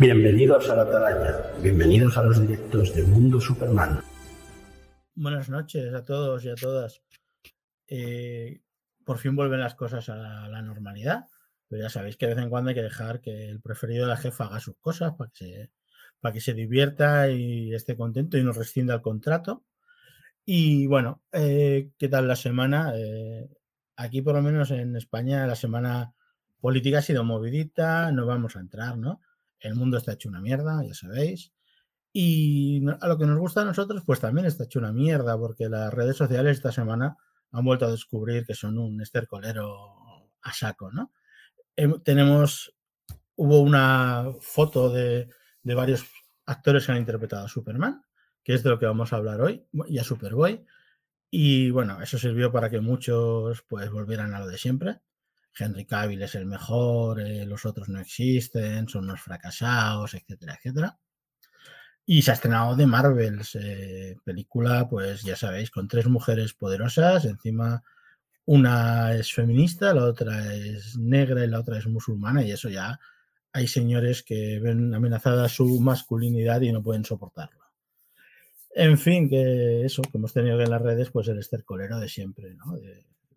Bienvenidos a la Atalaya, bienvenidos a los directos de Mundo Superman. Buenas noches a todos y a todas. Eh, por fin vuelven las cosas a la, normalidad, pero ya sabéis que de vez en cuando hay que dejar que el preferido de la jefa haga sus cosas para que se, para que se divierta y esté contento y no rescinda el contrato. Y bueno, eh, ¿qué tal la semana? Eh, aquí por lo menos en España la semana política ha sido movidita, no vamos a entrar, ¿no? El mundo está hecho una mierda, ya sabéis. Y a lo que nos gusta a nosotros, pues también está hecho una mierda, porque las redes sociales esta semana han vuelto a descubrir que son un estercolero a saco, ¿no? Em, tenemos, hubo una foto de, de varios actores que han interpretado a Superman, que es de lo que vamos a hablar hoy, y a Superboy. Y bueno, eso sirvió para que muchos pues volvieran a lo de siempre. Henry Cavill es el mejor, eh, los otros no existen, son unos fracasados, etcétera, etcétera. Y se ha estrenado de Marvels, eh, película, pues ya sabéis, con tres mujeres poderosas, encima una es feminista, la otra es negra y la otra es musulmana, y eso ya hay señores que ven amenazada su masculinidad y no pueden soportarlo. En fin, que eso, que hemos tenido en las redes, pues el estercolero de siempre,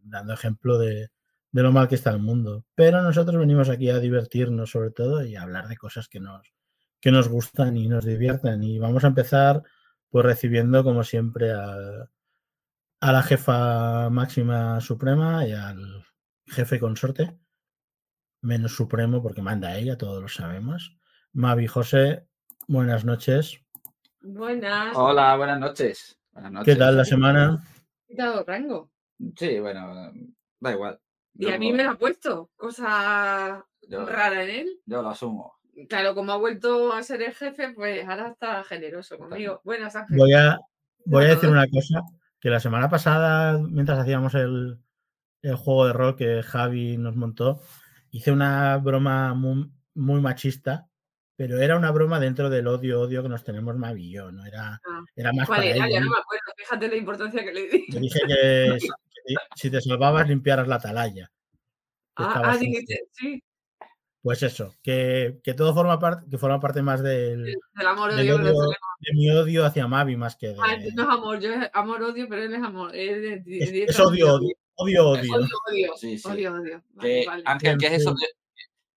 dando ejemplo de, de, lo mal que está el mundo. Pero nosotros venimos aquí a divertirnos sobre todo y a hablar de cosas que nos, que nos gustan y nos divierten. Y vamos a empezar pues recibiendo, como siempre, a, a la jefa máxima suprema y al jefe consorte, menos supremo porque manda ella, todos lo sabemos. Mavi José, buenas noches. Buenas. Hola, buenas noches. buenas noches. ¿Qué tal la semana? Quitado rango. Sí, bueno, da igual. Y a mí me lo ha puesto, cosa yo, rara en él. yo lo asumo. Claro, como ha vuelto a ser el jefe, pues ahora está generoso conmigo. Buenas, Ángel. Voy a, voy a decir una cosa, que la semana pasada, mientras hacíamos el, el juego de rol que Javi nos montó, hice una broma muy, muy, machista, pero era una broma dentro del odio, odio que nos tenemos Mavi y yo, ¿no? Era, Ah. era más ¿Cuál para era? ella. Ya no me acuerdo. Fíjate la importancia que le di. Yo dije que si, te salvabas limpiaras la atalaya. Ah, ah, dijiste, sí. Pues eso, que, que todo forma parte, que forma parte más del, Del amor del odio. odio, de mi odio hacia Mavi más que de. Ah, no es amor, yo es amor odio, pero él es amor. Él es, Es, directamente es odio, odio, odio, odio. Odio, odio. Sí, sí. Odio, odio. Vale, Que, vale. Ángel, ¿qué es, eso de,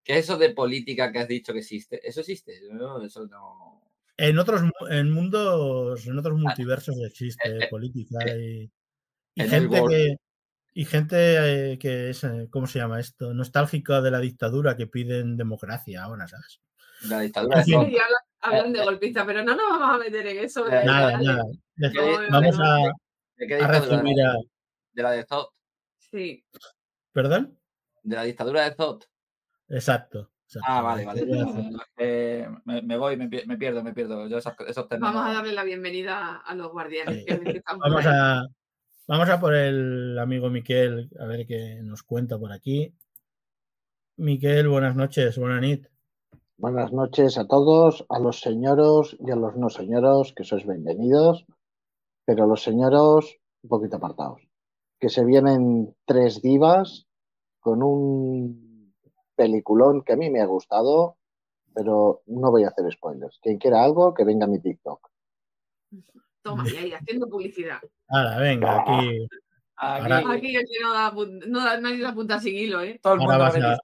¿qué es eso de política que has dicho que existe? ¿Eso existe? No, eso no. En otros en mundos, en otros multiversos eh, existe eh, política y, y en gente que y gente eh, que es, eh, ¿cómo se llama esto? Nostálgica de la dictadura que piden democracia ahora, ¿sabes? La dictadura fin. Zod. Y hablan, hablan de golpista, pero no nos vamos a meter en eso. Eh, Nada, nada. De- ¿Qué- No, Vamos a, ¿De qué a dictadura? resumir a. De la de Zod. Sí. ¿Perdón? De la dictadura de Zod. Exacto. exacto, Ah, vale, vale. me, me voy, me, pie- me pierdo, me pierdo. Yo esos, esos términos. Vamos a darle la bienvenida a los guardianes Sí. que Vamos a, vamos a por el amigo Miquel, a ver qué nos cuenta por aquí. Miquel, buenas noches, buenas nit. Buenas noches a todos, a los señoros y a los no señoros, que sois bienvenidos, pero los señoros un poquito apartados. Que se vienen tres divas con un peliculón que a mí me ha gustado, pero no voy a hacer spoilers. Quien quiera algo, que venga a mi TikTok. Toma, y ahí, haciendo publicidad. Ahora, venga, aquí. Aquí, Ahora- Aquí el que no da, no da, nadie da punta sin hilo, ¿eh? todo el Ahora, mundo a,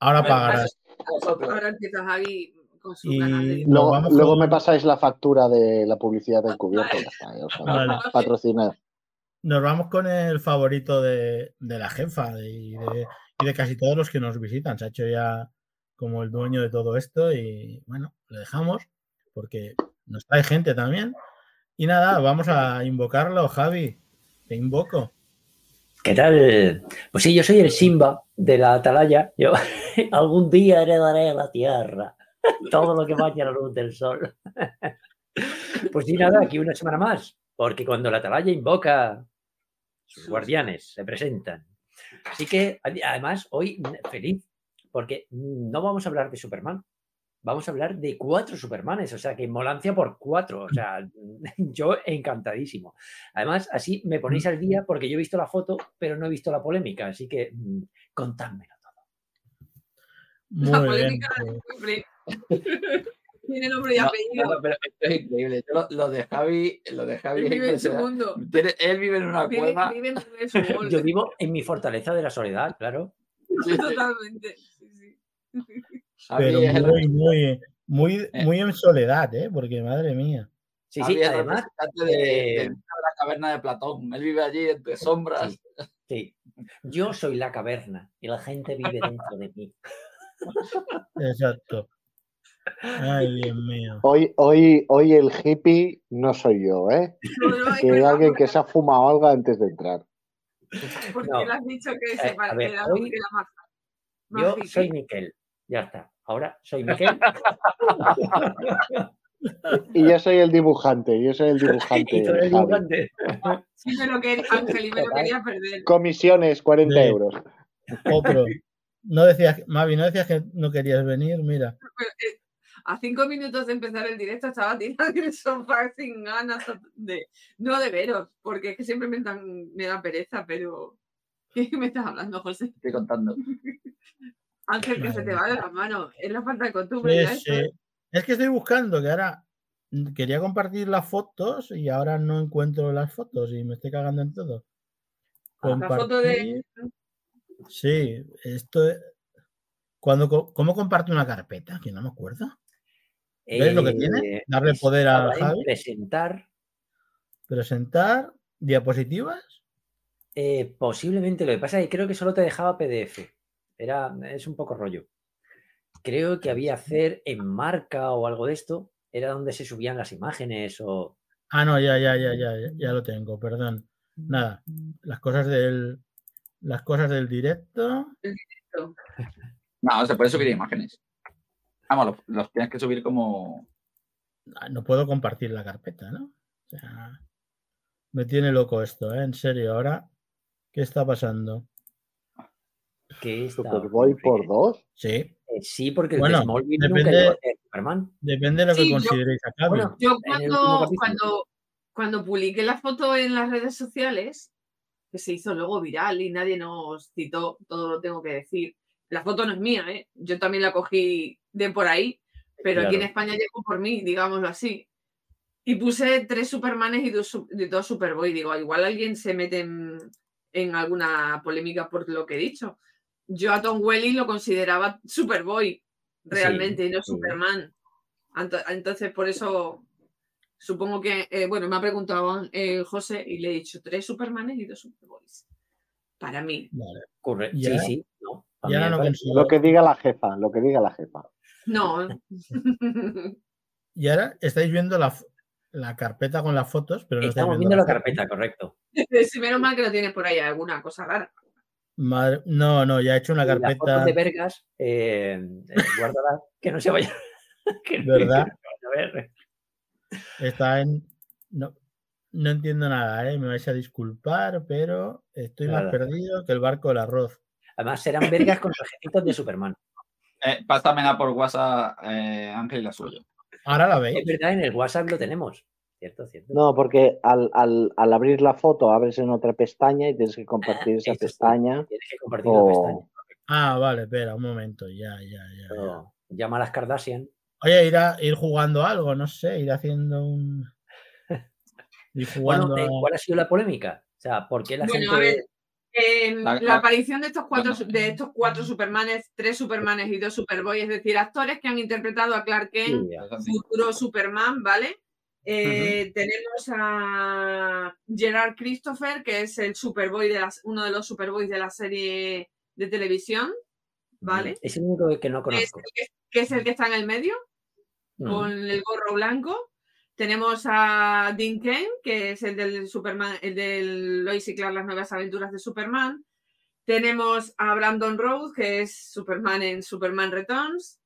ahora a ver, pagarás. a vosotros. Ahora empieza Javi con su Y canal de Nos Luego, luego me pasáis la factura de la publicidad del cubierto. Vale. Patrocinar. Nos vamos con el favorito de, de la jefa y, de, y de casi todos los que nos visitan. Se ha hecho ya como el dueño de todo esto y bueno, le dejamos porque nos trae gente también. Y nada, vamos a invocarlo, Javi. Te invoco. ¿Qué tal? Pues sí, yo soy el Simba de la atalaya. Yo algún día heredaré la tierra, todo lo que vaya a la luz del sol. Pues sí, nada, aquí una semana más, porque cuando la atalaya invoca, sus guardianes se presentan. Así que, además, hoy feliz, porque no vamos a hablar de Superman, vamos a hablar de cuatro Supermanes, o sea, que molancia por cuatro, o sea, yo encantadísimo. Además, así me ponéis al día porque yo he visto la foto, pero no he visto la polémica, así que mm, contádmelo todo. Muy la polémica bien, pues. Tiene nombre y apellido. No, pero esto es increíble. Lo, lo, de Javi, lo de Javi él vive en su mundo. Tiene, él vive en una vive, cueva. Vive en su mundo. Yo vivo en mi fortaleza de la soledad, claro. Totalmente. Sí, sí. Pero muy, muy, muy, muy en soledad, ¿eh? Porque madre mía. Sí, sí, además. De, de, la caverna de Platón. Él vive allí entre sombras. Sí, sí. Yo soy la caverna y la gente vive dentro de mí. Exacto. Ay, Dios mío. Hoy, hoy, hoy el hippie no soy yo, ¿eh? No, no, que hay alguien que se ha fumado algo antes de entrar. Porque No. le has dicho que Eh, se a parece ver, la hoy- más, más Yo soy Miquel. Ya está. Ahora soy Miquel. Y yo soy el dibujante, yo soy el dibujante. y tú eres Javi. dibujante. Sí, me lo quería, Ángel, y me lo quería perder. Comisiones, 40 Sí. euros. Otro. No decías, Mavi, no decías que no querías venir, mira. A cinco minutos de empezar el directo estaba tirado en el sofá sin ganas de. No de veros, porque es que siempre me, dan, me da pereza, pero. ¿Qué me estás hablando, José? Estoy contando. Ángel, que se te va de las manos. Es la falta de costumbre. Sí, ya esto. sí. Es que estoy buscando, que ahora quería compartir las fotos y ahora no encuentro las fotos y me estoy cagando en todo. La foto de. Compartir- Sí, esto es... Cuando, ¿Cómo comparto una carpeta? Que no me acuerdo. ¿Ves lo que tiene? Eh, Darle poder a Javi. Presentar. Presentar, diapositivas. eh, posiblemente lo que pasa es que creo que solo te dejaba PDF. Era, es un poco rollo. Creo que había hacer en marca o algo de esto. Era donde se subían las imágenes o. Ah, no, ya, ya, ya, ya, ya, ya lo tengo, perdón. Nada, las cosas del, las cosas del directo. No, se puede subir imágenes. Vamos, los, los tienes que subir como. Ah, No puedo compartir la carpeta, ¿no? O sea, me tiene loco esto, ¿eh? En serio, ahora, ¿qué está pasando? Que está Superboy por dos. Sí, Eh, sí, porque el Bueno, de Smallville depende- nunca llegó a ser Superman. depende de lo que Sí, consideréis acá. Bueno, Yo el cuando, cuando, cuando publiqué la foto en las redes sociales, que se hizo luego viral y nadie nos citó, todo lo tengo que decir. La foto no es mía, ¿eh? Yo también la cogí de por ahí, pero aquí en. España llegó por mí, digámoslo así. Y puse tres Supermanes y dos, y dos Superboy. Digo, igual alguien se mete en, en alguna polémica por lo que he dicho. Yo a Tom Welling lo consideraba Superboy, realmente, y no sí. Superman. Entonces, por eso supongo que, eh, bueno, me ha preguntado eh, José y le he dicho tres Supermanes y dos Superboys. Para mí. Vale. Ya- sí, sí. No, a Y mí ahora me no parece- consigo. Lo que diga la jefa, lo que diga la jefa. No. Y ahora estáis viendo la, la carpeta con las fotos, pero no estáis Estamos viendo la carpeta, correcto. sí, menos mal que lo tienes por ahí alguna cosa rara. Madre- No, no, ya he hecho una Las carpeta. fotos de Vergas, eh, eh, guárdala, que no se vaya. que no- ¿Verdad? que no a ver. Está en. No, no entiendo nada, ¿eh? Me vais a disculpar, pero estoy más perdido que el barco del arroz. Además, serán Vergas con trajecitos de Superman. Eh, pásamela por WhatsApp, eh, Ángel, y la suya. Ahora la Es veis. verdad, en el WhatsApp lo tenemos. Cierto, cierto. No, porque al, al- al abrir la foto abres en otra pestaña y tienes que compartir esa pestaña. Tienes que compartir la pestaña. Ah, vale, espera, un momento. Ya, ya, ya. ya. Llama a las Kardashian. Oye, ir, a- ir jugando algo, no sé, ir haciendo un. Ir Bueno, jugando. eh, a- ¿cuál ha sido la polémica? O sea, ¿por qué la Bueno, gente. a ver, eh, La- la, la- aparición de estos cuatro Bueno. de estos cuatro Supermanes, tres Supermanes y dos Superboy, es decir, actores que han interpretado a Clark Kent, Sí, futuro Superman, ¿vale? Eh, Tenemos a Gerard Christopher, que es el Superboy de las, uno de los Superboys de la serie de televisión, ¿vale? Es el único que no es, conozco. que es el que está en el medio, Mm. con el gorro blanco. tenemos a Dean Kane, que es el del Superman, el del Lois y Clark, las nuevas aventuras de Superman. Tenemos a Brandon Rhodes, que es Superman en Superman Returns.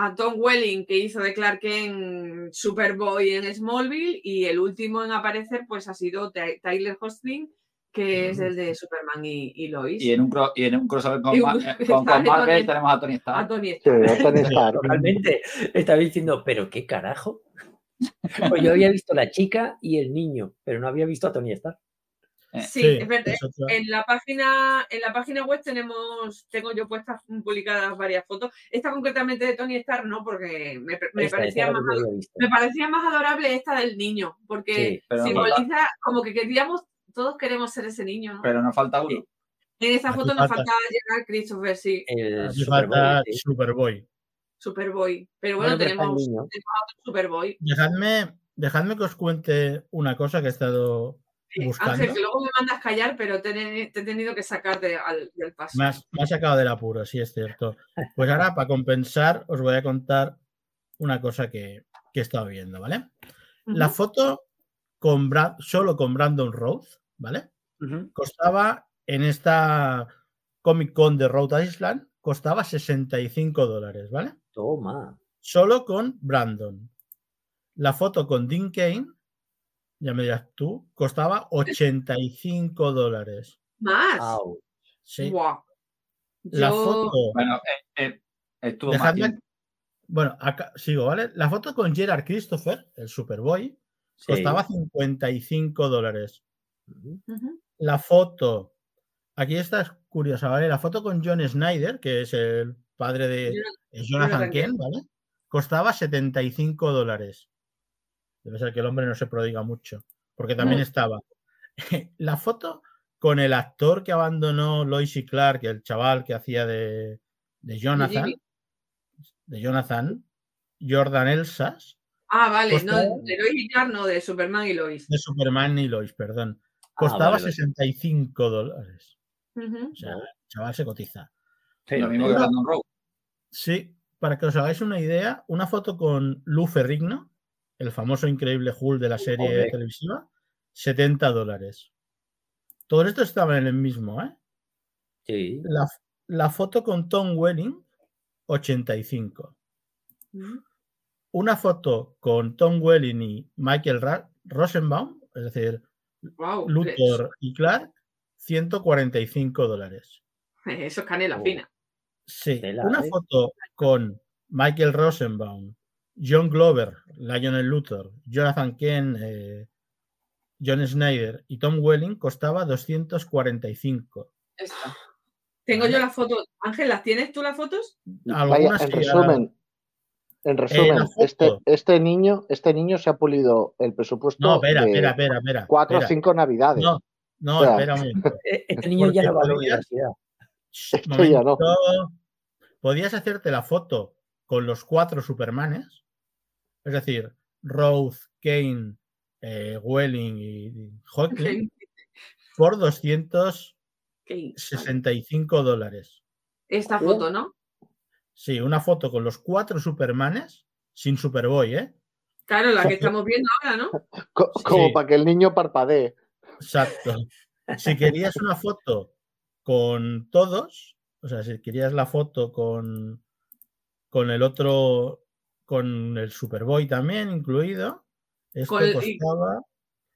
A Tom Welling, que hizo de Clark en Superboy en Smallville. Y el último en aparecer, pues ha sido Ty- Tyler Hosting, que es el de Superman y, y Lois. Y en un, y en un crossover con, Y Ma- un- eh, con, Marvel Tony- tenemos a Tony Stark. A Tony Sí, Stark. Tony Stark. Totalmente. Estaba diciendo, ¿pero qué carajo? Pues yo había visto la chica y el niño, pero no había visto a Tony Stark. Sí, Sí, es verdad. En la página, en la página web tenemos, tengo yo puestas publicadas varias fotos. Esta concretamente de Tony Stark, no, porque me, me Esta, parecía esta más me parecía más adorable esta del niño, porque Sí, pero no simboliza como que queríamos, todos queremos ser ese niño, ¿no? Pero nos falta uno. en esta aquí foto nos falta- faltaba llegar Christopher, sí, El Superboy, sí. Superboy. Superboy. Pero bueno, tenemos, niño. tenemos a otro Superboy. Dejadme, dejadme que os cuente una cosa que he estado buscando. Ángel, que luego me mandas callar, pero te, he- te he tenido que sacarte al- del paso. Me has, me has sacado del apuro, sí es cierto. Pues ahora, para compensar, os voy a contar una cosa que, que he estado viendo, ¿vale? La foto con Bra- solo con Brandon Rhodes, ¿vale? Costaba en esta Comic Con de Rhode Island, costaba 65 dólares, ¿vale? Toma. Solo con Brandon. La foto con Dean Kane, ya me dirás tú, costaba 85 dólares. Más. Au. Sí. La Yo- foto. Bueno, eh, eh, Dejadme-. Bueno, acá sigo, ¿vale? La foto con Gerard Christopher, el Superboy, Sí. costaba 55 dólares. Ujú. Ujú. La foto, aquí esta es curiosa, ¿vale? La foto con John Snyder, que es el padre de Jonathan- es Jonathan Jonathan Kent, Kent. ¿vale? Costaba 75 dólares. Debe ser que el hombre no se prodiga mucho, porque también Mm. estaba la foto con el actor que abandonó Lois y Clark, el chaval que hacía de, de Jonathan, de Jonathan, Jordan Elsas, Ah, vale, no, de Lois y Clark, no, de Superman y Lois. de Superman y Lois, perdón. Ah, Costaba vale, vale. 65 dólares. O sea, el chaval se cotiza. Sí, Lo mismo que Brandon Rowe. Sí, para que os hagáis una idea, una foto con Lou Ferrigno, el famoso increíble Hulk de la serie televisiva, 70 dólares. Todo esto estaba en el mismo, ¿eh? Sí. La, la foto con Tom Welling, 85. Ujú. Una foto con Tom Welling y Michael Ra- Rosenbaum, es decir, Guau, Luthor y Clark, 145 dólares. Eso es canela Oh. fina. Sí, Tela, una ¿eh? foto con Michael Rosenbaum, John Glover, Lionel Luthor, Jonathan Kent, eh, John Snyder y Tom Welling costaba 245. Esta. Tengo yo las fotos. Ángel, ¿las tienes tú las fotos? Vaya, en resumen, en resumen, foto. este, este niño, este niño se ha pulido el presupuesto No, espera, de espera, espera, espera. cuatro o cinco navidades. No, no, O sea, espera un momento. Este niño ya no va a la universidad. Shh, Esto ya no. Podías hacerte la foto con los cuatro Supermanes, es decir, Rose, Kane, eh, Welling y Hawking, por 265 Ok. dólares. Esta foto, ¿no? Sí, una foto con los cuatro Supermanes sin Superboy, ¿eh? Claro, la que estamos viendo ahora, ¿no? Co- como Sí. para que el niño parpadee. Exacto. Si querías una foto con todos, o sea, si querías la foto con, con el otro, con el Superboy también incluido, esto Con el- y- costaba.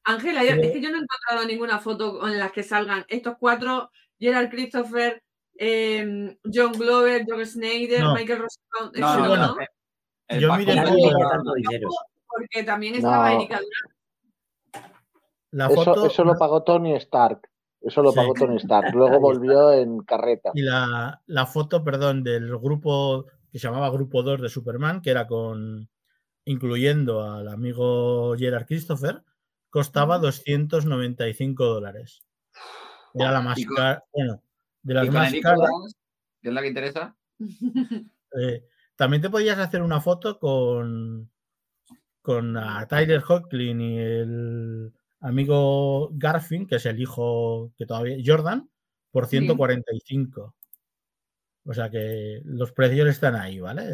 Ángela, es que yo no he encontrado ninguna foto en las que salgan estos cuatro, Gerald Christopher, em, John Glover, John Snyder, No. Michael Rosenbaum, No, eso no, no, bueno, ¿no? eh, el yo miré. Porque también estaba No. Erika Durán. La Eso, foto eso lo pagó Tony Stark. Eso lo Sí. pagó Tony Stark. Luego volvió en carreta. y la, la foto, perdón, del grupo que se llamaba Grupo 2 de Superman, que era con incluyendo al amigo Gerard Christopher, costaba 295 dólares. Era la más cara, bueno, de las más caras. Que es la que interesa. eh, también te podías hacer una foto con, con a Tyler Hoechlin y el amigo Garfin, que es el hijo que todavía, Jordan, por Sí. 145. O sea que los precios están ahí, ¿vale?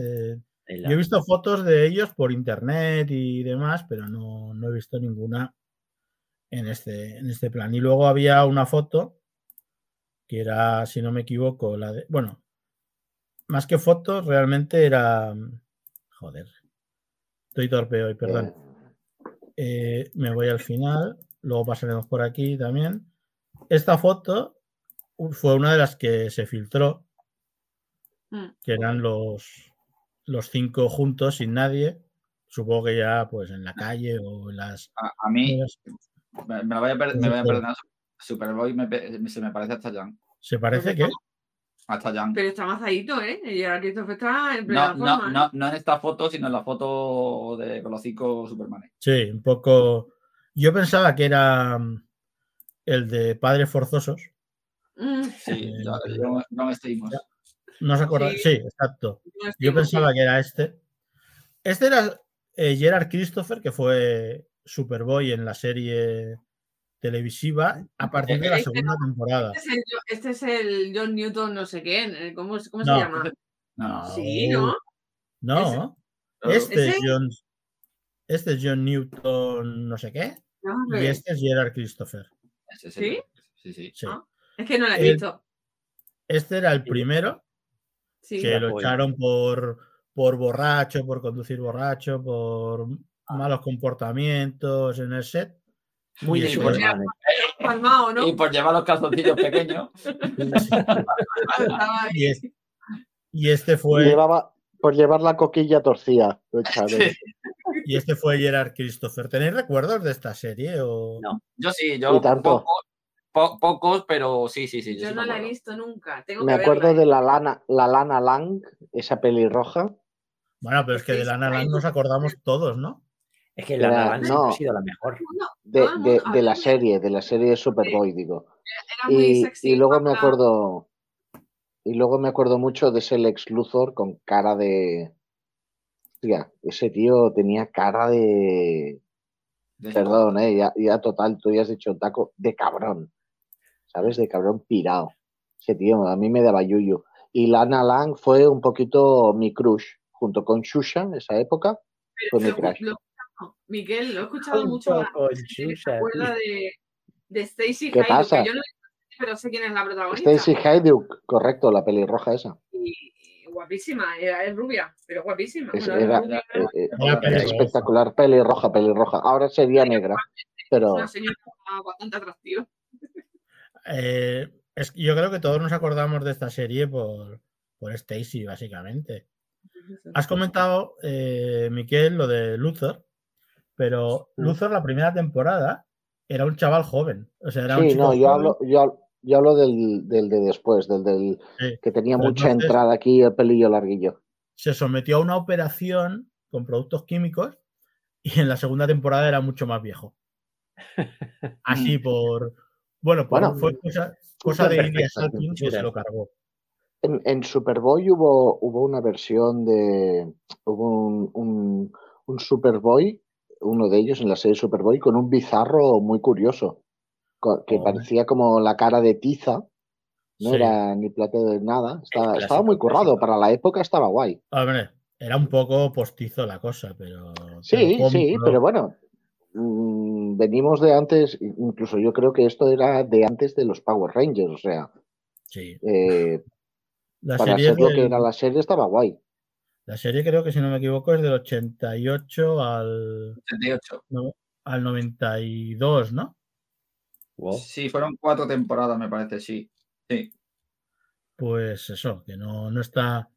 Eh, Yo he visto fotos de ellos por internet y demás, pero no, no he visto ninguna en este, en este plan. Y luego había una foto que era, si no me equivoco, la de. Bueno, más que fotos, realmente era. Joder. Estoy torpe hoy, perdón. Eh, me voy al final. Luego pasaremos por aquí también. Esta foto fue una de las que se filtró, Mm. que eran los, los cinco juntos sin nadie. Supongo que ya pues en la calle o en las. A, a mí, me, me voy a, per- me voy a Super- perdonar. Superboy me, pe- se me parece hasta Jan. ¿Se parece que? Hasta Jan. Pero está mazadito, ¿eh? Y ahora Christopher está en No, plena no, forma. ¿eh? no, no en esta foto, sino en la foto de con los cinco Supermanes. Sí, un poco. Yo pensaba que era mm, el de Padres Forzosos. Mm, Sí, Eh, ya, ya- ya me estuvimos. ¿No os acordáis? Sí. Sí, exacto. no Yo pensaba que era este. Este era eh, Gerard Christopher, que fue Superboy en la serie televisiva a partir de la Este segunda temporada. Este es, el, este es el John Newton, no sé qué. ¿eh? ¿Cómo, cómo No, se llama? No, Sí, ¿no? No, este es. John, este es John Newton, no sé qué, No, y este es Gerard Christopher. ¿Sí? Sí, sí. Sí. Ah, Es que no la he El- visto. Este era el primero Sí. que lo echaron por, por borracho, por conducir borracho, por malos comportamientos en el set. Muy. Palmao, ¿no? Y por llevar los calzoncillos pequeños. Y, es- y este fue Llevaba, por llevar la coquilla torcida. y este fue Gerard Christopher. ¿Tenéis recuerdos de esta serie? O... No. Yo sí, yo Y tanto. Pocos, po- pocos, pero sí, sí, sí. Yo sí no la he visto nunca. Tengo Me que acuerdo verla. de la lana, la lana Lang, esa pelirroja. Bueno, pero es que de Lana Lang nos acordamos todos, ¿no? Es que la Era- Navan siempre no. ha sido la mejor. De, la serie, de la serie de Superboy, digo. Era muy Y, sexy. y luego me acuerdo. Y luego me acuerdo mucho de ese Lex Luthor con cara de. Hostia, ese tío tenía cara de. De- Perdón, eh, ya, ya total, tú ya has dicho taco, de cabrón. ¿Sabes? De cabrón pirado. Ese tío a mí me daba yuyu. Y Lana Lang fue un poquito mi crush, junto con Shusha en esa época. Fue mi Lo- crush. lo- Miguel, lo he escuchado Un mucho. hablar. poco No sé si ¿Se Xuxa, acuerda tío. de, de Stacy ¿Qué Haiduk? pasa? Yo no pero sé quién es la protagonista. Stacy Hayduk, correcto, la pelirroja esa. Y, guapísima, era, es rubia, pero guapísima. Es- Bueno, es era, rubia, eh, eh, Era era pelirroja. espectacular, pelirroja, pelirroja. Ahora sería negra, pero una señora bastante atractiva. Eh, es yo creo que todos nos acordamos de esta serie por, por Stacy, básicamente. Has comentado, eh, Miquel, lo de Luthor, pero. Luthor la primera temporada era un chaval joven. O sea, era un sí, chico no, yo hablo, yo, yo hablo del, del de después, del, del Sí. que tenía mucha entonces- entrada aquí, el pelillo larguillo. se sometió a una operación con productos químicos y en la segunda temporada era mucho más viejo. Así por. Bueno, por- Bueno, fue cosa, cosa de Ilya Salkin que se lo cargó. En, en Superboy hubo, hubo una versión de. Hubo un, un, un Superboy, uno de ellos en la serie Superboy, con un bizarro muy curioso, que Oh. parecía como la cara de Tiza. No Sí. era ni plato de nada. Estaba, clásico, estaba muy currado. clásico. Para la época estaba guay. Hombre, era un poco postizo la cosa, pero. Sí, pero sí, pero bueno. Venimos de antes, incluso yo creo que esto era de antes de los Power Rangers, o sea, Sí. eh, La para serie, ser lo del- que era la serie estaba guay. la serie creo que si no me equivoco es del 88 al, 78. no- al 92, ¿no? Wow. Sí, fueron cuatro temporadas, me parece, sí. Sí. Pues eso, que no, no está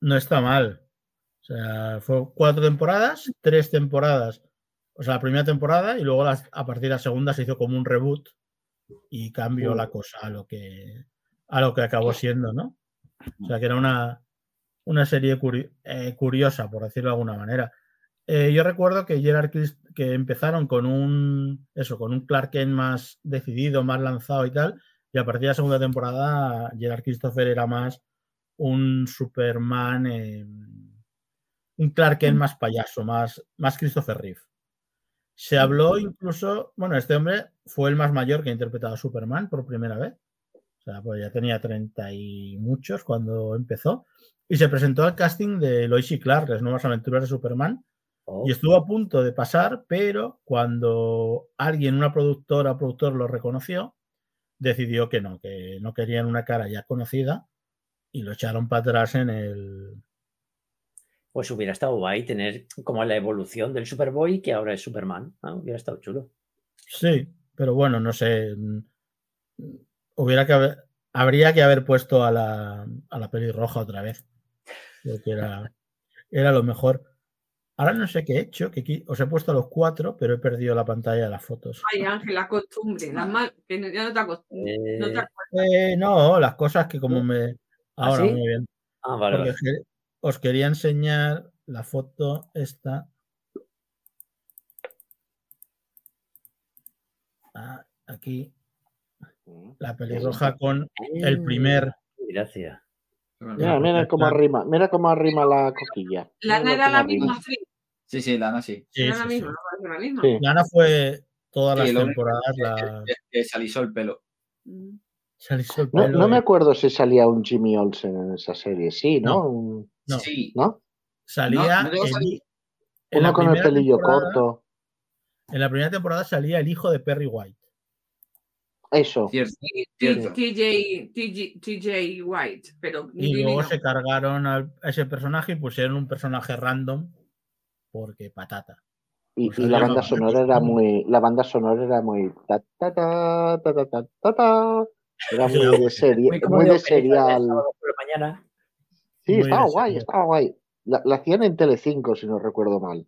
no está mal. O sea, fue cuatro temporadas, tres temporadas. O sea, la primera temporada y luego las- a partir de la segunda se hizo como un reboot y cambió la cosa a lo que a lo que acabó siendo, ¿no? O sea, que era una, una serie curi- eh, curiosa, por decirlo de alguna manera. Eh, yo recuerdo que Gerard Christ- que empezaron con un eso, con un Clark Kent más decidido, más lanzado y tal, y a partir de la segunda temporada Gerard Christopher era más un Superman, eh, un Clark Kent más payaso, más, más Christopher Reeve. Se habló incluso, bueno, este hombre fue el más mayor que ha interpretado a Superman por primera vez. O sea, pues ya tenía 30 y muchos cuando empezó. Y se presentó al casting de Lois y Clark, las nuevas aventuras de Superman. Oh, Y estuvo a punto de pasar, pero cuando alguien, una productora o productor lo reconoció, decidió que no, que no querían una cara ya conocida y lo echaron para atrás en el... Pues hubiera estado guay tener como la evolución del Superboy que ahora es Superman. ¿no? Hubiera estado chulo. Sí, pero bueno, no sé. Hubiera que haber, habría que haber puesto a la, a la pelirroja otra vez. Creo que era, era lo mejor. Ahora no sé qué he hecho, que aquí os he puesto a los cuatro, pero he perdido la pantalla de las fotos. Ay, Ángel, la costumbre. las mal- que no- ya no te, acost- no te Eh. Eh, no, las cosas que como me... Ahora, sí? muy bien. Ah, vale, Porque vale. que- os quería enseñar la foto esta. Ah, aquí, la pelirroja con el primer... Gracias. Mira, mira cómo arrima, mira cómo arrima la coquilla. Lana era la misma. Sí, sí, Lana sí. Sí, Era sí, la misma, la misma. Lana fue todas Sí, las temporadas la... que- que se alisó el pelo. Mm. se alisó el No, pelo no me acuerdo si salía un Jimmy Olsen en esa serie, sí, ¿no? No. No. Sí. ¿No? salía no el en Uno con el primera pelillo temporada- corto. En la primera temporada salía el hijo de Perry White. Eso. Cierto, T- cierto. TJ, TJ, TJ White, pero Y luego no. se cargaron a ese personaje y pusieron un personaje random porque patata. Y, Pues y la banda sonora era muy, la banda sonora era muy ta ta ta ta ta ta ta, ta. Era muy de serie, Muy muy de serial. sábado por la mañana. Sí, muy estaba guay, estaba guay. La, la hacían en Telecinco, si no recuerdo mal.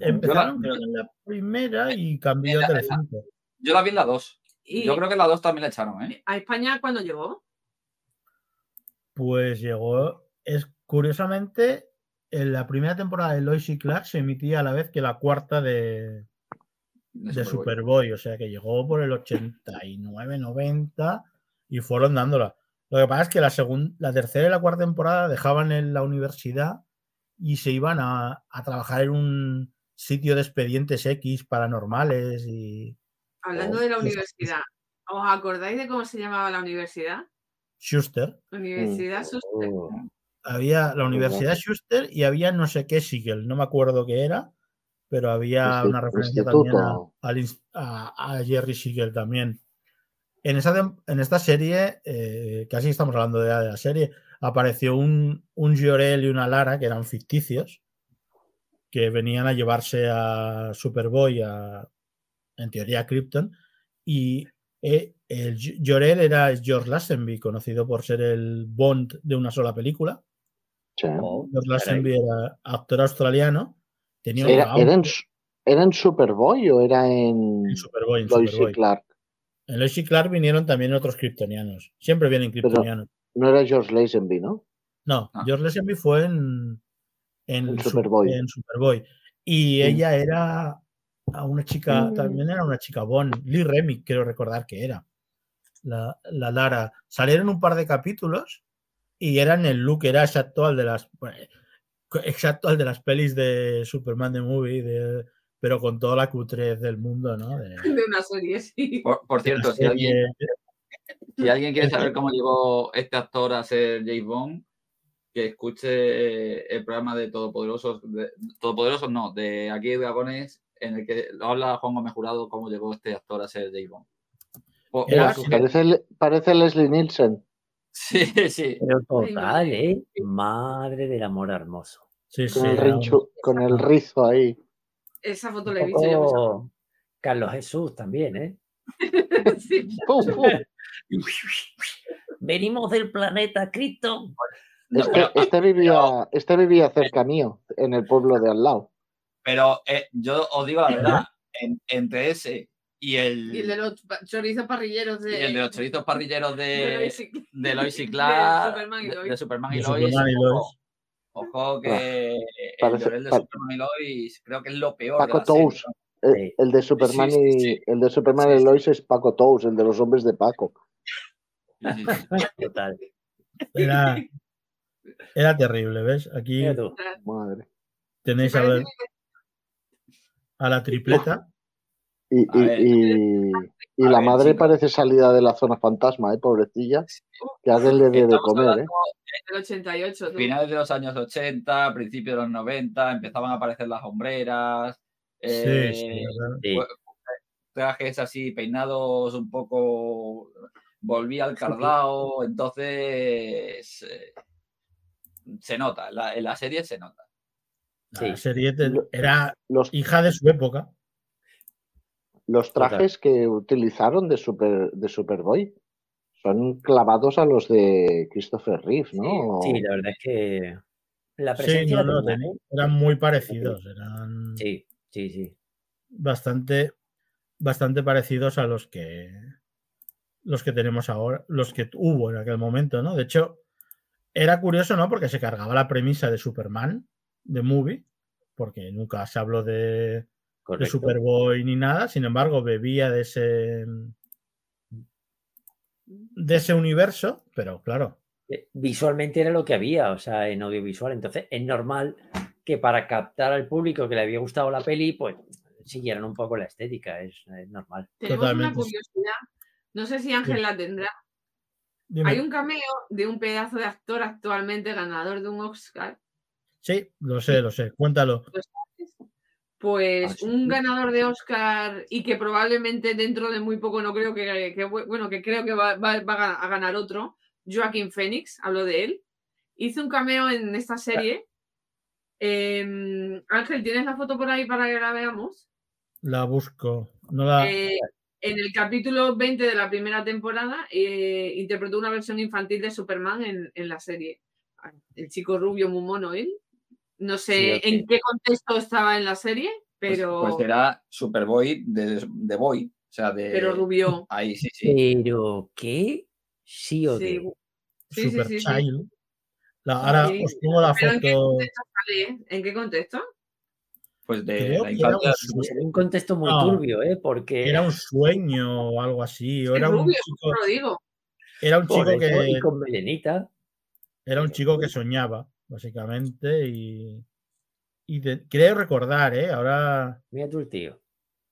Empezaron en la primera y cambió a Telecinco. Yo la vi en la 2. Y Yo creo que en la 2 también la echaron, ¿eh? a España cuando llegó. Pues llegó, es curiosamente, en la primera temporada de Lois y Clark se emitía a la vez que la cuarta de, De de Superboy. Superboy, o sea que llegó por el 89, 90 y fueron dándola. Lo que pasa es que la, segun- la tercera y la cuarta temporada dejaban en la universidad y se iban a, a trabajar en un sitio de expedientes X paranormales y Hablando Oh, de la universidad, ¿os acordáis de cómo se llamaba la universidad? Schuster. Universidad Suster. Oh, Había la Universidad Schuster y había no sé qué Siegel, no me acuerdo qué era, pero había una referencia también a, a- a Jerry Siegel también. En, esa, tem- en esta serie, eh, casi estamos hablando de, de la serie, apareció un, un Jorel y una Lara que eran ficticios, que venían a llevarse a Superboy, a, en teoría a Krypton, y eh, el Jor-El era George Lazenby, conocido por ser el Bond de una sola película. sí. Oh, George. Lazenby era actor australiano. Tenía un ¿Era, era, en, Su- ¿Era en Superboy o era en en Superboy. Clark? En Lois y Clark vinieron también otros kryptonianos. Siempre vienen kryptonianos. No era George Lazenby, ¿no? No, Ah. George Lazenby fue en, en, En Su- Superboy. en Superboy. Y ella era a una chica, Mm. también era una chica Bond. Lee Remick, creo recordar que era. La, la Lara. Salieron un par de capítulos y eran el look, era exacto al de las. bueno, exacto al de las pelis de Superman de Movie, de- pero con toda la cutrez del mundo, ¿no? De- De una serie, sí. Por, de cierto, si alguien, si alguien quiere saber cómo llegó este actor a ser James Bond, que escuche el programa de Todopoderosos, de, Todopoderosos no, de Aquí hay Dragones, en el que habla Juan Gómez Jurado cómo llegó este actor a ser James Bond. Parece, Le- parece Leslie Nielsen. Sí, sí. Pero total, madre. ¿eh? Madre del amor hermoso. Sí, Con, sí, el, rinchu- con el rizo ahí. Esa foto Un la he visto yo. Carlos Jesús también, ¿eh? Sí. ¡Pum, pum! Venimos del planeta Krypton. Este, este vivía, este vivía cerca mío, en el pueblo de al lado. Pero eh, yo os digo la verdad, en- entre ese y el, Y el de los chorizos parrilleros de, y el de los chorizos parrilleros de de, Lois y- y de Clark, Superman y de, Lois. de Superman y de Lois, Superman y ojo, Lois. Ojo que el Parece- Llorel de pa- Superman y Lois creo que es lo peor Paco de la serie, Tous. ¿no? El, Sí. el de Superman sí, y sí. el de Superman Sí, y sí. Lois es Paco Tous, el de los hombres de Paco. Sí, sí, sí. Total. Era, era terrible, ¿ves? Aquí. Madre. tenéis a, la- a la tripleta. Y, y- ver. y- la ver, madre parece salida de la zona fantasma, ¿eh? Pobrecilla. Que alguien le dé de comer, ¿eh? hablando El 88. tú. finales de los años 80, principios de los 90, empezaban a aparecer las hombreras, eh, Sí, sí, pues, trajes así, peinados un poco, volvía al cardao, entonces eh, se nota, en la, en la serie se nota. La Sí. serie era Los, hija de su época. Los trajes que utilizaron de, Super, de Superboy son clavados a los de Christopher Reeve, ¿no? Sí, la verdad es que la Sí, presencia no, la no, ten- ¿eh? eran muy parecidos. Eran Sí, sí, sí. bastante, bastante parecidos a los que los que tenemos ahora, los que hubo en aquel momento, ¿no? De hecho, era curioso, ¿no? Porque se cargaba la premisa de Superman, de movie, porque nunca se habló de, de. Superboy ni nada, sin embargo, bebía de ese de ese universo, pero claro, Eh, Visualmente era lo que había, o sea, en audiovisual. Entonces es normal que para captar al público que le había gustado la peli, pues siguieran un poco la estética, es, es normal. Tenemos una curiosidad. No sé si Ángel la tendrá. dime. Hay un cameo de un pedazo de actor actualmente ganador de un Oscar. sí, lo sé, lo sé, cuéntalo. Pues Ah, sí. un ganador de Oscar y que probablemente dentro de muy poco no creo que, que- bueno, que creo que va, va- va a ganar otro. Joaquín Phoenix, hablo de él. Hizo un cameo en esta serie. Em, Ángel, ¿tienes la foto por ahí para que la veamos? La busco. No la, Eh, en el capítulo 20 de la primera temporada eh, interpretó una versión infantil de Superman en, en la serie. El chico rubio muy mono él. No sé Sí, en qué contexto estaba en la serie, Pues- pero, Pues, era Superboy de, de Boy, o sea, de... pero rubio. Ahí, sí, sí. Pero, ¿qué? Sí o Sí, qué. sí, sí, Super sí, sí. Child. La- ahora Sí. os pongo la ¿Pero en qué foto. contexto sale? ¿En qué contexto? Pues de Creo la un, infancia. sue- Pues en un contexto muy No. turbio, ¿eh? Porque era un sueño o algo así. O era un rubio, chico, lo digo. era un por chico eso, que y con melenita. era un chico que soñaba, básicamente. Y, y creo recordar, ¿eh? Ahora Mira tú el tío.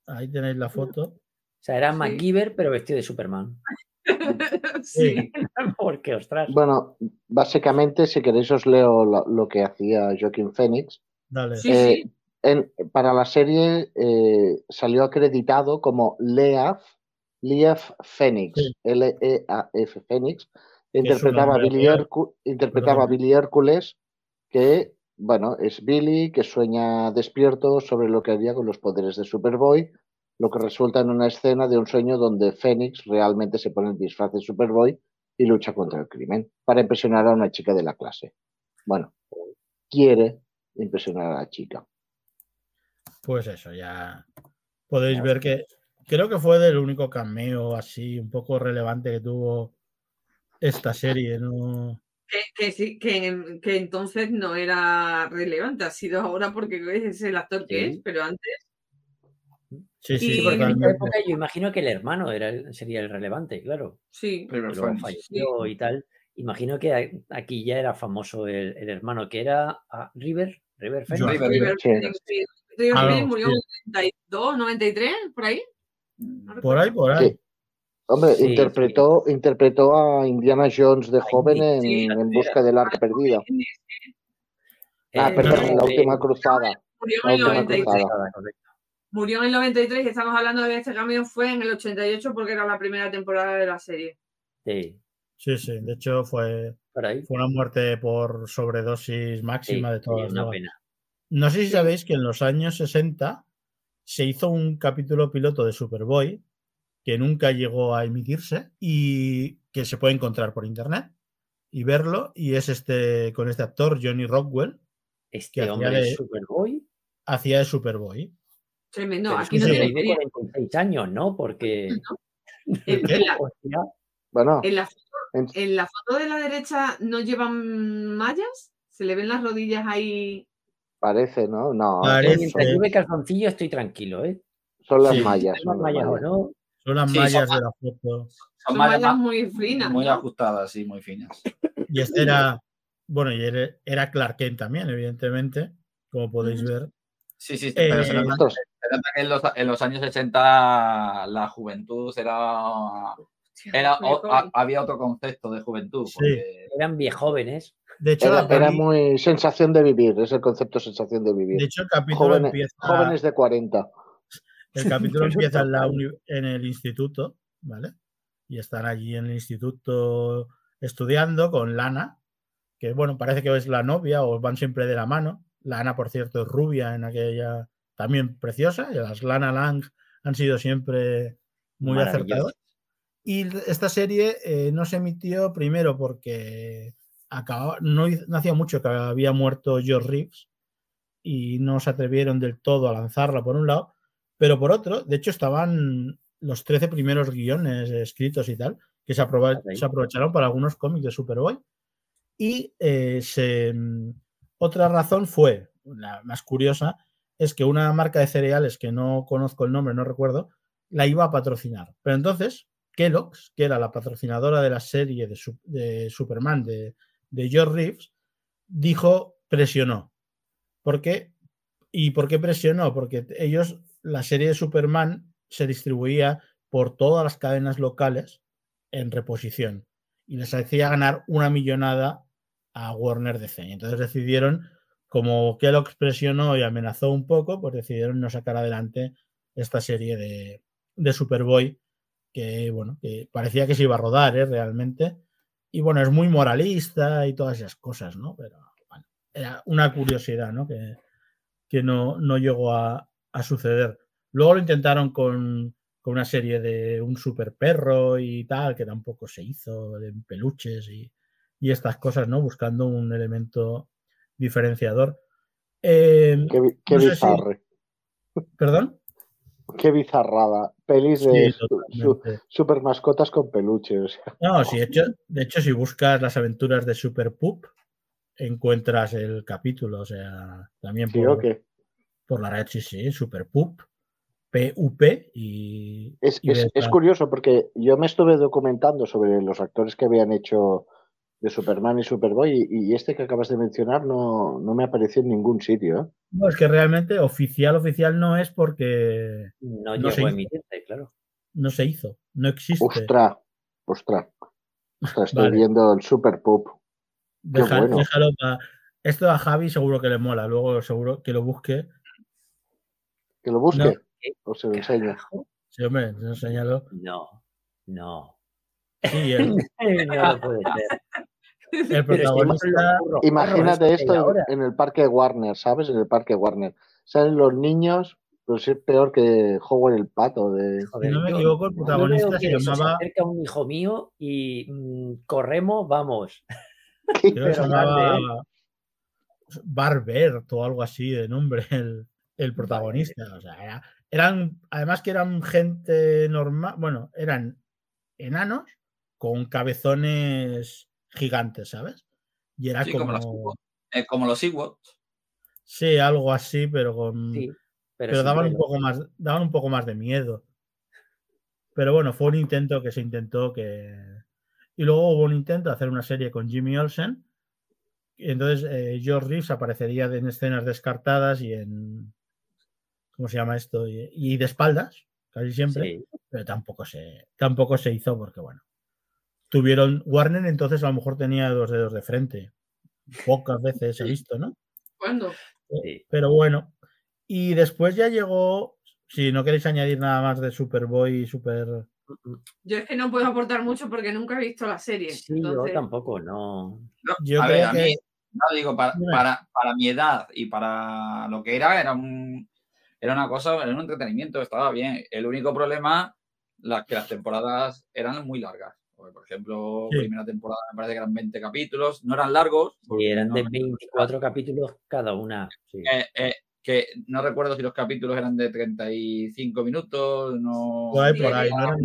ahí tenéis la foto. O sea, era Sí. MacGyver, pero vestido de Superman. sí. Porque, ostras. Bueno, básicamente, si queréis, os leo lo, lo que hacía Joaquín Phoenix. Dale. Sí, Eh, sí. en- para la serie eh, salió acreditado como Leaf, Leaf Phoenix, Sí. L-E-A-F Phoenix. Interpretaba, a. Billy Hércules, que, bueno, es Billy, que sueña despierto sobre lo que haría con los poderes de Superboy, lo que resulta en una escena de un sueño donde Phoenix realmente se pone el disfraz de Superboy y lucha contra el crimen para impresionar a una chica de la clase. Bueno, quiere impresionar a la chica. Pues eso, ya podéis ver que creo que fue del único cameo así un poco relevante que tuvo esta serie, ¿no? Que, que sí, que, que entonces no era relevante, ha sido ahora porque es el actor que Sí. es, pero antes Sí, Y- sí, porque en época yo imagino que el hermano era el- sería el relevante, claro. sí. Phoenix. falleció y tal. Imagino que aquí ya era famoso el, el hermano, que era ah, River, River Phoenix. River, River. Phoenix. River Ah, Phoenix murió en 92, 93, por ahí. No Por ahí, por ahí. Hombre, Sí, interpretó, interpretó a Indiana Jones de joven en, sí, en busca del arca perdida. Ah, perdón, eh, la última cruzada. Murió en el última 93. cruzada. correcto. Murió en el 93 y estamos hablando de que este cambio fue en el 88 porque era la primera temporada de la serie. Sí, Sí, sí. De hecho, fue, fue una muerte por sobredosis Sí, máxima de todas una las pena. No sé si sabéis que en los años 60 se hizo un capítulo piloto de Superboy que nunca llegó a emitirse y que se puede encontrar por internet y verlo. Y es este con este actor, Johnny Rockwell, Este hacía hombre de- es Superboy. hacía de Superboy. Tremendo. pero Aquí no tiene Superboy de frío. 46 años, ¿no? Porque. En, en la, Bueno, en la foto, en- en la foto de la derecha no llevan mallas. Se le ven las rodillas ahí. parece, ¿no? No, Parece. mientras lleve calzoncillo estoy tranquilo, ¿eh? son las Sí. mallas. Tengo son las mallas o mallas. no. Son las Sí, mallas son de la foto. Son Son mallas muy finas. muy ¿no? ajustadas y muy finas. Y este era, bueno, y era, era Clark Kent también, evidentemente, como podéis ver. Sí, sí, Eh, pero se le, nota, que en los, en los años 80 la juventud era. o- había otro concepto de juventud. Sí. porque- Eran viejóvenes. De hecho, Era, muy sensación de vivir, es el concepto sensación de vivir. de hecho, el capítulo Jóvenes, empieza. jóvenes de 40. El capítulo empieza en, la en el instituto, ¿vale? Y están allí en el instituto estudiando con Lana, que bueno, parece que es la novia o van siempre de la mano. Lana, por cierto, es rubia en aquella, también preciosa, y las Lana Lang han sido siempre muy acertadas. Y esta serie eh, no se emitió primero porque acababa, no, no hacía mucho que había muerto George Reeves y no se atrevieron del todo a lanzarla por un lado, pero por otro, de hecho estaban los 13 primeros guiones escritos y tal, que se, Ok. se aprovecharon para algunos cómics de Superboy. Y eh, se, mm, otra razón fue, la más curiosa, es que una marca de cereales que no conozco el nombre, no recuerdo, la iba a patrocinar. Pero entonces, Kellogg's, que era la patrocinadora de la serie de Superman de, de George Reeves, dijo, presionó. ¿Por qué? ¿Y por qué presionó? Porque ellos, la serie de Superman se distribuía por todas las cadenas locales en reposición y les hacía ganar una millonada a Warner DC. Entonces decidieron, como Kellogg presionó y amenazó un poco, pues decidieron no sacar adelante esta serie de, de Superboy, que bueno, que parecía que se iba a rodar ¿eh? realmente. Y bueno, es muy moralista y todas esas cosas, ¿no? Pero era una curiosidad, ¿no? Que, que no, no llegó a, a suceder. Luego lo intentaron con, con una serie de un super perro y tal, que tampoco se hizo, de peluches y, y estas cosas, ¿no? Buscando un elemento diferenciador. Eh, Qué, qué No sé si- bizarre, ¿Perdón? qué bizarrada. Pelis de su- super mascotas con peluches. No, sí, de hecho, de hecho, si buscas las aventuras de Super Pup, encuentras el capítulo, o sea, también ¿Sí por, o qué? Por la red, sí, sí, Super Pup, PUP y... Es, y es- es curioso porque yo me estuve documentando sobre los actores que habían hecho de Superman y Superboy y, y este que acabas de mencionar no, no me apareció en ningún sitio. ¿eh? No, es que realmente oficial, oficial no es porque No, No se llegó a emitirse, claro. no se hizo, no existe. Ostra, ostra. Ostras, estoy Vale. viendo el Super Pup. Deja- bueno. déjalo pa- Esto a Javi seguro que le mola, luego seguro que lo busque. Que lo busque. No. O se lo enseño. Sí, hombre. No, no. Sí, el, no lo puede ser. el protagonista. Imagínate esto en, ahora. en el parque Warner, ¿sabes? En el parque Warner. Salen los niños, pero es peor que Howard el pato. De... Joder, Si no me equivoco, el protagonista que se llamaba- acerca un hijo mío y mm, corremos, vamos. creo que se pero llamaba grande, Barbert o algo así de nombre, el, el protagonista. O sea, era- eran, además que eran gente normal, bueno, eran enanos con cabezones gigantes, ¿sabes? Y era Sí, como, eh, como los Ewoks. sí, algo así, pero con, Sí, pero, daban un poco más, daban un poco más de miedo. Pero bueno, fue un intento que se intentó que. Y luego hubo un intento de hacer una serie con Jimmy Olsen. Y entonces eh, George Reeves aparecería en escenas descartadas y en. ¿Cómo se llama esto? Y, y de espaldas, casi siempre. Sí, Pero tampoco se, tampoco se hizo porque, bueno. Tuvieron. Warner entonces a lo mejor tenía dos dedos de frente. Pocas veces he visto, ¿no? ¿Cuándo? sí. Pero bueno. Y después ya llegó. Si no queréis añadir nada más de Superboy y Super. Yo es que no puedo aportar mucho porque nunca he visto la serie. Sí, entonces- yo tampoco, no. No, Yo a creo ver, a que- mí, no digo, para, para, para mi edad y para lo que era, era un era una cosa, era un entretenimiento, estaba bien. El único problema, la, que las temporadas eran muy largas. Porque, por ejemplo, Sí. primera temporada me parece que eran 20 capítulos, no eran largos. Y porque eran no- de 24 capítulos cada una. sí. eh, eh, que no recuerdo si los capítulos eran de 35 minutos, no, Por ahí, Sí, por ahí. sí. No eran,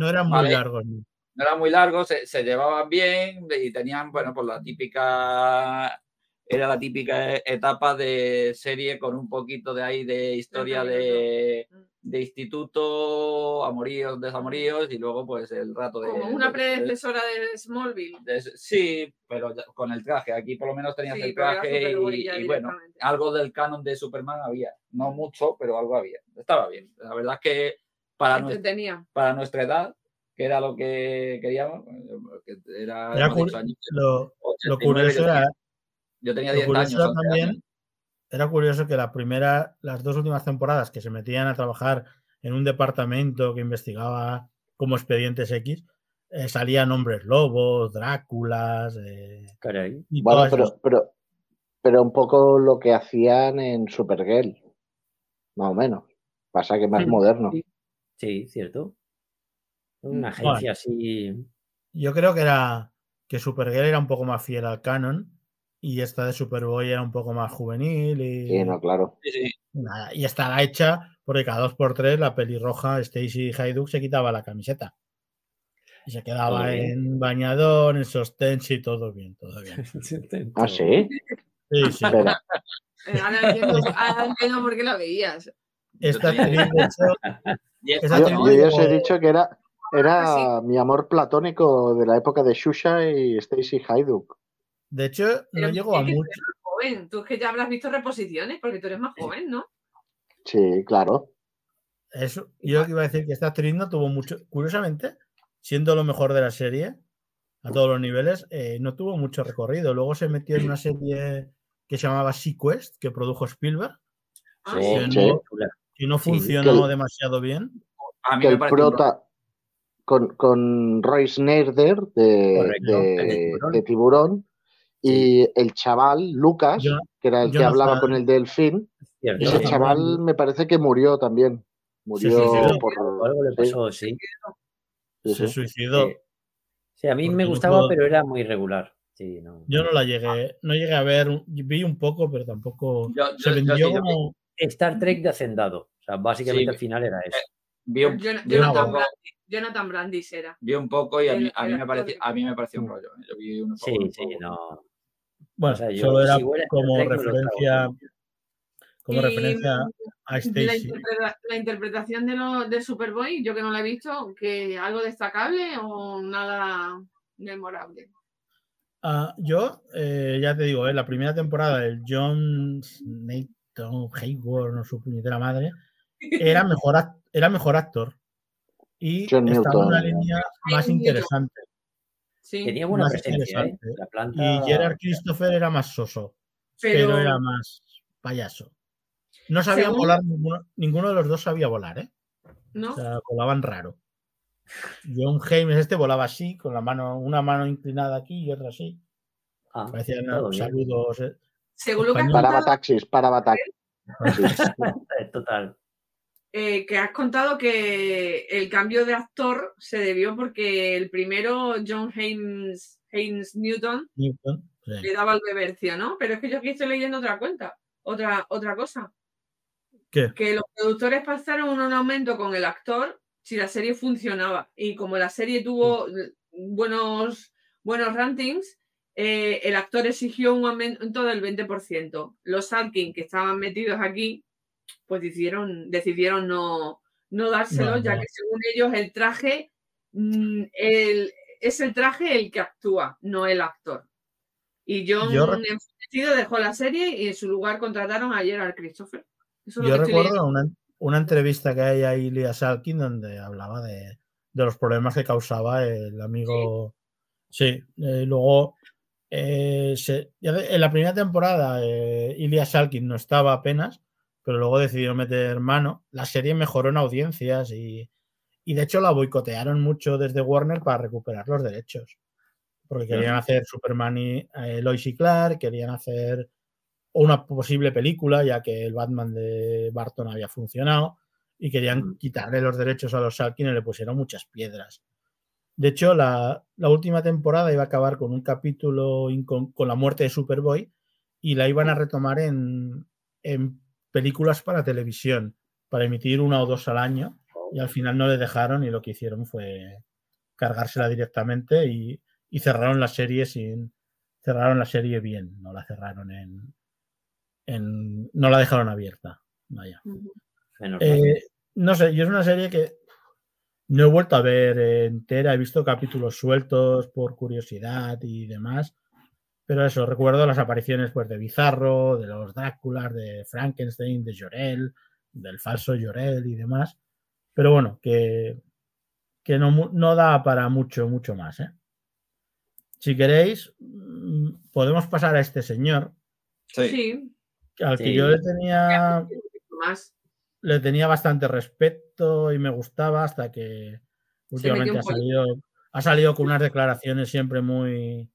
no eran muy Vale. largos. ¿no? no eran muy largos, se, se llevaban bien y tenían, bueno, pues la típica era la típica etapa de serie con un poquito de ahí de historia de, de instituto, amoríos, desamoríos y luego pues el rato de... Como una de- predecesora de Smallville. de- sí, pero ya con el traje. Aquí por lo menos tenías Sí, el traje y, bueno, algo del canon de Superman había. No mucho, pero algo había. Estaba bien. La verdad es que para, nues- Entretenía. para nuestra edad, que era lo que queríamos, que era, Era dicho, años Lo, lo 89, curioso era, yo tenía lo 10 curioso años. 11 también años. era curioso que la primera, las dos últimas temporadas que se metían a trabajar en un departamento que investigaba como expedientes X, eh, salían hombres lobos, Dráculas, eh, Caray. y Bueno, pero, pero, pero un poco lo que hacían en Supergirl, más o menos. Pasa que más moderno. sí. Sí, cierto. Una Bueno. agencia así. Yo creo que era que Supergirl era un poco más fiel al canon y esta de Superboy era un poco más juvenil y, Sí, no, claro. Sí, sí. y nada, y estaba hecha porque cada dos por tres la pelirroja Stacy Hayduk se quitaba la camiseta y se quedaba Todo bien. en bañador, en sostén, sí, todo bien, todo bien. Ah, sí. Sí, sí. Ahora entiendo, entiendo por qué la veías. Esta actriz, de hecho, Diez Esa Yo, ya os he dicho que era, era Ah, mi amor platónico de la época de Shusha y Stacy Hayduk. De hecho, no llegó a mucho. eres más joven. Tú es que ya habrás visto reposiciones porque tú eres más joven, ¿no? Sí, claro. Eso, yo iba a decir que esta actriz no tuvo mucho, curiosamente, siendo lo mejor de la serie, a todos los niveles, eh, no tuvo mucho recorrido. Luego se metió en una serie que se llamaba Sequest, que produjo Spielberg, Ah, Sí, que, sí. no, que no Sí, funcionó que- demasiado bien. a mí Que me el prota con, con Roy Snyder de, de Tiburón. Y el chaval Lucas, Yo- que era el que hablaba con el delfín. Cierto. Ese chaval me parece que murió también. Murió suicidó. por. Algo le sí, pasó, sí. sí, Se suicidó. Sí. Sí, a mí me gustaba, puedo- pero era muy regular. Sí, no. Yo no la llegué, no llegué a ver, vi un poco, pero tampoco Yo- se yo- yo vendió como Star Trek de Hacendado. O sea, básicamente Sí. al final era eso. vi un, Jonathan, poco, Brandis, Jonathan Brandis era. vi un poco y a mí, a mí me pareció, a mí me pareció un rollo. ¿eh? Yo vi un poco, Sí, un sí, poco. no. Bueno, O sea, yo, solo era si como referencia, como Y, referencia a La, Stacy. interpreta- la interpretación de, lo, de Superboy, yo que no la he visto, que algo destacable o nada memorable. Ah, yo, eh, ya te digo, eh, la primera temporada, el John Nathan Hayward, no su puñetera madre, era mejor, era mejor actor. Y John estaba en una línea más interesante. Sí, Tenía buena Más presencia, ¿eh? interesante. La planta. Y Gerard Christopher era más soso, pero, pero, era más payaso. No sabían Según- volar, ninguno, ninguno de los dos sabía volar, ¿eh? ¿no? O sea, volaban raro. John James este volaba así, con la mano, una mano inclinada aquí y otra así. Ah, Parecían saludos. eh. Según lo que. Paraba taxis, paraba taxis. Total. Eh, que has contado que el cambio de actor se debió porque el primero, John Haynes, Haynes Newton, Newton, sí. le daba el bebercio, ¿no? Pero es que yo aquí estoy leyendo otra cuenta, otra, otra cosa. ¿Qué? Que los productores pasaron un aumento con el actor si la serie funcionaba. Y como la serie tuvo buenos, buenos ratings, eh, el actor exigió un aumento del 20%. Los Atkins que estaban metidos aquí, pues decidieron, decidieron no, no dárselo, No, ya que según ellos el traje mm, el- es el traje el que actúa, no el actor. Y John Yo enfurecido dejó la serie y en su lugar contrataron a Gerard Christopher. Eso Yo recuerdo una, una entrevista que hay a Ilya Salkin donde hablaba de, de los problemas que causaba el amigo. Sí, eh, luego eh, se- en la primera temporada eh, Ilya Salkin no estaba apenas, pero luego decidieron meter mano. La serie mejoró en audiencias y, y de hecho la boicotearon mucho desde Warner para recuperar los derechos. Porque querían hacer Superman y eh, Lois y Clark, querían hacer una posible película, ya que el Batman de Barton había funcionado, y querían Mm. quitarle los derechos a los Salkin y le pusieron muchas piedras. De hecho, la, la última temporada iba a acabar con un capítulo con la muerte de Superboy y la iban a retomar en, en películas para televisión, para emitir una o dos al año, y al final no le dejaron y lo que hicieron fue cargársela directamente y, y cerraron la serie sin, cerraron la serie bien, no la cerraron en, en no la dejaron abierta. Vaya. Eh, no sé, yo es una serie que no he vuelto a ver entera, he visto capítulos sueltos por curiosidad y demás, pero eso, recuerdo las apariciones pues, de Bizarro, de los Dráculas, de Frankenstein, de Llorel, del falso Llorel y demás, pero bueno, que, que no, no da para mucho, mucho más. ¿eh? Si queréis, mm, podemos pasar a este señor, Sí. Al que Sí. yo le tenía más. le tenía bastante respeto y me gustaba hasta que últimamente ha salido, ha salido con unas declaraciones siempre muy,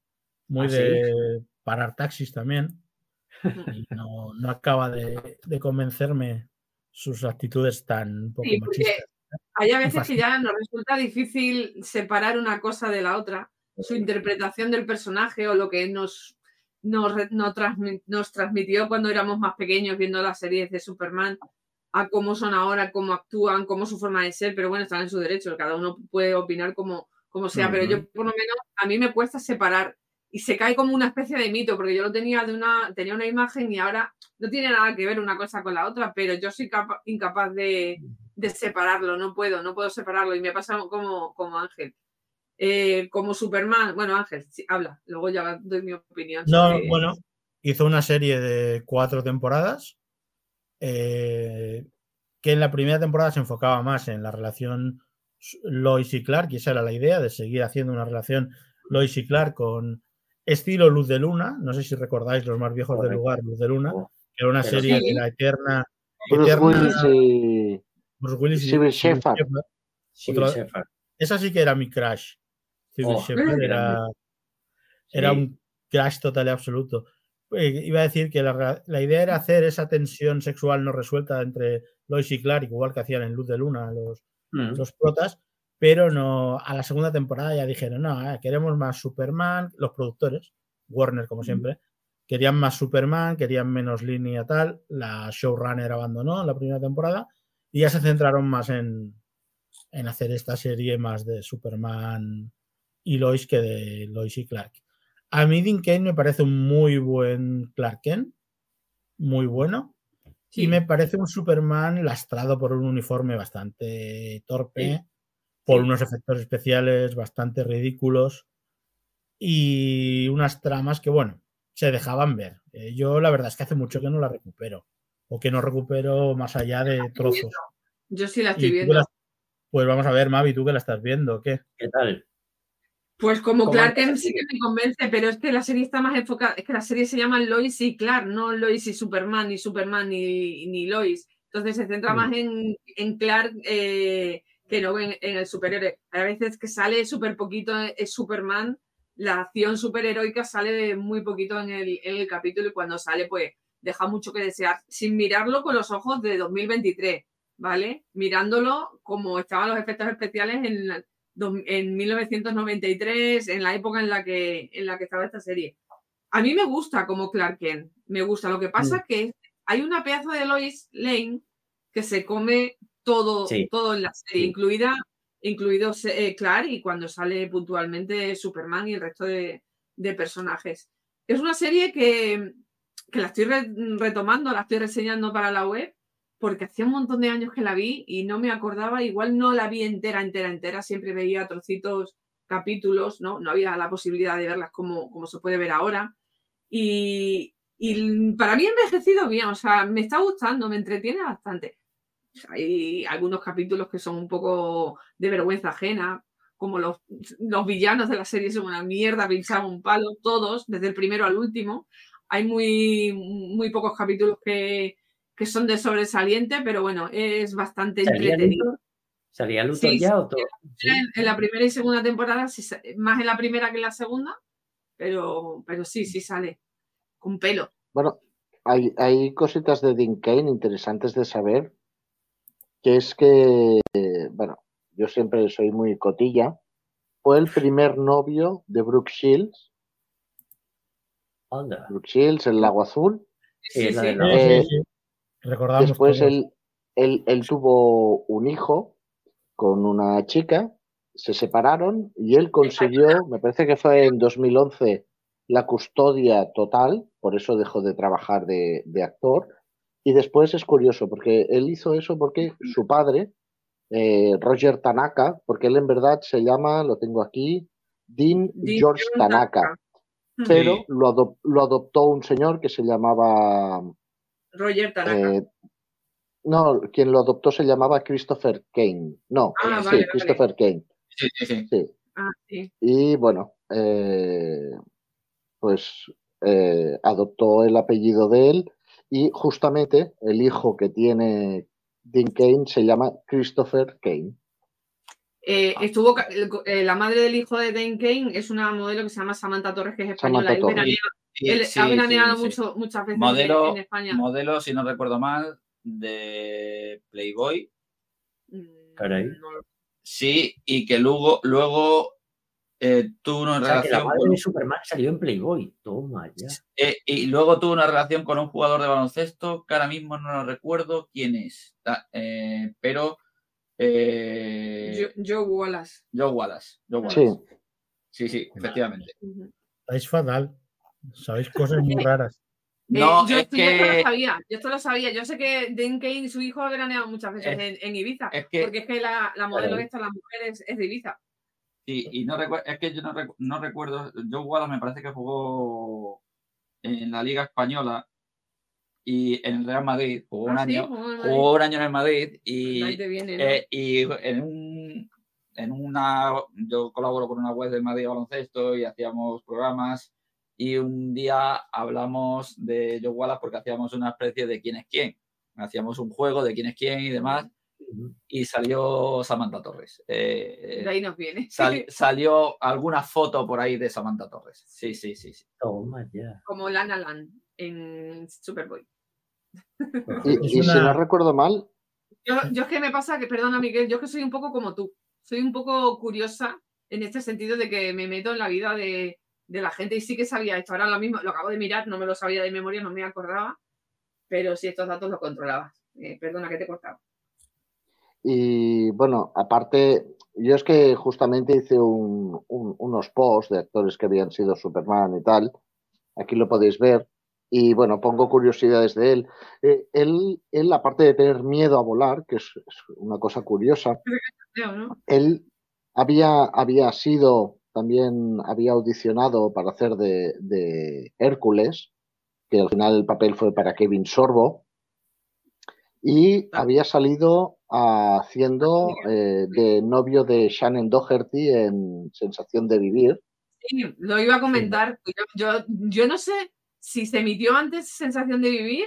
muy ¿Ah, sí? de parar taxis también. Y no, no acaba de, de convencerme sus actitudes tan poco Sí, machistas. hay a veces que ya nos resulta difícil separar una cosa de la otra, su interpretación del personaje o lo que nos, nos, nos transmitió cuando éramos más pequeños viendo las series de Superman, a cómo son ahora, cómo actúan, cómo su forma de ser, pero bueno, están en su derecho, cada uno puede opinar como, como sea, pero yo por lo menos a mí me cuesta separar y se cae como una especie de mito, porque yo lo tenía de una, tenía una imagen y ahora no tiene nada que ver una cosa con la otra, pero yo soy capa- incapaz de, de separarlo, no puedo, no puedo separarlo y me pasa como, como Ángel. Eh, como Superman, bueno Ángel, sí, habla, luego ya doy mi opinión. No, sobre- bueno, hizo una serie de cuatro temporadas eh, que en la primera temporada se enfocaba más en la relación Lois y Clark, y esa era la idea de seguir haciendo una relación Lois y Clark con estilo Luz de Luna, no sé si recordáis los más viejos del lugar, Luz de Luna, Oh, que era una pero serie sí. de la eterna, Bruce eterna Willis y Bruce Willis y. Civil Otra- Shepherd. Esa sí que era mi crush. Sybil Oh, grande. era, era Sí. un crush total y absoluto. Eh, iba a decir que la, la idea era hacer esa tensión sexual no resuelta entre Lois y Clark, igual que hacían en Luz de Luna los, Mm. los protas, pero no a la segunda temporada ya dijeron, no, eh, queremos más Superman, los productores, Warner como siempre, querían más Superman, querían menos línea tal, la showrunner abandonó en la primera temporada y ya se centraron más en, en hacer esta serie más de Superman y Lois que de Lois y Clark. A mí Dean Cain me parece un muy buen Clark Kent, muy bueno, Sí. y me parece un Superman lastrado por un uniforme bastante torpe, por unos efectos especiales bastante ridículos y unas tramas que, bueno, se dejaban ver. Eh, yo la verdad es que hace mucho que no la recupero, o que no recupero más allá de trozos. Yo sí la estoy viendo. la- Pues vamos a ver, Mavi, tú que la estás viendo, ¿o ¿qué? ¿Qué tal? Pues como ¿Cómo Clark Kent sí que me convence, pero es que la serie está más enfocada, es que la serie se llama Lois y Clark, no Lois y Superman, ni Superman ni, ni Lois. Entonces se centra Mm. más en, en Clark eh, que no en, en el superhéroe. A veces que sale súper poquito es Superman, la acción superheroica sale muy poquito en el, en el capítulo y cuando sale pues deja mucho que desear, sin mirarlo con los ojos de 2023, ¿vale? Mirándolo como estaban los efectos especiales en, en 1993, en la época en la que, en la que estaba esta serie. A mí me gusta como Clark Kent, me gusta. Lo que pasa es que hay una pedazo de Lois Lane que se come todo, Sí. todo en la serie, Sí. incluida incluido eh, Clark y cuando sale puntualmente Superman y el resto de, de personajes. Es una serie que, que la estoy re- retomando, la estoy reseñando para la web, porque hacía un montón de años que la vi y no me acordaba, igual no la vi entera, entera, entera, siempre veía trocitos, capítulos, ¿no? No había la posibilidad de verlas como, como se puede ver ahora. Y, y para mí ha envejecido bien, o sea, me está gustando, me entretiene bastante. Hay algunos capítulos que son un poco de vergüenza ajena, como los, los villanos de la serie son una mierda, pinchado un palo, todos, desde el primero al último. Hay muy, muy pocos capítulos que, que son de sobresaliente, pero bueno, es bastante ¿Salía entretenido. Luthor? ¿Salía Luthor Sí, ya o todo? En, en la primera y segunda temporada, sí más en la primera que en la segunda, pero, pero sí, sí sale. Con pelo. Bueno, hay, hay cositas de Dean Kane interesantes de saber, que es que, bueno, yo siempre soy muy cotilla, fue el primer novio de Brooke Shields, Anda. Brooke Shields, el lago azul. Sí, Sí, sí. Eh. Recordamos Después él, él, él tuvo un hijo con una chica, se separaron y él consiguió, me parece que fue en 2011, la custodia total, por eso dejó de trabajar de, de actor. Y después es curioso, porque él hizo eso porque su padre, eh, Roger Tanaka, porque él en verdad se llama, lo tengo aquí, Dean, Dean George Tanaka, Tanaka. pero Sí. lo, adop- lo adoptó un señor que se llamaba, Roger Tanaka. eh, no, quien lo adoptó se llamaba Christopher Kane, no, Ah, sí, vale, vale. Christopher Kane, Sí, sí, sí. sí. Ah, sí. Y bueno, eh, pues eh, adoptó el apellido de él y justamente el hijo que tiene Dean Kane se llama Christopher Kane. Eh, estuvo el co- eh, la madre del hijo de Dane Kane es una modelo que se llama Samantha Torres, que es española. Samantha Él, veranea- Sí, él sí, ha sí, veraneado sí. mucho, muchas veces en- Modelo, en, España. modelo, si no recuerdo mal, de Playboy. Mm, Caray. no Sí, y que luego, luego eh, tuvo una O sea, que la relación madre con- de Superman salió en Playboy. Toma ya. eh, y luego tuvo una relación con un jugador de baloncesto que ahora mismo no lo recuerdo quién es. Eh, pero eh, Jo- Joe Wallace. Joe Wallace. Joe Sí, Wallace. Sí, sí, efectivamente. Estáis fatal. Sabéis cosas muy raras. No, yo, es esto, yo esto lo sabía, yo esto lo sabía. Yo sé que Dane Kane, su hijo, ha veraneado muchas veces Es- en, en Ibiza. es que- porque es que la, la modelo Caray. esta, la mujer, es, es de Ibiza. Sí, y no recuerdo, es que yo no, recu- no recuerdo, Joe Wallace me parece que jugó en la Liga Española y en el Real Madrid, jugó un Ah, sí, año, jugó en el Madrid. jugó un año en el Madrid y, te viene, ¿no? eh, y en un en una yo colaboro con una web del Madrid Baloncesto y hacíamos programas y un día hablamos de Joe Wallace porque hacíamos una especie de quién es quién. Hacíamos un juego de quién es quién y demás. Y salió Samantha Torres. Eh, de ahí nos viene. sal- salió alguna foto por ahí de Samantha Torres. Sí, sí, sí. sí. Toma ya. Como Lana Land en Superboy. y, si no recuerdo mal, Yo, yo es que me pasa que, perdona Miguel, yo es que soy un poco como tú. Soy un poco curiosa en este sentido de que me meto en la vida de, de la gente y sí que sabía esto. Ahora lo mismo, lo acabo de mirar, no me lo sabía de memoria, no me acordaba, pero sí estos datos los controlaba. Eh, perdona que te he cortado. Y bueno, aparte, yo es que justamente hice un- un- unos posts de actores que habían sido Superman y tal. Aquí lo podéis ver. Y bueno, pongo curiosidades de él. Eh, él, él, aparte de tener miedo a volar, que es, es una cosa curiosa, él había, había sido, también había audicionado para hacer de, de Hércules, que al final el papel fue para Kevin Sorbo, y había salido haciendo eh, de novio de Shannon Doherty en Sensación de Vivir. Sí, lo iba a comentar. Yo, yo, yo no sé si se emitió antes Sensación de Vivir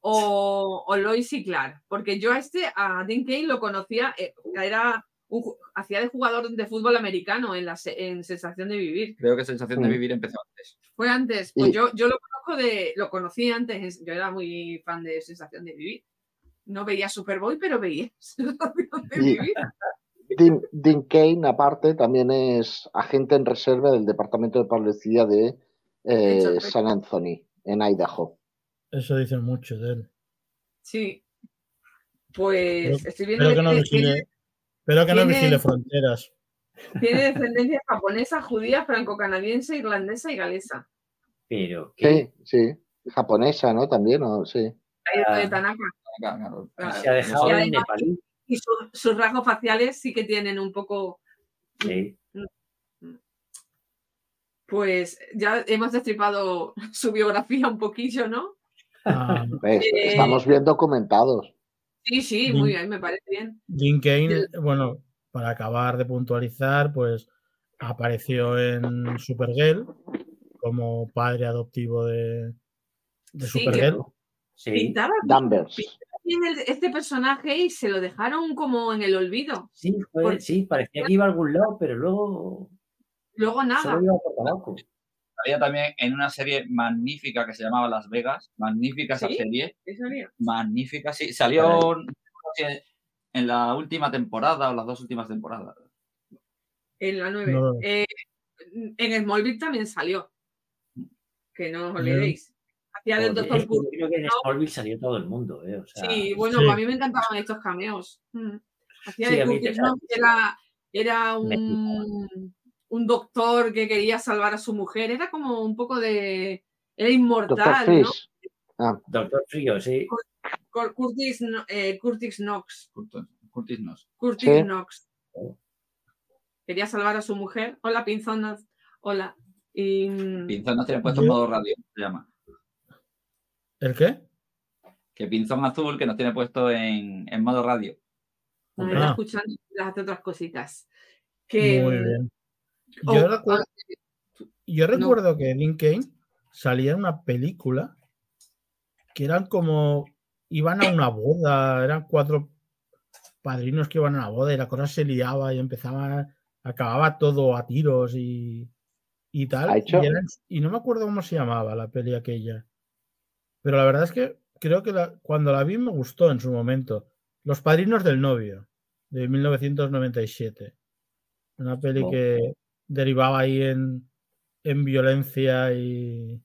o, o Lois y Clark, porque yo a este, a Dean Kane lo conocía, eh, era un hacía de jugador de fútbol americano en, la, en Sensación de Vivir. Creo que Sensación de Mm. Vivir empezó antes. Fue antes, pues Y- yo, yo lo conozco de, lo conocí antes, yo era muy fan de Sensación de Vivir. No veía Superboy, pero veía de Y- Vivir. Dean, Dean Kane, aparte, también es agente en reserva del Departamento de Policía de eh, San Anthony, en Idaho. Eso dicen mucho de él. Sí. Pues Pero- estoy viendo que no tiene- vigile, pero que no vigile fronteras. Tiene descendencia japonesa, judía, franco-canadiense, irlandesa y galesa. Pero Sí, sí. Japonesa, ¿no? También, ¿o? sí. Ahí es Ah. de Tanaka. Acá, claro. Claro. se ha dejado Y en además- nepalí. Y su- sus rasgos faciales sí que tienen un poco. Sí. Pues ya hemos destripado su biografía un poquillo, ¿no? Ah. Eh, Estamos bien documentados. Sí, sí, muy bien, me parece bien. Dean Kane, bueno, para acabar de puntualizar, pues apareció en Supergirl como padre adoptivo de, de Sí, Supergirl. Sí. Pintaba Danvers. Bien el- este personaje y se lo dejaron como en el olvido. Sí, fue- Por- sí, parecía que iba a algún lado, pero luego Luego nada. solo iba por tabaco. Salía también en una serie magnífica que se llamaba Las Vegas. Magnífica esa ¿Sí? serie. Magnífica, sí. Salió en la última temporada o las dos últimas temporadas. En la 9. No. en Smallville también salió. Que no os olvidéis. Hacía del Doctor es Who. creo que en Smallville salió todo el mundo, ¿eh? O sea, Sí, bueno, Sí. a mí me encantaban estos cameos. Mm. Hacía Sí, de Cookie, ¿no? Era, era un, un doctor que quería salvar a su mujer. Era como un poco de. Era Doctor inmortal, ¿no? Freeze. Ah, Doctor Frío, sí. Cur- Curtis, eh, Curtis Knox. Curtis, Curtis Nos. Curtis Sí. Knox. Quería salvar a su mujer. Hola, Pinzonas. Hola. Y, mm, Pinzón nos tiene puesto en Yo- modo radio, se llama. ¿El qué? Que Pinzón Azul que nos tiene puesto en, en modo radio. nos Ah. está escuchando las otras cositas. Que, Muy mm, bien. oh, Yo recuerdo, No. recuerdo que Link Kane salía en una película que eran como. iban a una boda, eran cuatro padrinos que iban a una boda y la cosa se liaba y empezaba. acababa todo a tiros y. y tal. Y, eran- y no me acuerdo cómo se llamaba la peli aquella. Pero la verdad es que creo que la- cuando la vi me gustó en su momento. Los padrinos del novio, de 1997. Una peli Oh. que derivaba ahí en, en violencia y,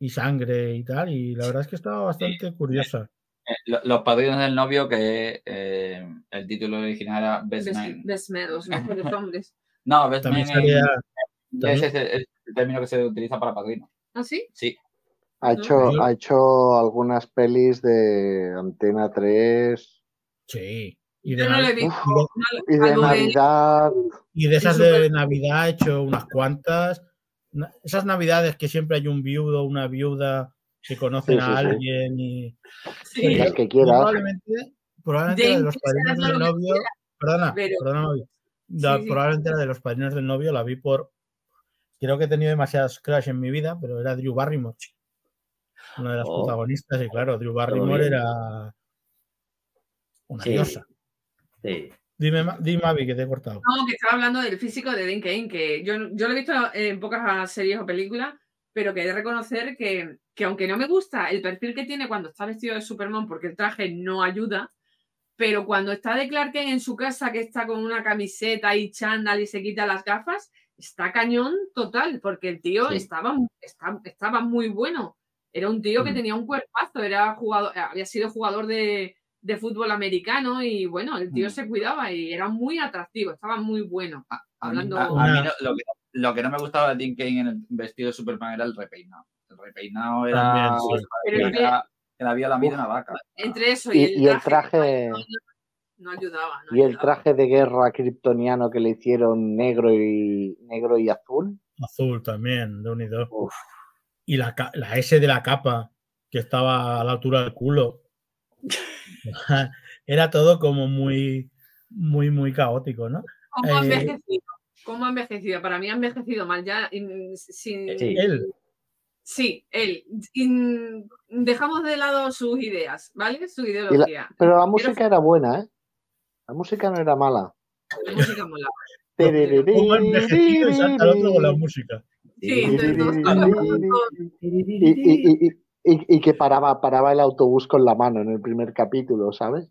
y sangre y tal. Y la verdad es que estaba bastante curiosa. Eh, lo- Los padrinos del novio, que eh, el título original era Best, Best, Man. Best Man, los mejores hombres. No, Best Man es, es- es el término que se utiliza para padrino. ¿Ah, sí? Sí. Ha, hecho, ha hecho algunas pelis de Antena 3 Sí. Y de, Yo no. Uf, y de de- Navidad. y de esas de Navidad ha hecho unas cuantas. Esas Navidades que siempre hay un viudo, una viuda que conocen Sí, a sí, alguien y. Sí, Las que quieras. probablemente, probablemente la de los padrinos del novio. quiera, Perdona, pero- perdona. La-. Probablemente la de los padrinos del novio la vi por. Creo que he tenido demasiadas crush en mi vida, pero era Drew Barrymore. Una de las Oh. protagonistas, y claro, Drew Barrymore era una Sí. diosa. Sí. Dime, Ma- di Mavi, que te he cortado. No, que estaba hablando del físico de Dean Kane, que yo, yo lo he visto en pocas series o películas, pero que he de reconocer que, que aunque no me gusta el perfil que tiene cuando está vestido de Superman, porque el traje no ayuda, pero cuando está de Clark Kent en su casa, que está con una camiseta y chándal y se quita las gafas, está cañón total, porque el tío Sí. estaba, está- estaba muy bueno. Era un tío que Mm. tenía un cuerpazo, era jugador, había sido jugador de, de fútbol americano y bueno, el tío Mm. se cuidaba y era muy atractivo, estaba muy bueno. A Hablando- a- a Una- mí no- lo, que, lo que no me gustaba de Tim Kane en el vestido de Superman era el repeinado. El repeinado era. También, sí. Pero es que era que le había lamido una vaca. entre eso y, Y, el, y el traje, no, no- no ayudaba. no Y el traje de guerra kryptoniano que le hicieron negro y negro y azul. Azul también, de unido. Uf. Y la, S de la capa, que estaba a la altura del culo. Era todo como muy, muy, muy caótico, ¿no? ¿Cómo ha eh, envejecido? ¿Cómo ha envejecido? Para mí ha envejecido mal. Ya, in- sin, Sí. Él, Sí, él. In- dejamos de lado sus ideas, ¿vale? Su ideología. Pero la música era buena, ¿eh? La música no era mala. La música mola. cómo ha envejecido y salta el otro con la música. Sí, Y, y- y- y- y que paraba, paraba el autobús con la mano en el primer capítulo, ¿sabes?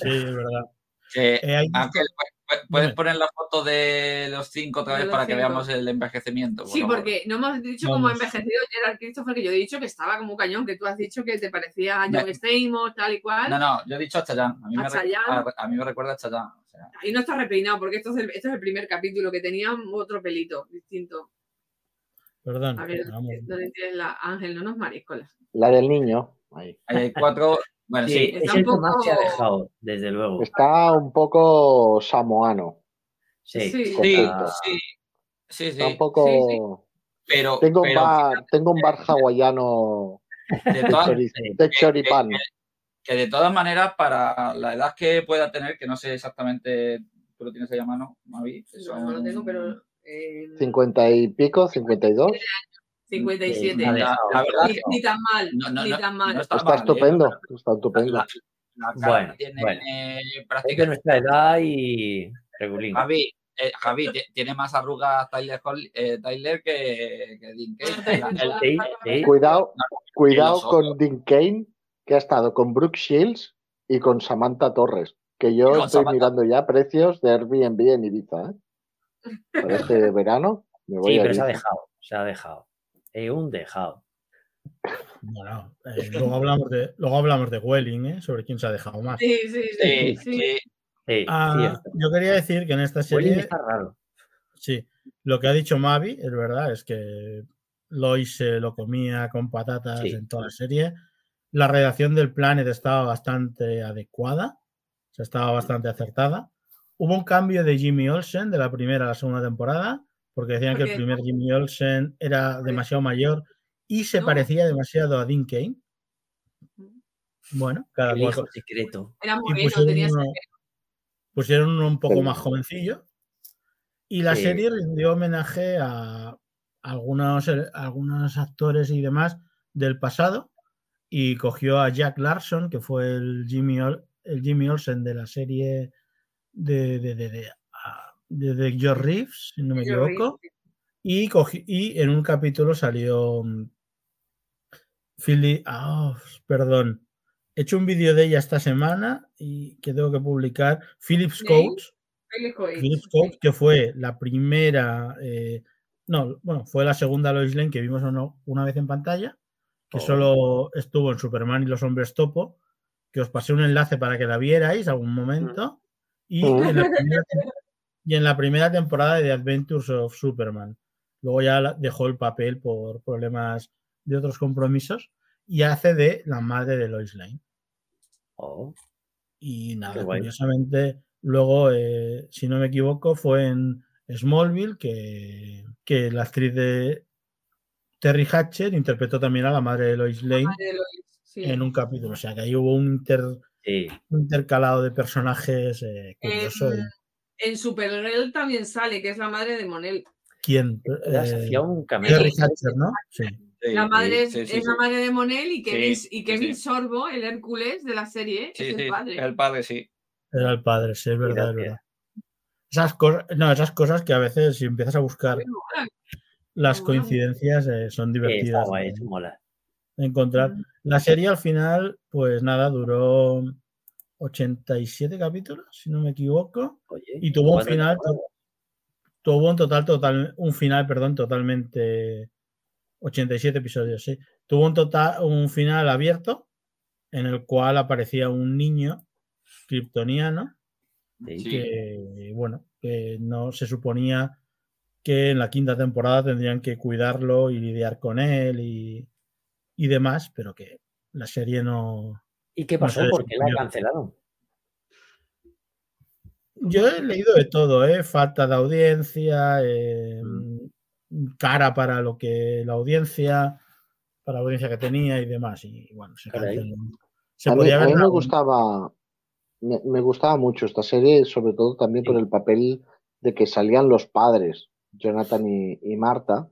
Sí, es verdad. Eh, hay- Ángel, pu- pu- ¿puedes Dime. poner la foto de los cinco otra vez para que veamos el envejecimiento? por Sí, favor? porque no hemos dicho cómo ha Vamos. envejecido Gerard Christopher, que yo he dicho que estaba como un cañón, que tú has dicho que te parecía a John Stamos, tal y cual. No, no, yo he dicho a Chayanne. A mí, A me, Chayanne. a, a mí me recuerda a Chayanne. o sea, Y no está repeinado, porque esto es, el, esto es el primer capítulo, que tenía otro pelito distinto. Perdón. A ver, vamos. ¿dónde tienes la Ángel? No nos mariscolas. La del niño. ahí. ahí hay cuatro. Bueno, Sí, sí. es está el un que más se ha poco- dejado, desde luego. Está un poco samoano. Sí, Sí. Sí, sí, sí, Está un sí. poco. Sí, Pero, Tengo, un pero bar, tengo un bar hawaiano de todas, choripán. que de todas maneras, para la edad que pueda tener, que no sé exactamente, tú lo tienes ahí a mano, Mavi. No, no lo tengo, pero. Eh, 50 y pico, 52. 57. Sí, ha La, dejado. la verdad Ni, que ni tan mal, no, no, ni tan mal. está, Está ¿eh? estupendo. Está estupendo. La, la cara Bueno, tiene bueno. eh, Es de prácticamente. nuestra edad y regulín. Javi, eh, Javi, ti- tiene más arrugas Tyler, eh, que, que Dean El- sí. Cuidado, cuidado con. Dean Kane, que ha estado con Brooke Shields y con Samantha Torres. Que yo estoy Samantha. mirando ya precios de Airbnb en Ibiza. ¿eh? Para este verano me voy Sí, a pero se ha dejado, se ha dejado. Es un dejado. Bueno, eh, luego, hablamos de, luego hablamos de Welling, ¿eh? sobre quién se ha dejado más. Sí, sí, Sí, sí. sí. sí. Sí, Ah, yo quería decir que en esta Welling serie, está raro. sí, lo que ha dicho Mavi es verdad, es que Lois se lo comía con patatas Sí. en toda la serie. La redacción del Planet estaba bastante adecuada, o sea, estaba bastante acertada. Hubo un cambio de Jimmy Olsen de la primera a la segunda temporada, porque decían que el primer Jimmy Olsen era demasiado mayor y se No. parecía demasiado a Dean Kane. Bueno, cada El cual hijo secreto. Era y moreno, pusieron tenía uno, pusieron uno un poco más jovencillo. Y la Sí. serie rindió homenaje a algunos, eh, algunos actores y demás del pasado y cogió a Jack Larson, que fue el Jimmy, Ol- el Jimmy Olsen de la serie de, de, de, de, ah, de- de George Reeves, si no me George equivoco. Y, cogi- y en un capítulo salió mm, Philly. ah, perdón. He hecho un vídeo de ella esta semana y que tengo que publicar. Phillips sí. Coates, que fue la primera. eh, no, bueno, fue la segunda Lois Lane que vimos uno- una vez en pantalla. Que Oh. solo estuvo en Superman y los hombres topo. Que os pasé un enlace para que la vierais algún momento. Y en la primera tem- y en la primera temporada de The Adventures of Superman. Luego ya dejó el papel por problemas de otros compromisos y hace de la madre de Lois Lane. Oh, Y nada, curiosamente, luego, eh, si no me equivoco, fue en Smallville que, que la actriz de Terry Hatcher interpretó también a la madre de Lois Lane Madre de Lois, sí. en un capítulo. O sea que ahí hubo un inter- sí. un intercalado de personajes eh, curioso. En, en Supergirl también sale, que es la madre de Monel. ¿Quién? Eh, hacía un cameo. Hatcher, ¿no? Sí. Sí, La madre es, sí, sí, es la madre de Monel y Kevin, Sí, y Kevin sí. Sorbo, el Hércules de la serie, Sí, es el padre. el padre sí. Era el padre, sí, es verdad, es verdad. Esas cosas, no, esas cosas que a veces si empiezas a buscar las coincidencias eh, son Eh, Está divertidas guay, de- eso mola. Encontrar. La serie al final, pues nada, duró 87 capítulos, si no me equivoco, Oye, y tuvo un ¿cuándo final, tuvo un total, total, un final, perdón, totalmente 87 episodios, sí. Tuvo un total, un final abierto en el cual aparecía un niño kryptoniano. Sí. que, bueno, que no se suponía que en la quinta temporada tendrían que cuidarlo y lidiar con él y, y demás, pero que la serie no. ¿Y qué pasó? ¿Por qué la cancelaron? Yo he leído de todo, ¿eh? Falta de audiencia, eh, cara para lo que la audiencia, para la audiencia que tenía y demás. Y bueno, se canceló. Se a mí, podía a ver mí me gustaba, me, me gustaba mucho esta serie, sobre todo también por el papel de que salían los padres, Jonathan y, y Marta,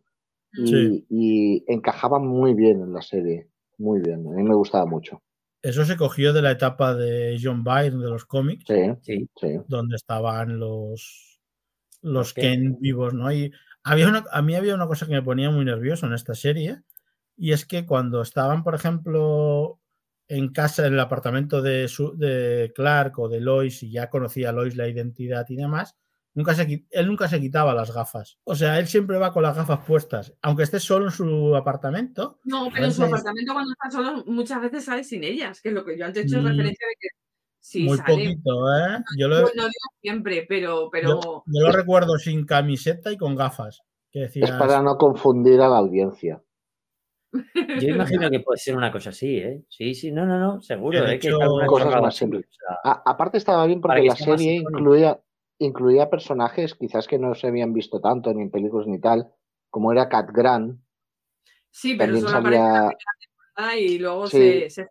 y, Sí. y encajaban muy bien en la serie, muy bien. A mí me gustaba mucho. Eso se cogió de la etapa de John Byrne de los cómics. Sí, Sí. sí. donde estaban los los. Ken vivos, ¿no? Y había una, a mí había una cosa que me ponía muy nervioso en esta serie, y es que cuando estaban, por ejemplo, en casa, en el apartamento de, su- de Clark o de Lois, y ya conocía a Lois la identidad y demás, nunca se, él nunca se quitaba las gafas. O sea, él siempre va con las gafas puestas, aunque esté solo en su apartamento. No, pero en su apartamento cuando está solo muchas veces sale sin ellas, que es lo que yo antes he hecho Mm, referencia de que sí muy sale. poquito, ¿eh? Yo lo, No, digo siempre, pero, pero yo- yo lo recuerdo sin camiseta y con gafas. Que Es para no confundir a la audiencia. Yo imagino que puede ser una cosa así, ¿eh? Sí, sí, no, no, no, seguro, De ¿eh? Que cosas cosa más simples. o sea, A- aparte estaba bien Para porque que la serie incluía, incluía personajes quizás que no se habían visto tanto ni en películas ni tal, como era Cat Grant. sí, pero También solo la salía... temporada y luego Sí. se, se-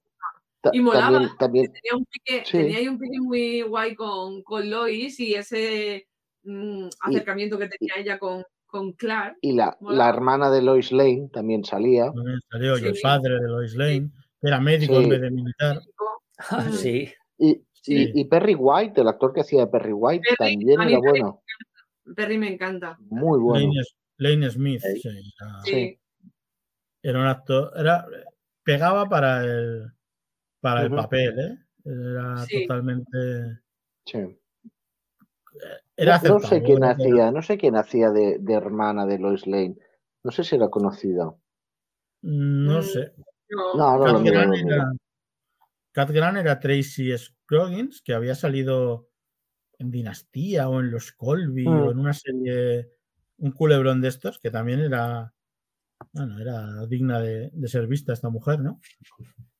y molaba. También, también, tenía un pique, Sí. tenía ahí un pique muy guay con, con Lois y ese mm, acercamiento que tenía ella con, con Clark. y la, la hermana de Lois Lane también salía. También salió y el Sí. padre de Lois Lane, que era médico Sí. en vez de militar. Mm. sí, Y, Sí. y, y Perry White, el actor que hacía de Perry White, Perry, también era Perry- bueno. Perry me encanta. Muy bueno. Lane, Lane Smith, Sí. sí, era, Sí. era un actor, era, pegaba para el para el papel, ¿eh? Era Sí. totalmente. Sí. Era no, no sé quién era- hacía, no sé quién hacía de, de hermana de Lois Lane. No sé si era conocida. No Mm, sé. No, No, no, Cat lo miro, Grant lo miro. era, Cat Grant era Tracy Scroggins, que había salido en Dinastía o en Los Colby Mm. o en una serie un culebrón de estos, que también era, bueno, era digna de, de ser vista esta mujer, ¿no?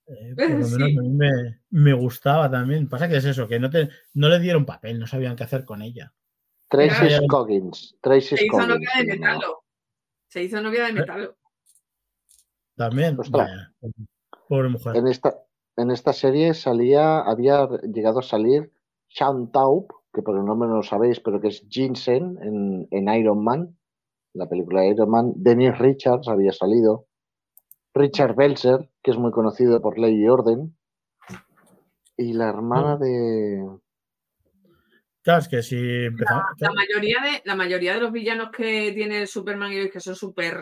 Eh, por lo menos Sí. a mí me, me gustaba también. Pasa que es eso, que no, te, no le dieron papel, no sabían qué hacer con ella. Tracy Mira. Scoggins. Tracy Se hizo Scoggins. novia de. Metalo. Se hizo novia de Metalo. También, pobre mujer. En esta, en esta serie salía, había llegado a salir Sean Taupe, que por el nombre no lo sabéis, pero que es Jensen en, en Iron Man, la película de Iron Man. Dennis Richards había salido. Richard Belzer, que es muy conocido por Ley y Orden. Y la hermana de. Claro, es que si empezamos. La mayoría, de, la mayoría de los villanos que tiene el Superman y que son súper.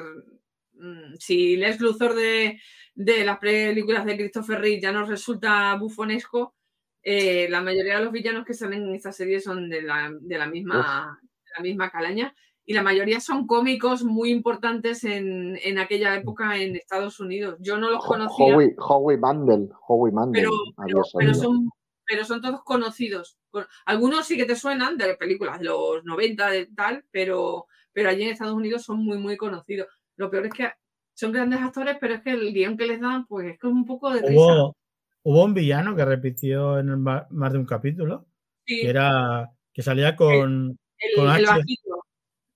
mm, Si Les Luthor de, de las películas de Christopher Reeve ya nos resulta bufonesco, eh, la mayoría de los villanos que salen en esta serie son de la, de la misma, de la misma calaña. Y la mayoría son cómicos muy importantes en, en aquella época en Estados Unidos. Yo no los conocía. Howie, Howie Mandel. Howie Mandel pero, pero, son, pero son todos conocidos. Con- Algunos sí que te suenan de películas de los 90 de tal, pero, pero allí en Estados Unidos son muy, muy conocidos. Lo peor es que son grandes actores, pero es que el guion que les dan, pues es como un poco de risa. Hubo, hubo un villano que repitió en el ma- más de un capítulo, Sí, que era que salía con. el, con el H. bajito.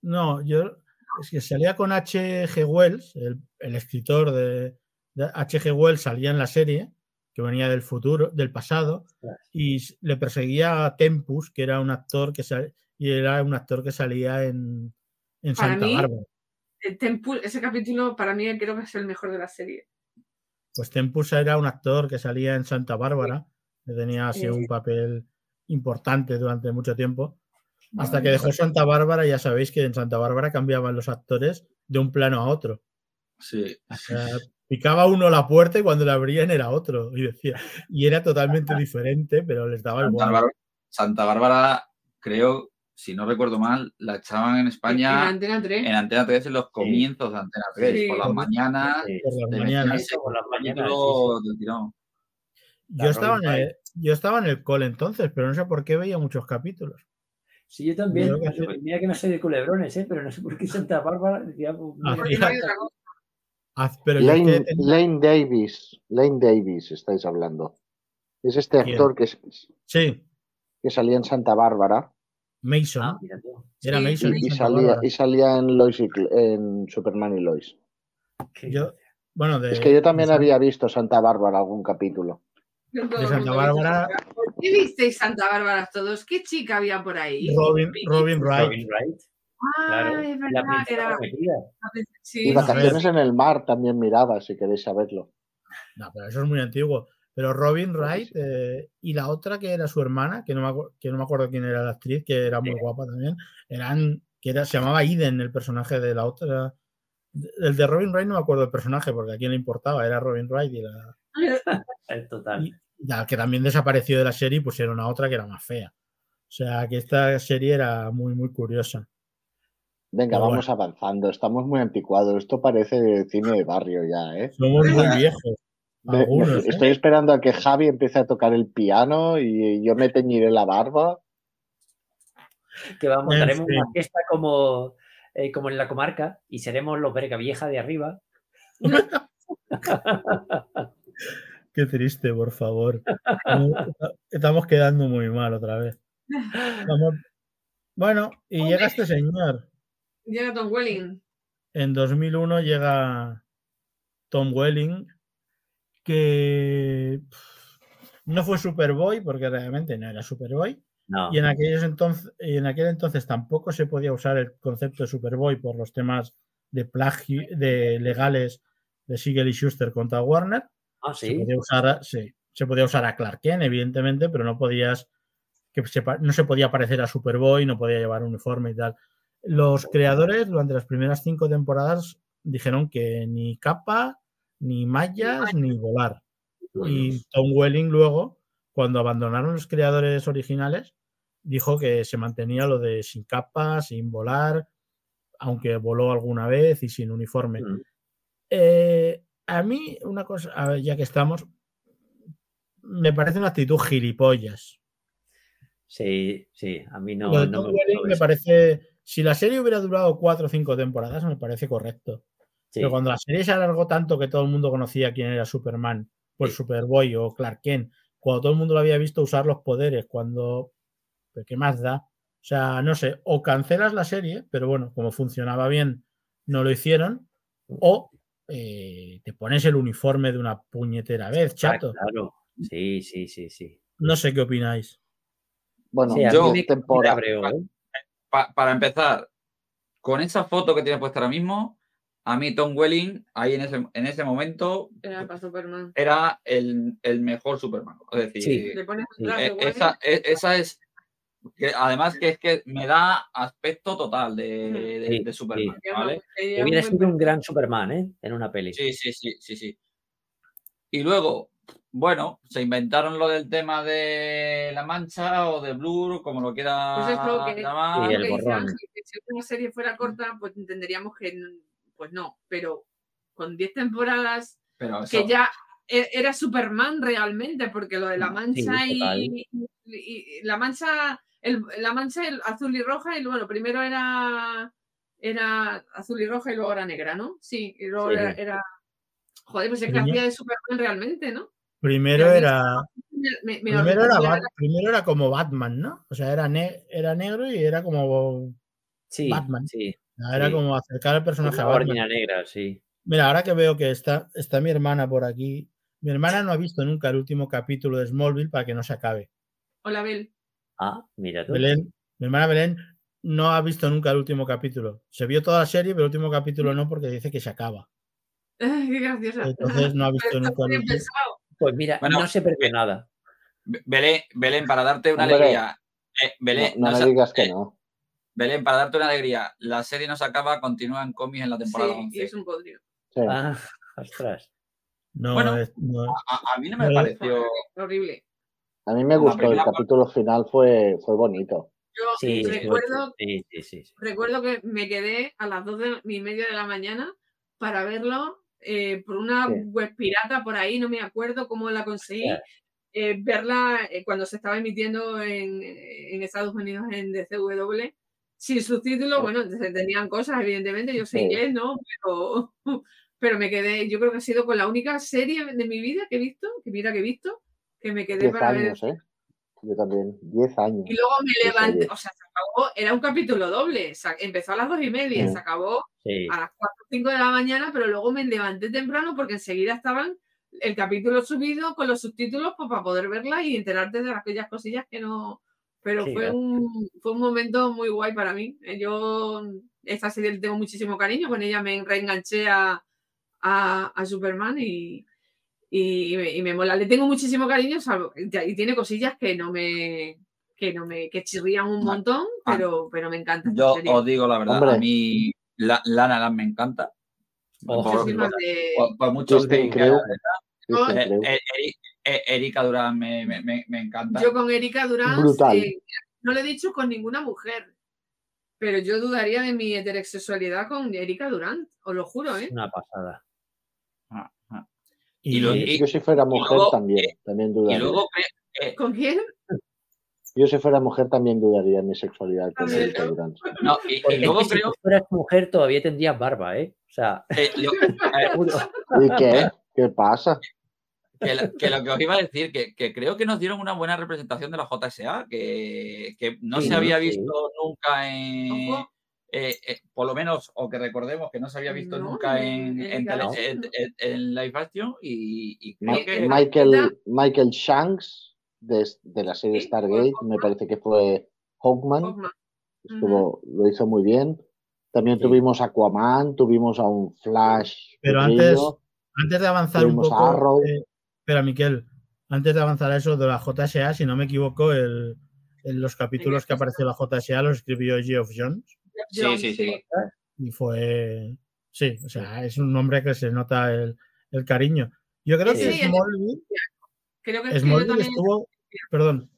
No, yo. Es que salía con H.G. Wells, el, el escritor de, de H.G. Wells salía en la serie, que venía del futuro, del pasado, y le perseguía a Tempus, que era un actor que sal- y era un actor que salía en, en Santa mí- Bárbara. El Temple- ese capítulo para mí creo que es el mejor de la serie. Pues Tempus era un actor que salía en Santa Bárbara, que tenía así Sí. un papel importante durante mucho tiempo, hasta que dejó Santa Bárbara, ya sabéis que en Santa Bárbara cambiaban los actores de un plano a otro. Sí. O sea, picaba uno la puerta y cuando la abrían era otro. Y decía, y era totalmente diferente, pero les daba Santa igual. Bárbara, Santa Bárbara, creo, si no recuerdo mal, la echaban en En España Antena 3. en Antena 3 en los comienzos de Antena 3, Sí. por las mañanas. Sí, Por las mañanas. por las mañanas, tirón. Yo estaba, en el, yo estaba en el cole entonces, pero no sé por qué veía muchos capítulos. Sí, yo también. Creo que sí. Mira que no soy de culebrones, ¿eh? pero no sé por qué Santa Bárbara decía, pues, Ah, mira, Pero yo Lane, que tenía- Lane Davis. Lane Davis estáis hablando. Es este ¿Quién? actor que, es- Sí, que salía en Santa Bárbara Mason. ah, mira tú. Era Sí, Mason. y, salía, Bárbara. y salía en, Lois y en Superman y Lois. Yo, bueno, de, Es que yo también había visto Santa Bárbara algún capítulo. De Santa Bárbara, ¿Por qué visteis Santa Bárbara todos? ¿Qué chica había por ahí? Robin, Robin Wright. Robin Wright, Ah, claro. es La verdad, princesa era. Sí, Y va- Vacaciones en el Mar también miraba, si queréis saberlo. No, pero eso es muy antiguo. Pero Robin que Wright sí. eh, y la otra que era su hermana, que no, me que no me acuerdo quién era la actriz, que era muy guapa también, eran, que era, se llamaba Eden, el personaje de la otra. El de Robin Wright no me acuerdo del personaje, porque a quién le importaba, era Robin Wright y la, Es total. y la que también desapareció de la serie y pusieron a otra que era más fea. O sea que esta serie era muy, muy curiosa. Venga, Pero vamos avanzando. Estamos muy anticuados. Esto parece cine de barrio ya, ¿eh? Somos muy viejos. Me- me- Algunos, ¿eh? estoy esperando a que Javi empiece a tocar el piano y yo me teñiré la barba. Que vamos, En haremos una fiesta como, eh, como en la comarca y seremos los Verga Vieja de arriba. Qué triste, por favor. Estamos- quedando muy mal otra vez. Vamos- Bueno, y llega este señor. Llega Tom Welling. En 2001 llega Tom Welling, que no fue Superboy, porque realmente no era Superboy, No. y en, aquellos entonces, y en aquel entonces tampoco se podía usar el concepto de Superboy por los temas de plagio, de legales de Siegel y Schuster contra Warner. Ah, Se sí. podía usar, a- sí, se podía usar a Clark Kent, evidentemente, pero no podías que se no se podía parecer a Superboy, no podía llevar uniforme y tal. Los creadores durante las primeras cinco temporadas dijeron que ni capa, ni mallas, ni volar. Y Tom Welling luego, cuando abandonaron los creadores originales, dijo que se mantenía lo de sin capa, sin volar, aunque voló alguna vez y sin uniforme. Mm. Eh, a mí, una cosa, a ver, ya que estamos, me parece una actitud gilipollas. Sí, sí, a mí no, Lo de no Tom me me parece, si la serie hubiera durado cuatro o cinco temporadas, me parece correcto. Sí. Pero cuando la serie se alargó tanto que todo el mundo conocía quién era Superman, pues Superboy o Clark Kent, cuando todo el mundo lo había visto usar los poderes, cuando. ¿Pero ¿Qué más da? O sea, no sé, o cancelas la serie, pero bueno, como funcionaba bien, no lo hicieron, o eh, te pones el uniforme de una puñetera vez, Ah, chato. claro. Sí, sí, sí, sí. No sé qué opináis. Bueno, Sí, yo- temporada. ¿eh? Pa- para empezar, con esa foto que tiene puesta ahora mismo, a mí Tom Welling, ahí en ese, en ese momento, Era para Superman. era el, el mejor Superman. Es decir, Sí. Le pones Sí. un eh, traje guay. esa, e- esa es. que además que es que me da aspecto total de, de- Sí, de Superman, Ella ¿vale? Hubiera sido un gran Superman, ¿eh? En una peli. Sí, sí, sí, sí, sí. Y luego, bueno, se inventaron lo del tema de la mancha o de Blur, como lo quiera Pues es lo que- llamar. Sí, el borrón. Si una serie fuera corta, pues entenderíamos que pues no, pero con 10 temporadas Pero eso, que ya e- era Superman realmente, porque lo de la mancha total. y, y- y la mancha, el- la mancha el azul y roja, y bueno, primero era era azul y roja y luego era negra, ¿no? Sí, y luego Sí. era, era- Joder, pues es que hacía de Superman realmente, ¿no? Primero era. Me- me- me Primero era, horrorizaba. Bat- primero era como Batman, ¿no? O sea, era, ne- era negro y era como. Sí, Batman. sí. Era Sí. como acercar al personaje a Batman. negra, sí. Mira, ahora que veo que está, está mi hermana por aquí. Mi hermana no ha visto nunca el último capítulo de Smallville para que no se acabe. Hola, Bel. Ah, mira tú. Belén, mi hermana Belén no ha visto nunca el último capítulo. Se vio toda la serie, pero el último capítulo no porque dice que se acaba. Qué graciosa. Entonces no ha visto nunca el bien último. pensado. Pues mira, Bueno, no se perdió nada. Be- Belén, Belén, para darte una Hombre. alegría. eh, No, Belén, no no me se- digas que eh, no. Belén, para darte una alegría. La serie no se acaba, continúa en cómics en la temporada Sí, y 11. es un podrio. Sí. Ah, ostras. No, Bueno. es- no. A, a mí no me No, pareció. Horrible. A mí me gustó, el capítulo final fue, fue bonito. Yo Sí, recuerdo, sí, sí, sí, sí. recuerdo que me quedé a las 2 de, y media de la mañana para verlo eh, por una Sí. web pirata por ahí, no me acuerdo cómo la conseguí. Eh, verla eh, cuando se estaba emitiendo en, en Estados Unidos en DCW sin subtítulos, Sí. bueno, se tenían cosas, evidentemente, yo Sí. inglés, ¿no? Pero, pero me quedé, yo creo que ha sido con la única serie de mi vida que he visto, que mira que he visto, que me quedé Diez para ver. años, ¿eh? Yo también, diez años. Y luego me levanté, o sea, se acabó, era un capítulo doble, empezó a las dos y media, Sí. se acabó Sí. a las 4 o 5 de la mañana, pero luego me levanté temprano porque enseguida estaban el capítulo subido con los subtítulos pues, para poder verla y enterarte de aquellas cosillas que no. Pero Sí, fue, un, fue un momento muy guay para mí. Eh, Yo, esta serie le tengo muchísimo cariño, con ella me reenganché a, a, a Superman y, y, y me, y me mola. Le tengo muchísimo cariño salvo- y tiene cosillas que no me. que no me que chirrían un Ah, montón, ah. pero, pero me encanta. Yo serie. os digo la verdad, Hombre. a mí la, Lana Land me encanta. Oh, por, más de- por- por muchos Kristen que. Yo- Kristen Eh, Crew. eh, eh, Erika Durán me, me- me- me encanta. Yo con Erika Durán Brutal. eh, no lo he dicho con ninguna mujer, pero yo dudaría de mi heterosexualidad con Erika Durán, os lo juro, ¿eh? Una pasada. Ah, ah. Y, Y lo- y- Yo si fuera mujer luego, también, eh, también Y dudaría. luego eh, ¿Con quién? Yo si fuera mujer también dudaría de mi sexualidad con Erika ¿no? Durán. no, y, y luego que si creo tú fueras mujer todavía tendrías barba, ¿eh? O sea, eh, lo- eh. ¿Y qué? ¿Qué pasa? Que, lo- que lo que os iba a decir, que, que creo que nos dieron una buena representación de la JSA, que, que no Sí, se había sí. visto nunca en. Eh, eh, por lo menos, o que recordemos que no se había visto No, nunca en- en, en no. live action y, y creo Ma- Eh, que. Michael, Michael Shanks de, de la serie Sí, Stargate, me parece que fue Hawkman, estuvo, lo hizo muy bien. También Sí. tuvimos Aquaman, tuvimos a un Flash. Pero antes-. Antes de avanzar un a poco. Arrow. eh, espera, Miquel. Antes de avanzar a eso de la JSA, si no me equivoco, el, en los capítulos que apareció la JSA los escribió Geoff Jones Sí, sí, sí. y fue. Sí, o sea, es un nombre que se nota el, el cariño. Yo creo Sí, que sí, Smallville, Creo que Smallville también. estuvo. Perdón.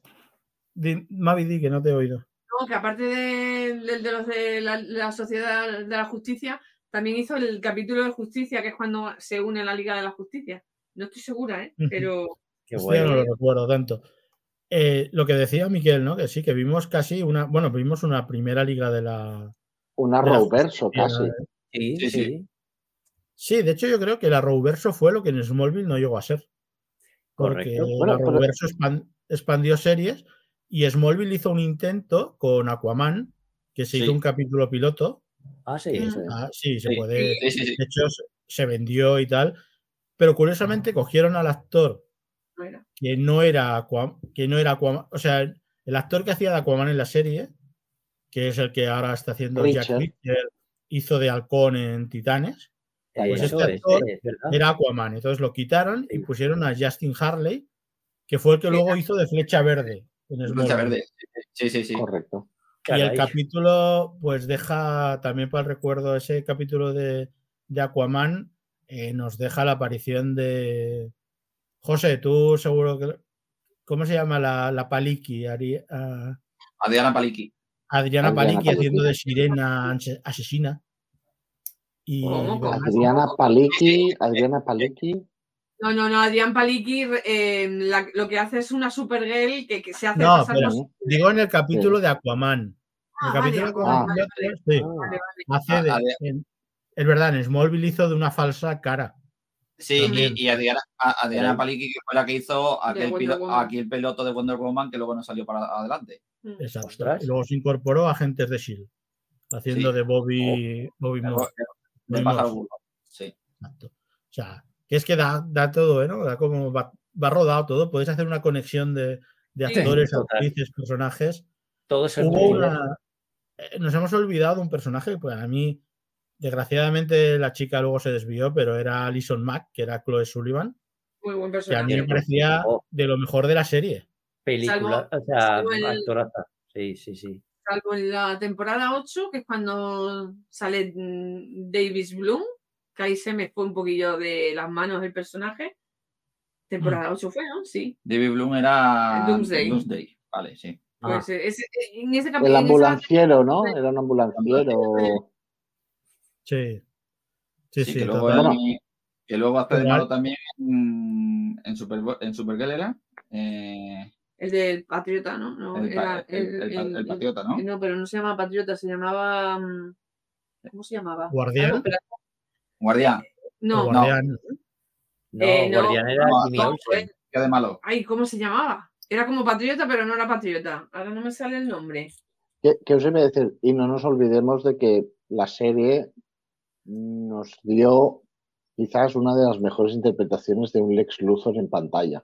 Di- Mavi, di que no te he oído. No, que aparte de, de los de la, la Sociedad de la Justicia, también hizo el capítulo de Justicia, que es cuando se une la Liga de la Justicia. No estoy segura, ¿eh? Pero Qué bueno. no lo recuerdo tanto. Eh, lo que decía Miquel, ¿no? Que sí, que vimos casi una. Bueno, vimos una primera liga de la, un de la Arrowverso justicia, casi. ¿eh? Sí, Sí, sí. sí. De hecho yo creo que el Arrowverso fue lo que en Smallville no llegó a ser. Porque Bueno, pero- Arrowverso expan- expandió series y Smallville hizo un intento con Aquaman, que se Sí. hizo un capítulo piloto. Ah, sí. Ah, sí, se Sí, puede. Sí, sí, sí. De hecho, se- se vendió y tal. Pero curiosamente cogieron al actor Bueno, que no era Aquaman, que no era Aquaman, o sea, el, actor que hacía de Aquaman en la serie, que es el que ahora está haciendo Jack Richard. Hizo de Halcón en Titanes, Pues este actor es era Aquaman. Entonces lo quitaron y pusieron a Justin Harley, que fue el que luego hizo de Flecha Verde. en Flecha verde. Sí, sí, sí. Correcto. Y el capítulo, pues deja también para el recuerdo ese capítulo de, de Aquaman, eh, nos deja la aparición de. José, tú seguro que. ¿Cómo se llama la, la Paliki? Ari- ah, Adriana Paliki. Adriana, Adriana Paliki Paliki. haciendo de sirena asesina. Y. Adriana Paliki, Adriana Paliki. No, no, no, Adrián Paliki eh, la- lo que hace es una Supergirl que, que se hace No, pasar pero digo en el capítulo de Aquaman. En Ah, el vale, capítulo de Aquaman, Ah, hace de- A- Adri- en- es verdad, en Smallville hizo de una falsa cara. Sí, También. y, y Adriana, a- Adriana Caray. Paliki, que fue la que hizo aquel, pilo- aquel piloto de Wonder Woman que luego no salió para adelante. Mm. Exacto. Ostras. Y luego se incorporó a Agentes de Shield, haciendo Sí. de Bobby, Bobby De, Moore. de Bobby. Sí. exacto. O sea, que es que da, da todo, ¿eh? ¿no? Da como va, va rodado todo. Puedes hacer una conexión de, de actores, actrices, personajes. Todo es Hubo una- eh, Nos hemos olvidado un personaje, pues a mí, desgraciadamente, la chica luego se desvió, pero era Alison Mack, que era Chloe Sullivan, Muy buen que a personaje. mí me parecía Oh. de lo mejor de la serie. Película, Salvo- o sea, el- actoraza. Sí, sí, sí. Salvo en la temporada 8, que es cuando sale mm, Davis Bloom, que ahí se me fue un poquillo de las manos el personaje. Temporada Mm. 8 fue, ¿no? Sí. David Bloom era Doomsday. Doomsday. Vale, sí. Ah, Pues ese- en ese El capítulo. ambulanciero, ¿no? Era un ambulanciero. Sí. Sí, Sí, sí, que, luego, él- que luego hace de malo también en, en, Super, en Supergirl era. Eh, El del Patriota, ¿no? no el, era el- el- el- el Patriota, ¿no? No, pero no se llama Patriota, se llamaba. mm, ¿Cómo se llamaba? Guardián. Ah, no, Guardián. No, guardián. no, eh, no, Guardián era no, no. ¿Qué de malo? Ay, ¿cómo se llamaba? Era como Patriota, pero no era Patriota. Ahora no me sale el nombre. ¿Qué, qué os iba a decir? Y no nos olvidemos de que la serie nos dio quizás una de las mejores interpretaciones de un Lex Luthor en pantalla.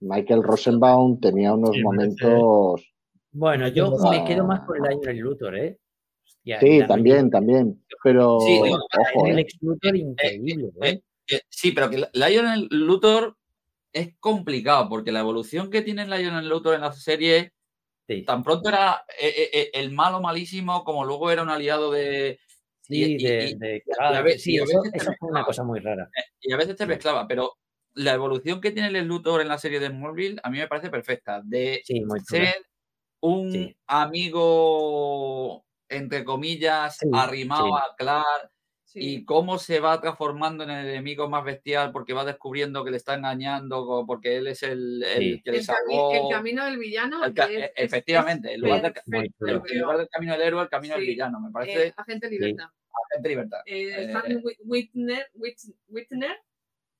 Michael Rosenbaum tenía unos Sí, momentos. Bueno, yo Ah. me quedo más con el año del Luthor, ¿eh? Hostia, Sí, también, también. Pero, Sí, digo, ojo, El eh, ex Luthor increíble, ¿eh? Eh, sí, pero que Lionel Luthor es complicado porque la evolución que tiene Lionel Luthor en la serie Sí, tan pronto era eh, eh, eh, el malo malísimo como luego era un aliado de sí, y- de, y- de- y a claro, ve- sí, eso, veces eso fue una cosa muy rara. y a veces te Sí. mezclaba, pero la evolución que tiene el Luthor en la serie de Smallville a mí me parece perfecta. De Sí, ser un Sí. amigo, entre comillas, arrimado a Clark Sí. y cómo se va transformando en el enemigo más bestial porque va descubriendo que le está engañando, porque él es el, el Sí. que le el, cami- salvó. el camino del villano. el ca- es- es- efectivamente, en lugar, del, lugar camino del héroe, el camino del villano. Me eh, parece Agente Libertad. agente libertad. Eh, Eh, Whit- Whitner, Whit- Whitner,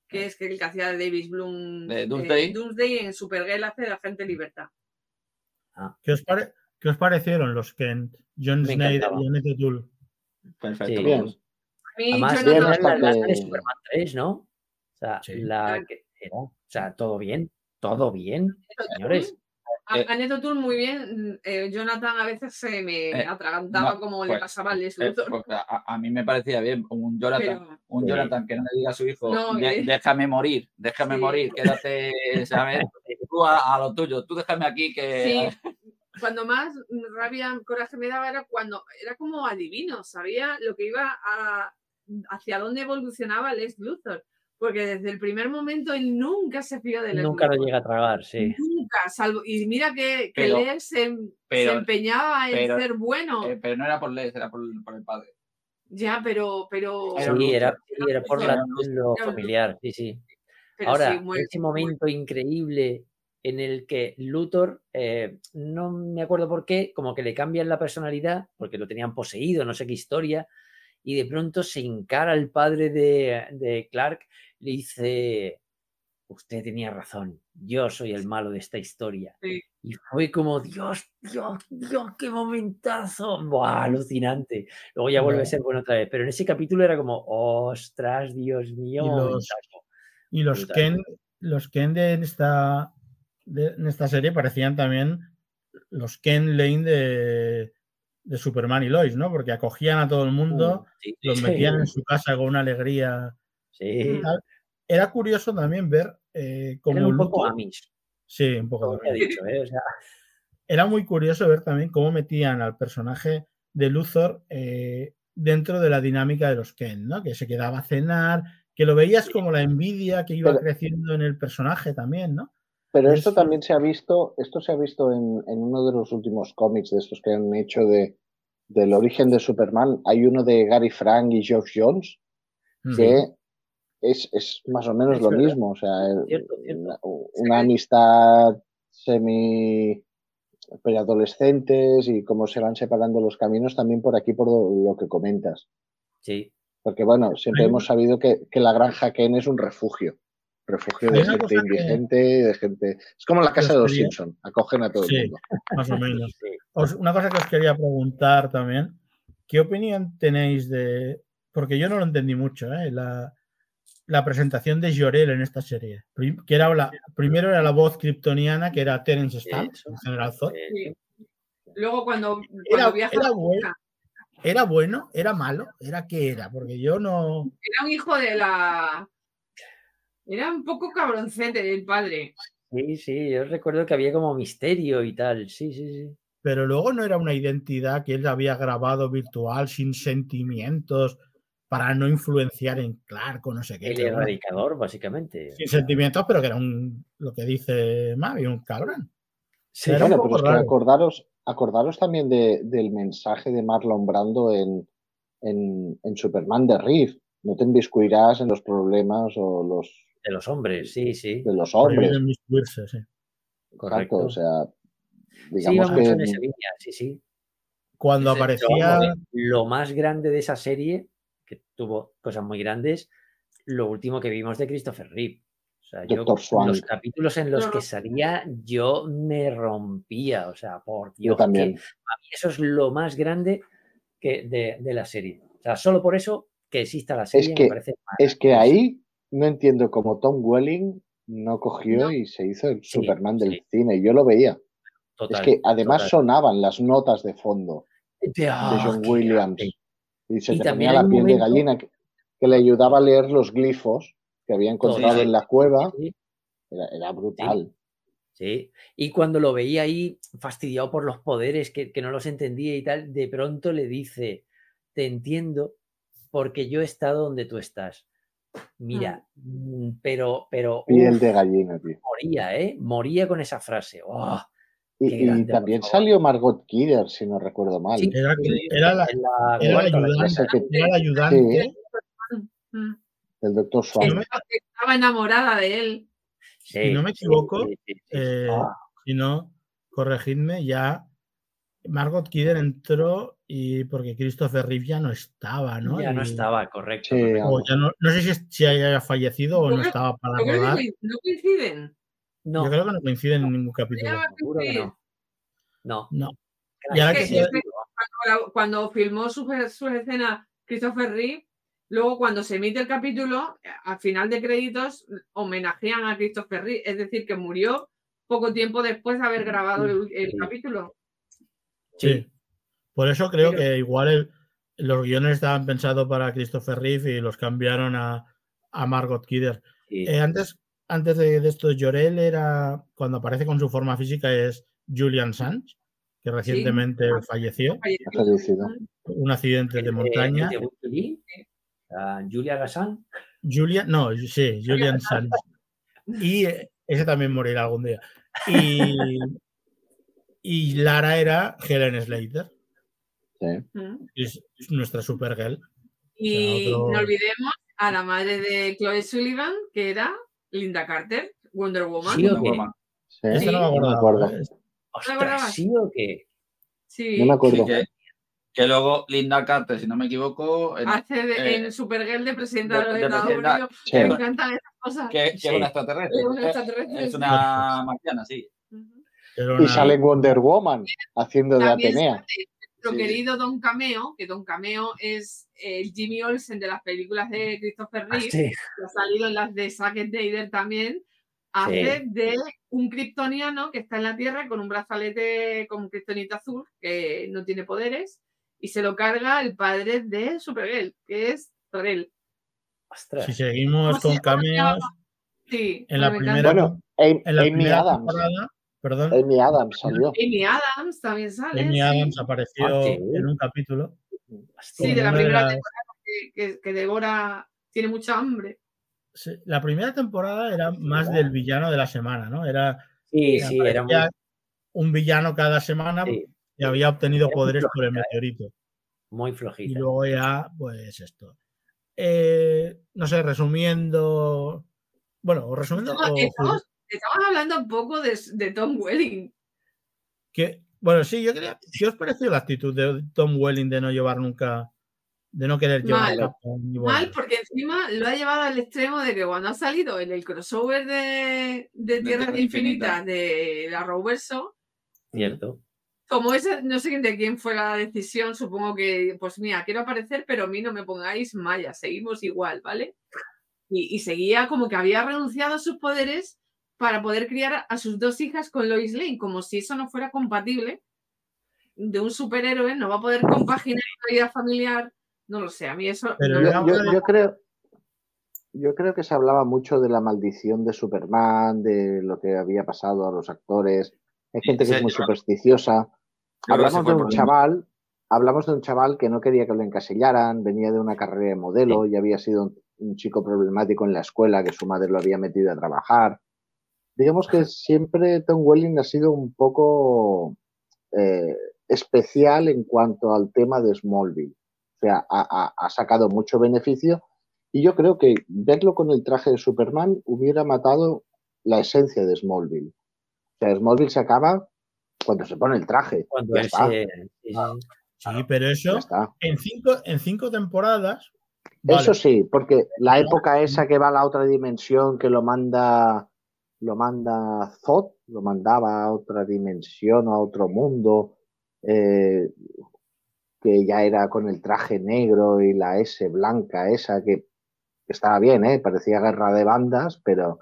que es el que hacía de Davis Bloom De eh, Doomsday. Doomsday en Supergirl hace de Agente Libertad. ¿Qué os, pare- qué os parecieron los Kent? John Snyder y Annette O'Toole. Perfecto. Sí. Bien. Mí, Además, la, la bastante- serie Superman 3, ¿no? O sea, Sí. la que era, o sea, todo bien, todo bien, señores. A- Eh, Annette O'Toole muy bien. eh, Jonathan a veces se me Eh, atragantaba no, como le pues, pasaba al Lex Eh, Luthor. porque a, a mí me parecía bien un Jonathan, pero- un Sí. Jonathan que no le diga a su hijo, No, "De- eh. déjame morir, déjame Sí. morir, quédate, ¿sabes? Tú a, a lo tuyo, tú déjame aquí que... Sí, cuando más rabia, coraje me daba era cuando era como adivino, sabía lo que iba a hacia dónde evolucionaba Lex Luthor, porque desde el primer momento él nunca se fió de Lex Nunca lo Luthor. llega a tragar, sí. Nunca, salvo y mira que, que Pero- Lex se, pero- se empeñaba en pero- ser bueno, Eh, pero no era por Les, era por, por el padre. ya, pero pero Sí, era, sí, era por la, lo familiar, sí, sí. pero Ahora, sí, muy- ese muy- momento increíble en el que Luthor, eh, no me acuerdo por qué, como que le cambian la personalidad, porque lo tenían poseído, no sé qué historia, y de pronto se encara al padre de, de Clark, le dice, usted tenía razón, yo soy el malo de esta historia. Sí. Y fue como, Dios, Dios, Dios, qué momentazo. Buah, alucinante. Luego ya vuelve a ser bueno otra vez. Pero en ese capítulo era como, ostras, Dios mío. Y los- momentazo". Y los Brutal. Ken, los Ken de esta, de, en esta serie parecían también los Ken Lane de, de Superman y Lois, ¿no? Porque acogían a todo el mundo, Sí, los sí, metían en su casa con una alegría. sí. tal. Era curioso también ver eh, cómo Eran un poco Amish, Sí, un poco. de dicho, ¿eh? O sea, era muy curioso ver también cómo metían al personaje de Luthor eh, dentro de la dinámica de los Ken, ¿no? Que se quedaba a cenar, que lo veías como la envidia que iba Pero- creciendo en el personaje también, ¿no? Pero esto también se ha visto, esto se ha visto en, en uno de los últimos cómics de estos que han hecho de, del origen de Superman. Hay uno de Gary Frank y Geoff Jones que es, es más o menos Es lo verdad. mismo. O sea, el- Cierto, cierto. Una, una amistad semi preadolescentes y cómo se van separando los caminos también por aquí por lo, que comentas. sí. Porque bueno, siempre hemos sabido que, que la granja Ken es un refugio. Refugio de gente que- indigente, de gente. Es como la casa de los quería- Simpson, acogen a todo Sí. el mundo. más o menos. Os- una cosa que os quería preguntar también, ¿qué opinión tenéis de, porque yo no lo entendí mucho, ¿eh? la, la presentación de Jorel en esta serie? Que era la, primero era la voz kryptoniana, que era Terence Stamp, el General Zod. Sí. Luego cuando, Era, viaja era bueno, era bueno, era malo, era qué era, porque yo no... era un hijo de la... Era un poco cabroncete del padre. Sí, sí, yo recuerdo que había como misterio y tal. Sí, sí, sí. Pero luego no era una identidad que él había grabado virtual sin sentimientos para no influenciar en Clark o no sé qué. El erradicador, básicamente. sin sentimientos, pero que era un, lo que dice Mavi, un cabrón. Sí, Era un Bueno, poco pero es que acordaros, acordaros también de- del mensaje de Marlon Brando en, en, en Superman de Riff. No te inviscuirás en los problemas o los de los hombres, sí, sí. de los hombres. inmiscuirse, sí. Correcto. Exacto, o sea, sí, digamos en que esa línea, sí, sí. Cuando Sí, aparecía, lo más grande de esa serie, que tuvo cosas muy grandes, lo último que vimos de Christopher Reeve. O sea, yo, los capítulos en los No, que salía, yo me rompía. O sea, por Dios, yo también. que a mí eso es lo más grande que de, de la serie. O sea, solo por eso que exista la serie que- me parece Es que ahí no entiendo cómo Tom Welling no cogió No. y se hizo el Sí, Superman del sí. cine. Yo lo veía. Total, es que además total. sonaban las notas de fondo De, de John Williams. grande. Y se Y te ponía la piel de gallina que, que le ayudaba a leer los glifos que había encontrado en la cueva. Era, era brutal. Sí, y cuando lo veía ahí fastidiado por los poderes, que, que no los entendía y tal, de pronto le dice, te entiendo porque yo he estado donde tú estás. Mira, mm, pero, pero Piel uf, de gallina, tío. moría, ¿eh? Moría con esa frase. ¡Oh! Y, grande, también salió Margot Kidder, si no recuerdo mal. Sí, era, la, en la era la cuarta, la ayudante, que- era la ayudante Sí. Mm. El doctor Swan. no me- Estaba enamorada de él. Sí, si no me equivoco, sí, sí, sí. eh, Ah, si no, corregidme, ya Margot Kidder entró y porque Christopher Reeve ya no estaba, ¿no? ya no estaba, correcto. Sí, correcto. o ya no, no sé si, si haya fallecido o no estaba para rodar. no coinciden. No, Yo creo que no coinciden en ningún capítulo. No. No. No. Y ahora que que se- Cuando, cuando filmó su, su escena Christopher Reeve, luego cuando se emite el capítulo, al final de créditos homenajean a Christopher Reeve, es decir, que murió poco tiempo después de haber grabado el, el Sí. capítulo. Sí. Por eso creo Pero- que igual el- los guiones estaban pensados para Christopher Reeve y los cambiaron a, a Margot Kidder. Sí. Eh, antes, antes de, de esto, Llorel era, cuando aparece con su forma física, es Julian Sanz, que recientemente falleció, Falleció. Fallecido. un accidente de El montaña. de Julia Gassan. Julian, no, sí, Julian Sanz. Y eh, ese también morirá algún día. Y, y Lara era Helen Slater, Sí. Mm. que es nuestra Supergirl. Y otro- no olvidemos a la madre de Chloe Sullivan, que era Linda Carter, Wonder Woman. Sí, o Wonder qué? Woman. Sí, Este no me no me acordaba. acuerdo. ¿sí o qué? Sí. No me acuerdo. Sí, que, que luego Linda Carter, si no me equivoco, en- Hace de- Eh, en Supergirl de presidenta de, de- los de Estados presidenta- Unidos. Sí. Me encantan esas cosas. que, que es una extraterrestre. Es una Es- extraterrestre, Es sí. una marciana, sí. Ujú. Era Y sale Wonder Woman haciendo de Atenea. sale nuestro Sí. querido Don Cameo, que Don Cameo es el Jimmy Olsen de las películas de Christopher Ah, Reeve, sí. que ha salido en las de Zack Snyder también, hace de un kryptoniano que está en la Tierra con un brazalete con kriptonita azul, que no tiene poderes, y se lo carga el padre de Supergirl, que es Torel. Si seguimos ¿Cómo se con cameos? Sí, En la me primera-. Bueno, en la Amy primera Adams. temporada, perdón, Amy Adams salió. Amy Adams también sale. Amy sí. Adams apareció Ah, sí. en un capítulo. Sí, de la primera las- temporada que, que, que devora, tiene mucha hambre. sí, la primera temporada era más del villano de la semana, ¿no? Era Sí, sí, era muy. aparecía un villano cada semana sí, y había obtenido Era poderes por el ¿eh? meteorito. muy Y flojita. luego ya, pues esto. Eh, no sé, resumiendo. Bueno, o resumiendo. Estamos, o- estamos- hablando un poco de, de Tom Welling. que, bueno, sí, yo quería. ¿Qué os pareció la actitud de Tom Welling de no llevar nunca. de no querer llevar Mal. capa ni Mal, bolas? porque encima lo ha llevado al extremo de que cuando ha salido en el crossover de, de Tierras Tierra Infinitas Infinita. de la Roverso, Cierto. como esa, no sé de quién fue la decisión, supongo que, pues mira, quiero aparecer, pero a mí no me pongáis malla, seguimos igual, ¿vale? Y, y seguía como que había renunciado a sus poderes para poder criar a sus dos hijas con Lois Lane, como si eso no fuera compatible de un superhéroe, no va a poder compaginar la vida familiar, no lo sé, a mí eso... Pero no Yo, creo, yo creo que se hablaba mucho de la maldición de Superman, de lo que había pasado a los actores. Hay gente que es muy supersticiosa. Hablamos de un chaval, hablamos de un chaval que no quería que lo encasillaran, venía de una carrera de modelo y había sido un, un chico problemático en la escuela, que su madre lo había metido a trabajar. Digamos que siempre Tom Welling ha sido un poco eh, especial en cuanto al tema de Smallville. O sea, ha, ha- ha sacado mucho beneficio y yo creo que verlo con el traje de Superman hubiera matado la esencia de Smallville. O sea, Smallville se acaba cuando se pone el traje. Cuando ya él está, se. sí, pero eso está. en cinco, en cinco temporadas. vale, Eso sí, porque la época esa que va a la otra dimensión, que lo manda, lo manda Zod, lo mandaba a otra dimensión, a otro mundo, eh, que ya era con el traje negro y la S blanca esa, que estaba bien, ¿eh? parecía guerra de bandas, pero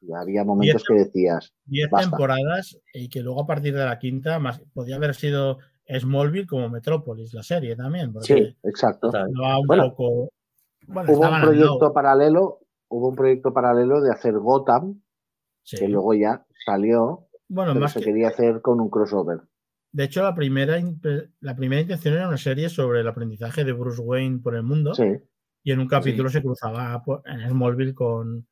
ya había momentos que decías, 10 Basta. temporadas y que luego a partir de la quinta más podía haber sido Smallville como Metrópolis, la serie también. Sí, exacto. Un Bueno, poco. Bueno, Hubo un proyecto paralelo, hubo un proyecto paralelo de hacer Gotham, sí. que luego ya salió, Bueno, pero más se que- quería hacer con un crossover. De hecho, la primera, la primera intención era una serie sobre el aprendizaje de Bruce Wayne por el mundo. Sí, Y en un capítulo se cruzaba por- en Smallville con,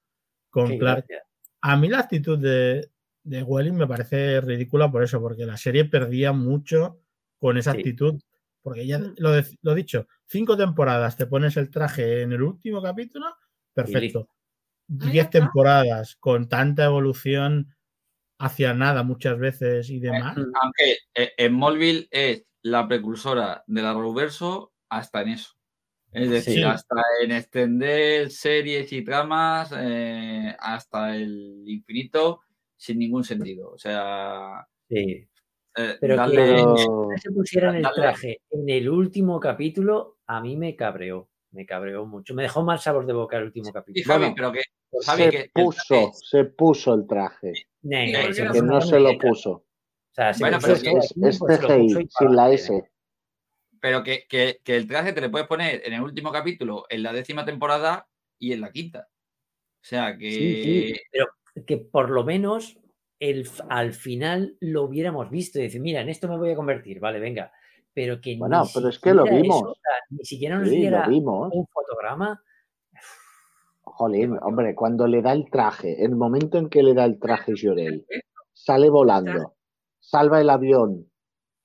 con Qué Clark. gracia. A mí la actitud de, de Welling me parece ridícula por eso, porque la serie perdía mucho con esa Sí. actitud. Porque ya lo, de- lo dicho, cinco temporadas, te pones el traje en el último capítulo, perfecto. Diez temporadas con tanta evolución hacia nada muchas veces y demás. Aunque eh, en Smallville es la precursora de la Roverso hasta en eso. Es decir, Sí. hasta en extender series y tramas eh, hasta el infinito sin ningún sentido. O sea, Sí. eh, Pero darle- que se pusieran el Dale. traje en el último capítulo, a mí me cabreó. Me cabreó mucho. Me dejó mal sabor de boca el último Sí, capítulo. Javi, Bueno, pero que Javi, se que puso, traje- se puso el traje, que no se lo puso. O sea, se Bueno, pero Es, es CGI, sin la S. pero que, que- que el traje te le puedes poner en el último capítulo, en la décima temporada y en la quinta. O sea que. Sí, sí, pero que por lo menos el, al final lo hubiéramos visto y decir, mira, en esto me voy a convertir, vale, venga. Pero que Bueno, ni pero es que lo vimos. eso, ni siquiera nos Sí, diera un fotograma. Jolín, hombre, cuando le da el traje, el momento en que le da el traje Llorel, sale volando, salva el avión,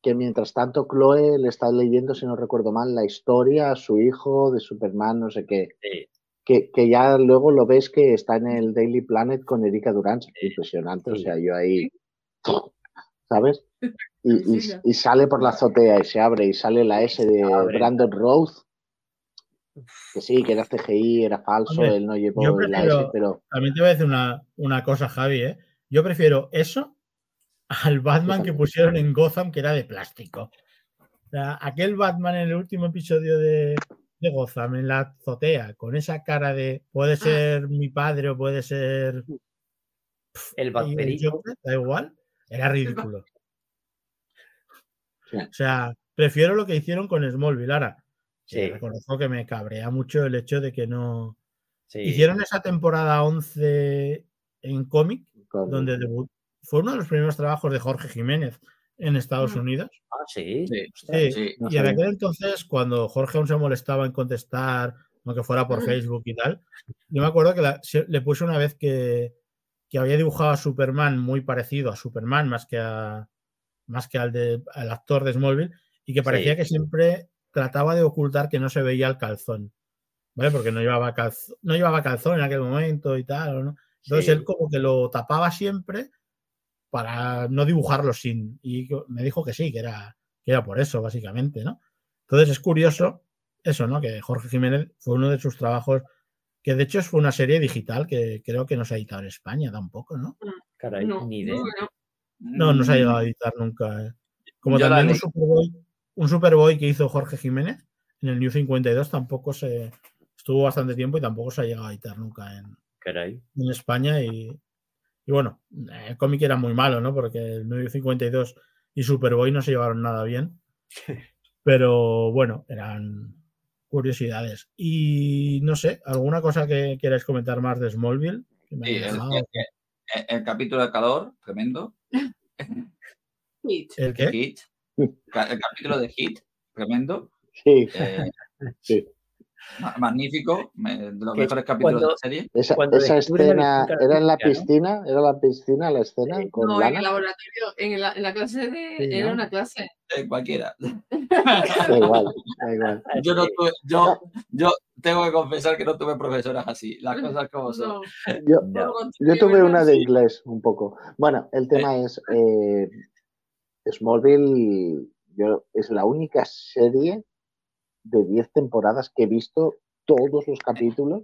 que mientras tanto Chloe le está leyendo, si no recuerdo mal, la historia a su hijo de Superman, no sé qué. Sí. que, que ya luego lo ves que está en el Daily Planet con Erika Durán. Impresionante. O sea, yo ahí. ¿Sabes? Y, y- sale por la azotea y se abre y sale la S de. Brandon Rose. Que sí, que era CGI, era falso, Hombre, él no llevó yo la prefiero- S, pero También te voy a decir una, una cosa, Javi, ¿eh? Yo prefiero eso al Batman que pusieron en Gotham, que era de plástico. O sea, aquel Batman en el último episodio de, de Gotham, en la azotea, con esa cara de puede ser mi padre o puede ser El. Joker, da igual, era ridículo. Sí. O sea, prefiero lo que hicieron con Smallville. Ahora, que Sí. reconozco que me cabrea mucho el hecho de que no. Sí. Hicieron esa temporada 11 en cómic, donde debut- fue uno de los primeros trabajos de Jorge Jiménez en Estados Mm. Unidos. Ah, sí. Sí, Ostras. Sí, sí. no y en aquel entonces, cuando Jorge aún se molestaba en contestar, aunque fuera por Mm. Facebook y tal, yo me acuerdo que la- se- le puse una vez que, que había dibujado a Superman muy parecido a Superman, más que, a, más que al, de, al actor de Smallville, y que parecía Sí. que siempre trataba de ocultar que no se veía el calzón, ¿vale? Porque no llevaba, calzón, no llevaba calzón en aquel momento y tal, ¿o ¿no? Entonces Sí. él como que lo tapaba siempre para no dibujarlo sin. Y me dijo que sí, que era, que era por eso, básicamente, ¿no? Entonces es curioso eso, ¿no? Que Jorge Jiménez fue uno de sus trabajos, que de hecho fue una serie digital que creo que no se ha editado en España tampoco, ¿no? Caray, No, ni idea. no, no. No, no se ha llegado a Mm, editar nunca. ¿eh? Como Yo también un. Superboy, un Superboy que hizo Jorge Jiménez en el New 52 tampoco se estuvo bastante tiempo y tampoco se ha llegado a editar nunca en, Caray. en España y, y bueno, el cómic era muy malo, ¿no? Porque el New 52 y Superboy no se llevaron nada bien. Pero bueno, eran curiosidades. Y no sé, ¿alguna cosa que queráis comentar más de Smallville? Que me Sí, haya el, dejado? el- el- el capítulo de calor, tremendo. Hit. ¿El qué? Hit. El capítulo de Hit, tremendo. Sí, eh, Sí. Ma- Magnífico, de los Que mejores capítulos de la serie. esa, escena era en la característica, ¿no? piscina, era la piscina la escena con No, en el laboratorio, en la, en la clase de. Sí, Era ¿no? una clase. eh, cualquiera. Da igual, da igual. Yo, no tuve- yo, yo tengo que confesar que no tuve profesoras así. Las cosas como son. No, Yo, yo tuve una de inglés un poco. Bueno, el tema es eh, Smallville. Yo es la única serie de 10 temporadas que he visto todos los capítulos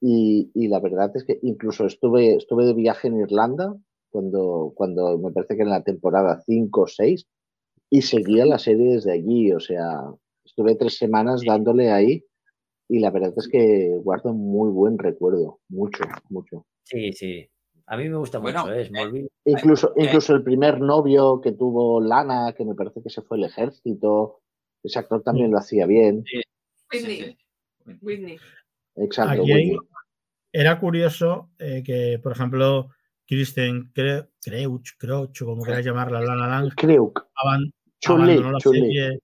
y, y la verdad es que incluso estuve, estuve de viaje en Irlanda cuando, cuando me parece que en la temporada 5 o 6 y seguía la serie desde allí, o sea, estuve tres semanas dándole ahí y la verdad es que guardo muy buen recuerdo, mucho, mucho. Sí, sí. A mí me gusta Bueno, mucho, ¿eh? Smallville. Incluso, Eh, incluso el primer novio que tuvo Lana, que me parece que se fue al ejército, ese actor también lo hacía bien. Sí, Whitney. Whitney. Exacto. Aquí Whitney. era curioso eh, que, por ejemplo, Kristen Cre- Creuch, Crouch, o como queráis llamarla, Lana Lang, aban- abandonó, la serie,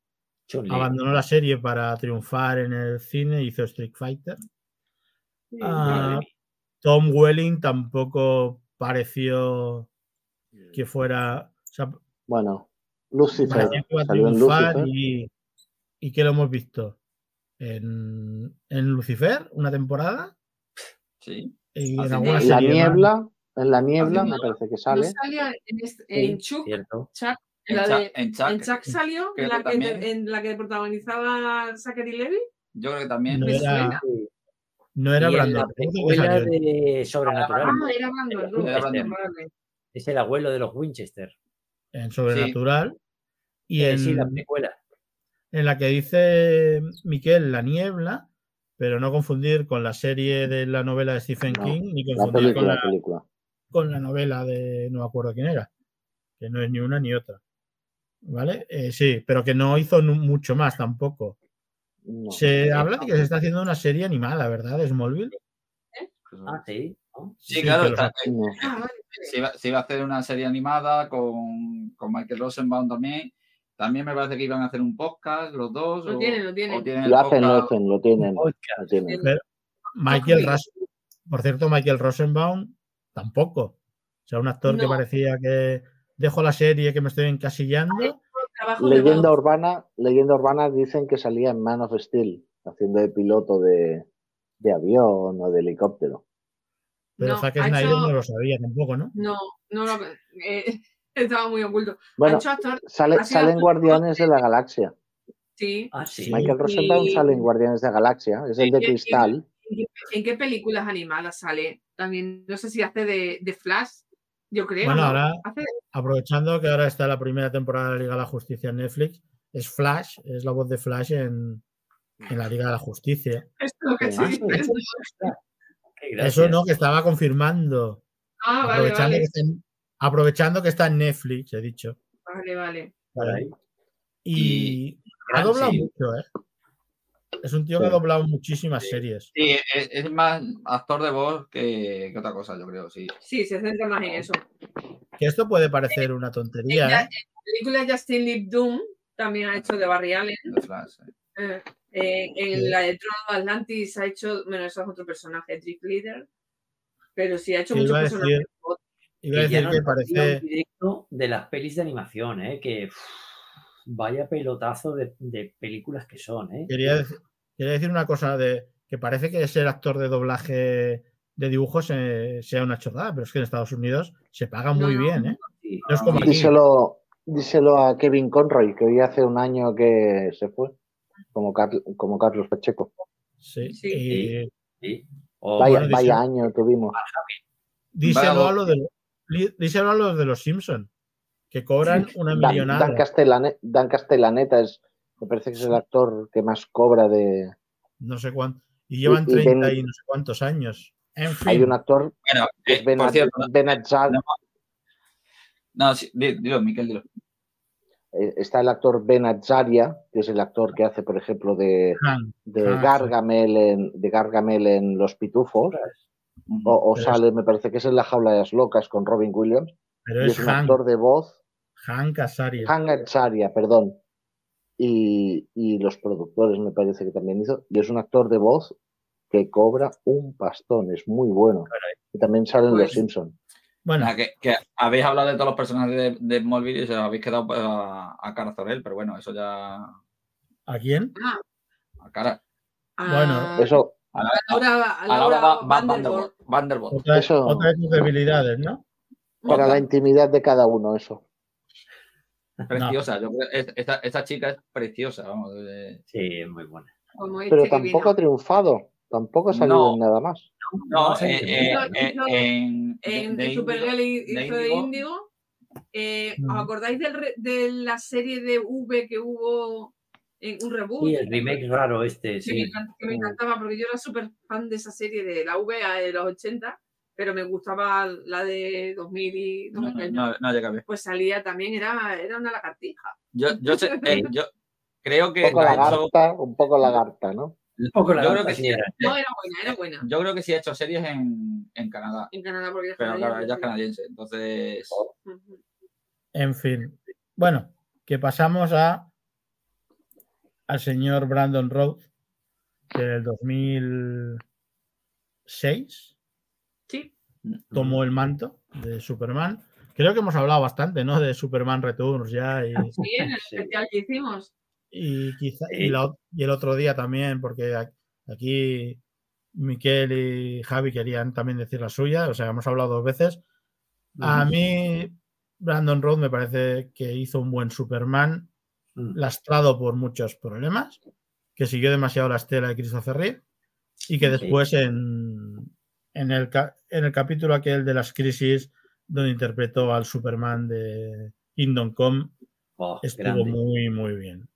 abandonó la serie para triunfar en el cine, hizo Street Fighter. Sí, Ah. Tom Welling tampoco pareció que fuera. o sea, Bueno, Lucifer. Salió en triunfar Lucifer. y, y que lo hemos visto en, en Lucifer, una temporada, Sí. y en alguna la niebla, en la niebla me parece que No sale. salía en, este- Sí, en Chuck, cierto. Chuck, En, la Chuck, de, en Chuck, en Chuck salió, en la que en la que protagonizaba Zachary Levy. yo creo que también. No era. Sí. no era Brandon de Sobrenatural. Ah, era Brandon Era este, Brandon. Es el abuelo de los Winchester. en Sobrenatural. Y Eh, en, sí, la precuela. En la que dice Miquel La Niebla, pero no confundir con la serie de la novela de Stephen No, King, ni confundir con película, la, la película. con la novela de no me acuerdo quién era, que no es ni una ni otra. ¿Vale? Eh, sí, pero que no hizo mucho más tampoco. No. Se habla de que se está haciendo una serie animada, ¿verdad? De Smallville. Ah, sí. ¿no? Sí, Sí, claro. está- eh, iba, se iba a hacer una serie animada con, con Michael Rosenbaum también. También me parece que iban a hacer un podcast los dos. Lo o- tienen, lo tienen. tienen Lo hacen, lo hacen, lo tienen. Podcast. Lo tienen. Pero Michael Ras- por cierto, Michael Rosenbaum tampoco. O sea, un actor que parecía que dejo la serie, que me estoy encasillando. Leyenda urbana, leyenda urbana dicen que salía en Man of Steel, haciendo de piloto de, de avión o de helicóptero. Pero No, Zack Snyder hecho- no lo sabía tampoco, ¿no? No, no lo. eh, estaba muy oculto. Bueno, actor. sale, salen Guardianes de la Galaxia. Sí. Ah, sí. Michael Rosenbaum Y- sale en Guardianes de la Galaxia, es el de cristal. ¿En qué, en qué películas animadas sale? También, no sé si hace de, de Flash, yo creo. Bueno, ¿no? ahora- Hace- Aprovechando que ahora está la primera temporada de la Liga de la Justicia en Netflix, es Flash, es la voz de Flash en, en la Liga de la Justicia. esto es lo que sí. Eso no, que estaba confirmando. Ah, vale, aprovechando, vale. Que está en, aprovechando que está en Netflix, he dicho. Vale, vale. Y ha doblado mucho, ¿eh? Es un tío que ha doblado muchísimas series. Sí, es, es más actor de voz que, que otra cosa, yo creo, sí. Sí, se centra más en eso. Que esto puede parecer una tontería, Ella- ¿eh? En la película Justin Lip Doom también ha hecho de Barry Allen. eh. Eh, eh, en Sí. la de Trono de Atlantis ha hecho, bueno, eso es otro personaje, Trick Leader. Pero sí ha hecho muchos personajes. decir- Iba a decir no que parece. un directo de las pelis de animación, ¿eh? Que vaya pelotazo de, de películas que son, ¿eh? Quería decir, quería decir una cosa de que parece que ser actor de doblaje de dibujos eh, sea una chorrada, pero es que en Estados Unidos se paga muy No, bien, ¿eh? Sí. No es como aquí. Díselo, díselo a Kevin Conroy, que hoy hace un año que se fue, como, Car- como Carlos Pacheco. Sí. Sí. y sí. O, Vaya, bueno, vaya díselo- año tuvimos. díselo, a lo de, li- díselo a los de los Simpson que cobran una Dan, millonada. Dan Castellane- Dan Castellaneta es, me parece que es el actor que más cobra de. no sé cuánto. Y llevan Y- y 30 Ben- y no sé cuántos años. En fin. Hay un actor Bueno, que eh, es Ben, por cierto, Ben no- no, sí, di- dilo, Miquel, dilo. eh, está el actor Ben Azaria, que es el actor que hace, por ejemplo, de, de. Gargamel en, de Gargamel en Los Pitufos. O, sale, me parece que es en La Jaula de las Locas con Robin Williams. pero Y es es un Hank, actor de voz, Hank Azaria. Hank Azaria, perdón. Y, y los productores me parece que también hizo. Y es un actor de voz que cobra un pastón, es muy bueno. Y también salen Pues- Los Simpson. Bueno, que, que habéis hablado de todos los personajes de, de Smallville y se os habéis quedado pues, a, a cara Zorel, pero bueno, eso ya. ¿a quién? Ah, A cara. Bueno, Eso, A la, a Laura, a Laura Vanderbilt. Vanderbilt. Otra, Eso- otra de tus debilidades, ¿no? para la intimidad de cada uno, eso. Preciosa. Yo creo, es- esta, esta chica es preciosa, vamos. Sí, es muy buena. como este Pero tampoco ha triunfado. Tampoco ha salido No. en nada más. No, sé eh, eh, Hizo- eh, en, En, de- de en Supergirl hizo de Índigo. Eh, Mm. ¿Os acordáis del de la serie de V que hubo en un reboot? Sí, el remake raro este, que, me, que encantaba porque yo era súper fan de esa serie de la V de los 80, pero me gustaba la de 2000 y No, 2000. no, no llega a ver. Pues salía también, era, era una lagartija. Yo, yo, sé- eh, yo creo Un que poco lo ha hecho- lagarta, un poco lagarta, ¿no? Un poco yo creo que sí era. No, era buena, era buena. Yo creo que sí ha hecho series en, en Canadá. En Canadá, porque es Pero claro, ella es canadiense. Entonces. En fin. Bueno, que pasamos a al señor Brandon Rhodes, que en el 2006 Sí, tomó el manto de Superman. Creo que hemos hablado bastante, ¿no? De Superman Returns ya y, sí, en el especial que hicimos. y quizá y, la el otro día también, porque aquí Miquel y Javi querían también decir la suya, o sea, hemos hablado dos veces. A mí, Brandon Rhodes me parece que hizo un buen Superman. Lastrado por muchos problemas, que siguió demasiado la estela de Christopher Reeve y que Sí. después en, en, el, en el capítulo aquel de las crisis, donde interpretó al Superman de Kingdom Come, Oh, estuvo grande. muy, muy bien.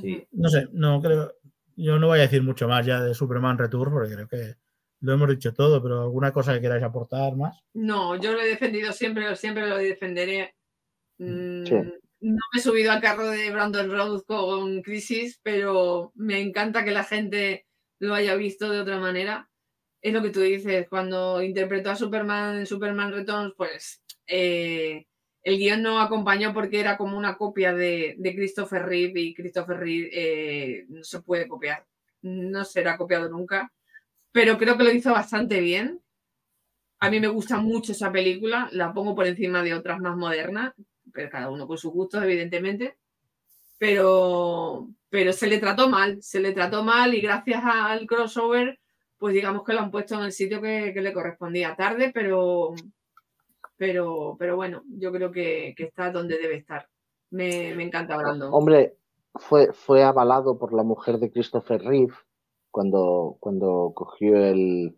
Sí. No sé, no creo. Yo no voy a decir mucho más ya de Superman Return, porque creo que lo hemos dicho todo, pero alguna cosa que queráis aportar más. No, yo lo he defendido siempre, siempre lo defenderé. Mm, Sí. No me he subido al carro de Brandon Rhodes con Crisis, pero me encanta que la gente lo haya visto de otra manera. Es lo que tú dices, cuando interpretó a Superman en Superman Returns, pues eh, el guion no acompañó porque era como una copia de, de Christopher Reeve y Christopher Reeve eh, no se puede copiar, no será copiado nunca, pero creo que lo hizo bastante bien. A mí me gusta mucho esa película, la pongo por encima de otras más modernas, pero cada uno con sus gustos, evidentemente. Pero, pero se le trató mal, se le trató mal y gracias al crossover, pues digamos que lo han puesto en el sitio que, que le correspondía tarde, pero, pero, pero bueno, yo creo que, que está donde debe estar. Me, me encanta Brandon. Hombre, fue, fue avalado por la mujer de Christopher Reeve cuando, cuando cogió el,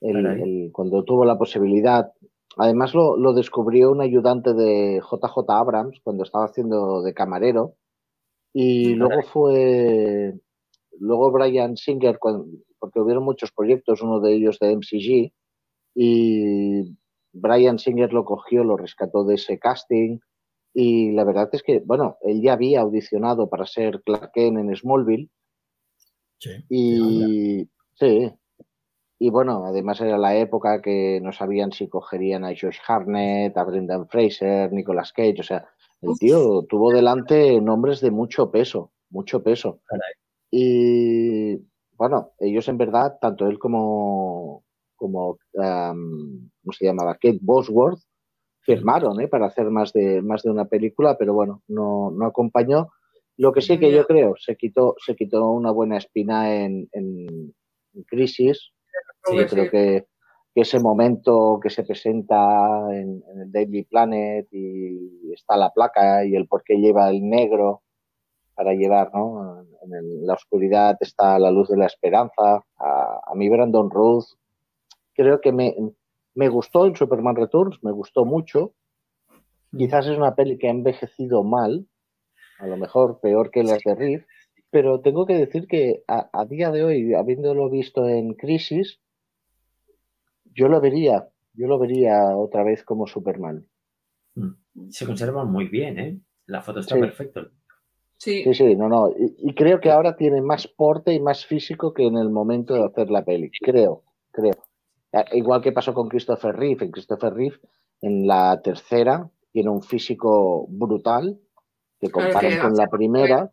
el- cuando tuvo la posibilidad. Además lo, lo descubrió un ayudante de JJ Abrams cuando estaba haciendo de camarero. Y luego fue, luego Brian Singer, porque hubieron muchos proyectos, uno de ellos de MCG, y Brian Singer lo cogió, lo rescató de ese casting. Y la verdad es que, bueno, él ya había audicionado para ser Clark Kent en Smallville. Sí. Y sí. Y bueno, además era la época que no sabían si cogerían a Josh Hartnett, a Brendan Fraser, Nicolas Cage. O sea, el tío tuvo delante nombres de mucho peso, mucho peso. Y bueno, ellos en verdad, tanto él como, como um, ¿cómo se llamaba? Kate Bosworth, firmaron ¿eh? para hacer más de, más de una película, pero bueno, no, no acompañó. Lo que sí que yo creo, se quitó, se quitó una buena espina en, en Crisis. Sí, yo creo que, que ese momento que se presenta en, en el Daily Planet y está la placa y el por qué lleva el negro para llevar, ¿no? En el- la oscuridad está la luz de la esperanza. A, a mí Brandon Ruth creo que me, me gustó en Superman Returns, me gustó mucho. Quizás es una peli que ha envejecido mal, a lo mejor peor que las de Reeve, pero tengo que decir que a, a día de hoy, habiéndolo visto en Crisis, yo lo vería, yo lo vería otra vez como Superman. Se conserva muy bien, ¿eh? La foto está Sí. perfecta. Sí, Sí, sí, no, no. Y, y creo que ahora tiene más porte y más físico que en el momento de hacer la peli. Creo, creo. Eh, Igual que pasó con Christopher Reeve. En Christopher Reeve, en la tercera, tiene un físico brutal que comparan con la primera.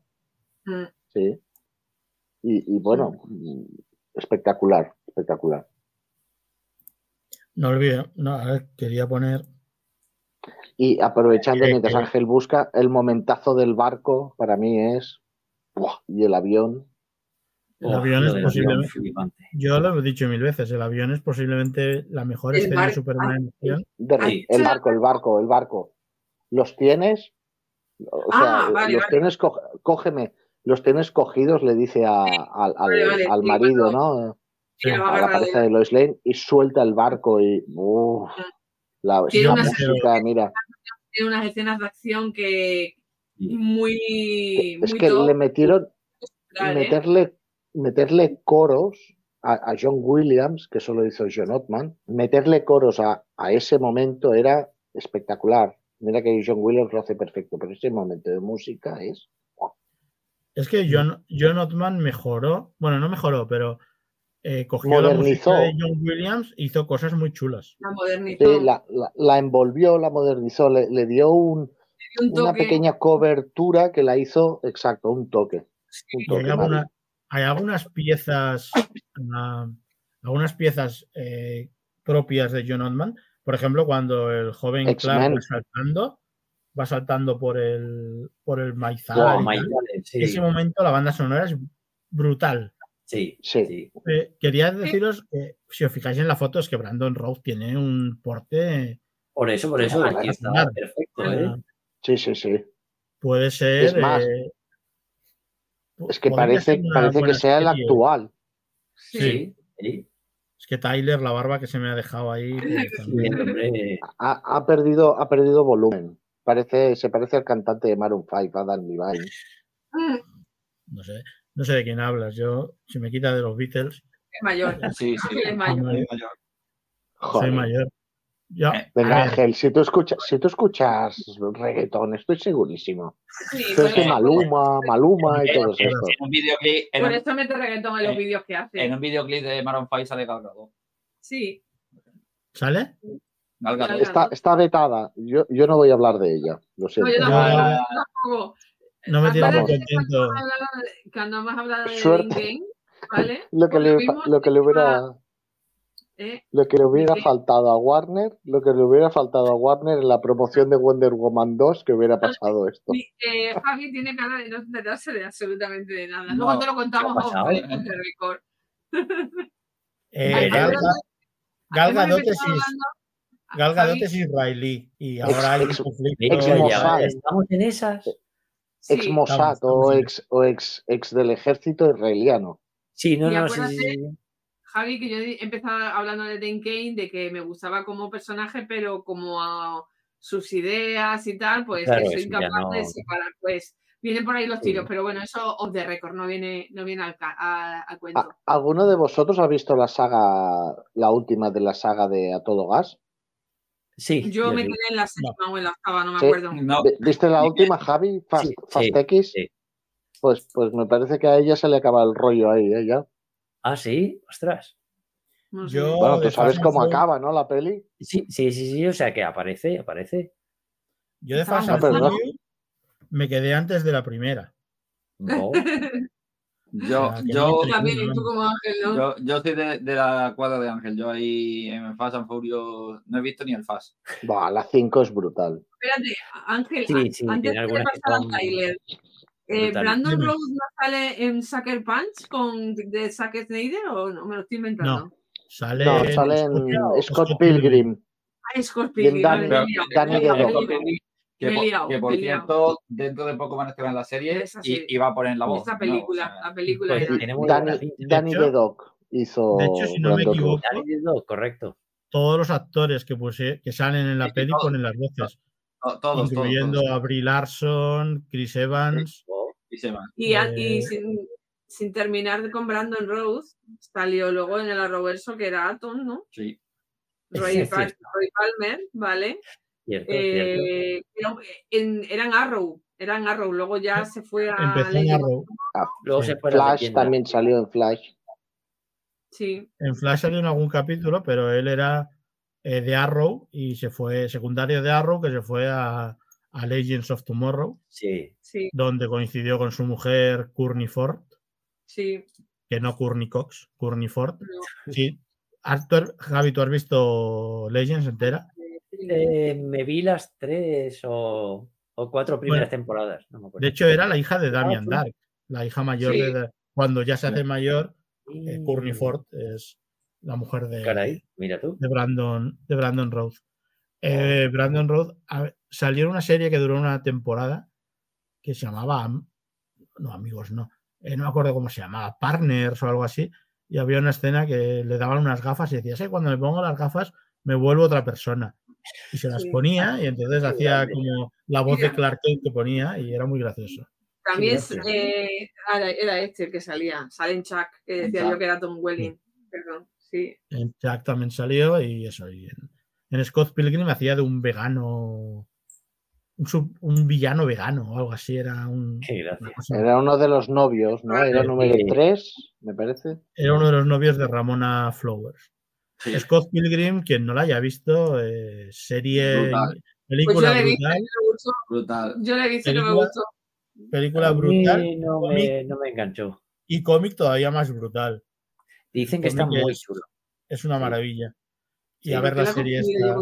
Mm. Sí. Y, y bueno, mm, espectacular, espectacular. No olvido, no, a ver, quería poner. Y aprovechando Eh, mientras eh. Ángel busca, el momentazo del barco para mí es. ¡buah! Y el avión. El Oh, avión es posiblemente-. Yo lo he dicho mil veces, el avión es posiblemente la mejor El escena de Superman de- Sí. el barco, el barco, el barco. ¿Los tienes? O sea, Ah, vale, los vale. tienes, cógeme, los tienes cogidos, le dice a- al, al- vale, vale, al marido, ¿no? Sí, A la pareja de Lois Lane y suelta el barco y. uf, la, Tiene la una- música, mira. Tiene unas escenas de acción que muy, Es muy que top, le metieron, ¿vale? meterle, meterle coros a, a John Williams, que eso lo hizo John Ottman, meterle coros a, a ese momento era espectacular. Mira que John Williams lo hace perfecto, pero ese momento de música es. Es que John, John Ottman mejoró, bueno, no mejoró, pero eh, cogió Modernizó. la música de John Williams e hizo cosas muy chulas. La modernizó. Sí, la, la- la envolvió, la modernizó, le, le dio un- un una pequeña cobertura que la hizo, exacto, un toque. Un Y toque hay, Mario. alguna- hay algunas piezas, ah, algunas piezas eh, propias de John Ottman. Por ejemplo, cuando el joven Clark va saltando, va saltando por el, por el maizal. Y sí. Ese momento la banda sonora es brutal. Sí, Sí. sí. Eh, quería deciros que si os fijáis en la foto es que Brandon Roth tiene un porte. Por eso, por eso, tío está Claro. perfecto, eh. Sí, sí, sí. puede ser. Es más, eh, Es que parece, parece que sea el actual. Sí. Es que Tyler, la barba que se me ha dejado ahí. pues, Sí. Ha, ha perdido, ha perdido volumen. Parece, se parece al cantante de Maroon 5, Adam Levine. No sé, no sé de quién hablas. Yo, si me quita de los Beatles, es mayor. Sí, sí. Es mayor. Soy mayor. Yo, Eh, Venga, Ángel, si tú escuchas, si tú escuchas reggaetón, estoy segurísimo. Sí, es de eso, Maluma, Maluma y todos pero- estos. En un videoclip, en por eso mete reggaetón en los vídeos que hace. en un videoclip de Maroon 5 sale Gal Gadot. Sí. ¿sale? Gal Gadot. Gal Está, está vetada. Yo, yo no voy a hablar de ella. Lo No, siento. no, yo tampoco. No me tiene muy contento. Cuando hemos hablado de- Suerte. Game, ¿vale? Lo que le, mismo lo que le hubiera, ¿eh? lo que le hubiera Sí. faltado a Warner, lo que le hubiera faltado a Warner en la promoción de Wonder Woman 2 que hubiera pasado esto. Sí, eh, Javi tiene cara de no enterarse de absolutamente de nada. No, Luego te lo contamos ¿vale? Off the record. Eh, Ay, Gal, hablando- Gal hemos Gadot es, empezado is- hablando- Gal Gadot Javi, es israelí y ahora hay un conflicto. Estamos en esas. Ex sí. Mossad estamos o ex, o ex, ex del ejército israeliano. Sí, no, no, sí, sí, sí. Javi, que yo empezaba hablando de Dan Kane, de que me gustaba como personaje, pero como a sus ideas y tal, pues Claro, que soy incapaz de no- separar. Pues vienen por ahí los tiros, Sí. pero bueno, eso off the record, no viene, no viene al, ca- a, a cuento. ¿A- ¿Alguno de vosotros ha visto la saga, la última de la saga de A Todo Gas? Sí, yo me sí. quedé en la séptima o en la octava, no me Sí. acuerdo. No, Vi- ¿Viste la última, Javi? Fast, Sí, Fast sí, X. sí. Pues, pues me parece que a ella se le acaba el rollo ahí, ¿eh? Ya. Ah, sí, ostras. No sé. Yo- Bueno, tú sabes cómo Furious- acaba, ¿no? La peli. Sí, sí, sí, sí, o sea que aparece, aparece. Yo de Fast No, and no. Furious me quedé antes de la primera. No. yo, que yo, no También, tú como Ángel, ¿no? yo, yo soy de, de la cuadra de Ángel. Yo ahí en Fast and Furious no he visto ni el Fast. Buah, la 5 es brutal. Espérate, Ángel, Sí, sí, antes de pasar a son Tyler, eh. ¿Brandon Dime. Rose no sale en Sucker Punch con de Zack Snyder o no? Me lo estoy inventando. No. Sale, No, sale en Scott- Scott Scott Pilgrim. Ah, Scott Pilgrim, vale, Danny Que, Me he por- liado, que por me he liado. cierto, dentro de poco van a estrenar la serie y, va a poner la voz. Esa ¿no? película, O sea, la película pues de Danny. Danny, the Dog hizo de hecho, si no me equivoco. Danny DeVito, correcto. todos los actores que, puse, que salen en la Sí, peli todos. ponen las voces, to- todos, incluyendo todos, a Brie Larson, Chris Evans. Oh, Y van. Y, a- y Eh, sin, sin terminar con Brandon Rose, salió luego en el Arroverso que era Atom, ¿no? Sí. Roy, Es Pal- cierto. Roy Palmer, ¿vale? Cierto. Eh, en- eran Arrow, eran Arrow, luego ya se fue a Empezó en. Arrow. Luego sí. se fue a la Flash también salió en Flash. Sí, En Flash salió en algún capítulo, pero él era eh, de Arrow y se fue secundario de Arrow, que se fue a, a Legends of Tomorrow, Sí, sí, donde coincidió con su mujer Courtney Ford, sí. que no Courtney Cox, Courtney Ford. no, Sí. ¿Has- tú has- Javi, ¿tú has visto Legends entera? Eh, me vi las tres o, o cuatro primeras temporadas. No me acuerdo. De hecho, era la hija de Damian sí. Dark, la hija mayor Sí. de, Cuando ya se hace mayor, eh, Courtney Ford es la mujer de, Caray, mira tú. de Brandon, de Brandon Rose. Eh, Brandon Rose a- salió en una serie que duró una temporada que se llamaba, Am- no amigos, no, eh, no me acuerdo cómo se llamaba, Partners o algo así, y había una escena que le daban unas gafas y decía, "Sí, cuando me pongo las gafas me vuelvo otra persona. Y se las Sí. ponía y entonces hacía grande. como la voz de. Clark Kent que ponía y era muy gracioso. También eh, era, era este el que salía, salen Chuck, que decía Chuck. yo que era Tom Welling. Perdón, sí. En Jack también salió y eso. Y en, en Scott Pilgrim hacía de un vegano, un, sub- un villano vegano o algo así. Era un, una Era uno de los novios, ¿no? Era Sí. número 3, me parece. era uno de los novios de Ramona Flowers. Sí. Scott Pilgrim, quien no la haya visto, eh, serie, Brutal. Pues yo película visto, brutal, me. Yo le he visto que me Película- gustó. película brutal no me, no me enganchó. y cómic todavía más brutal. Dicen que está muy es- chulo. Es una maravilla. Y Sí, a ver ¿Qué la la serie esta.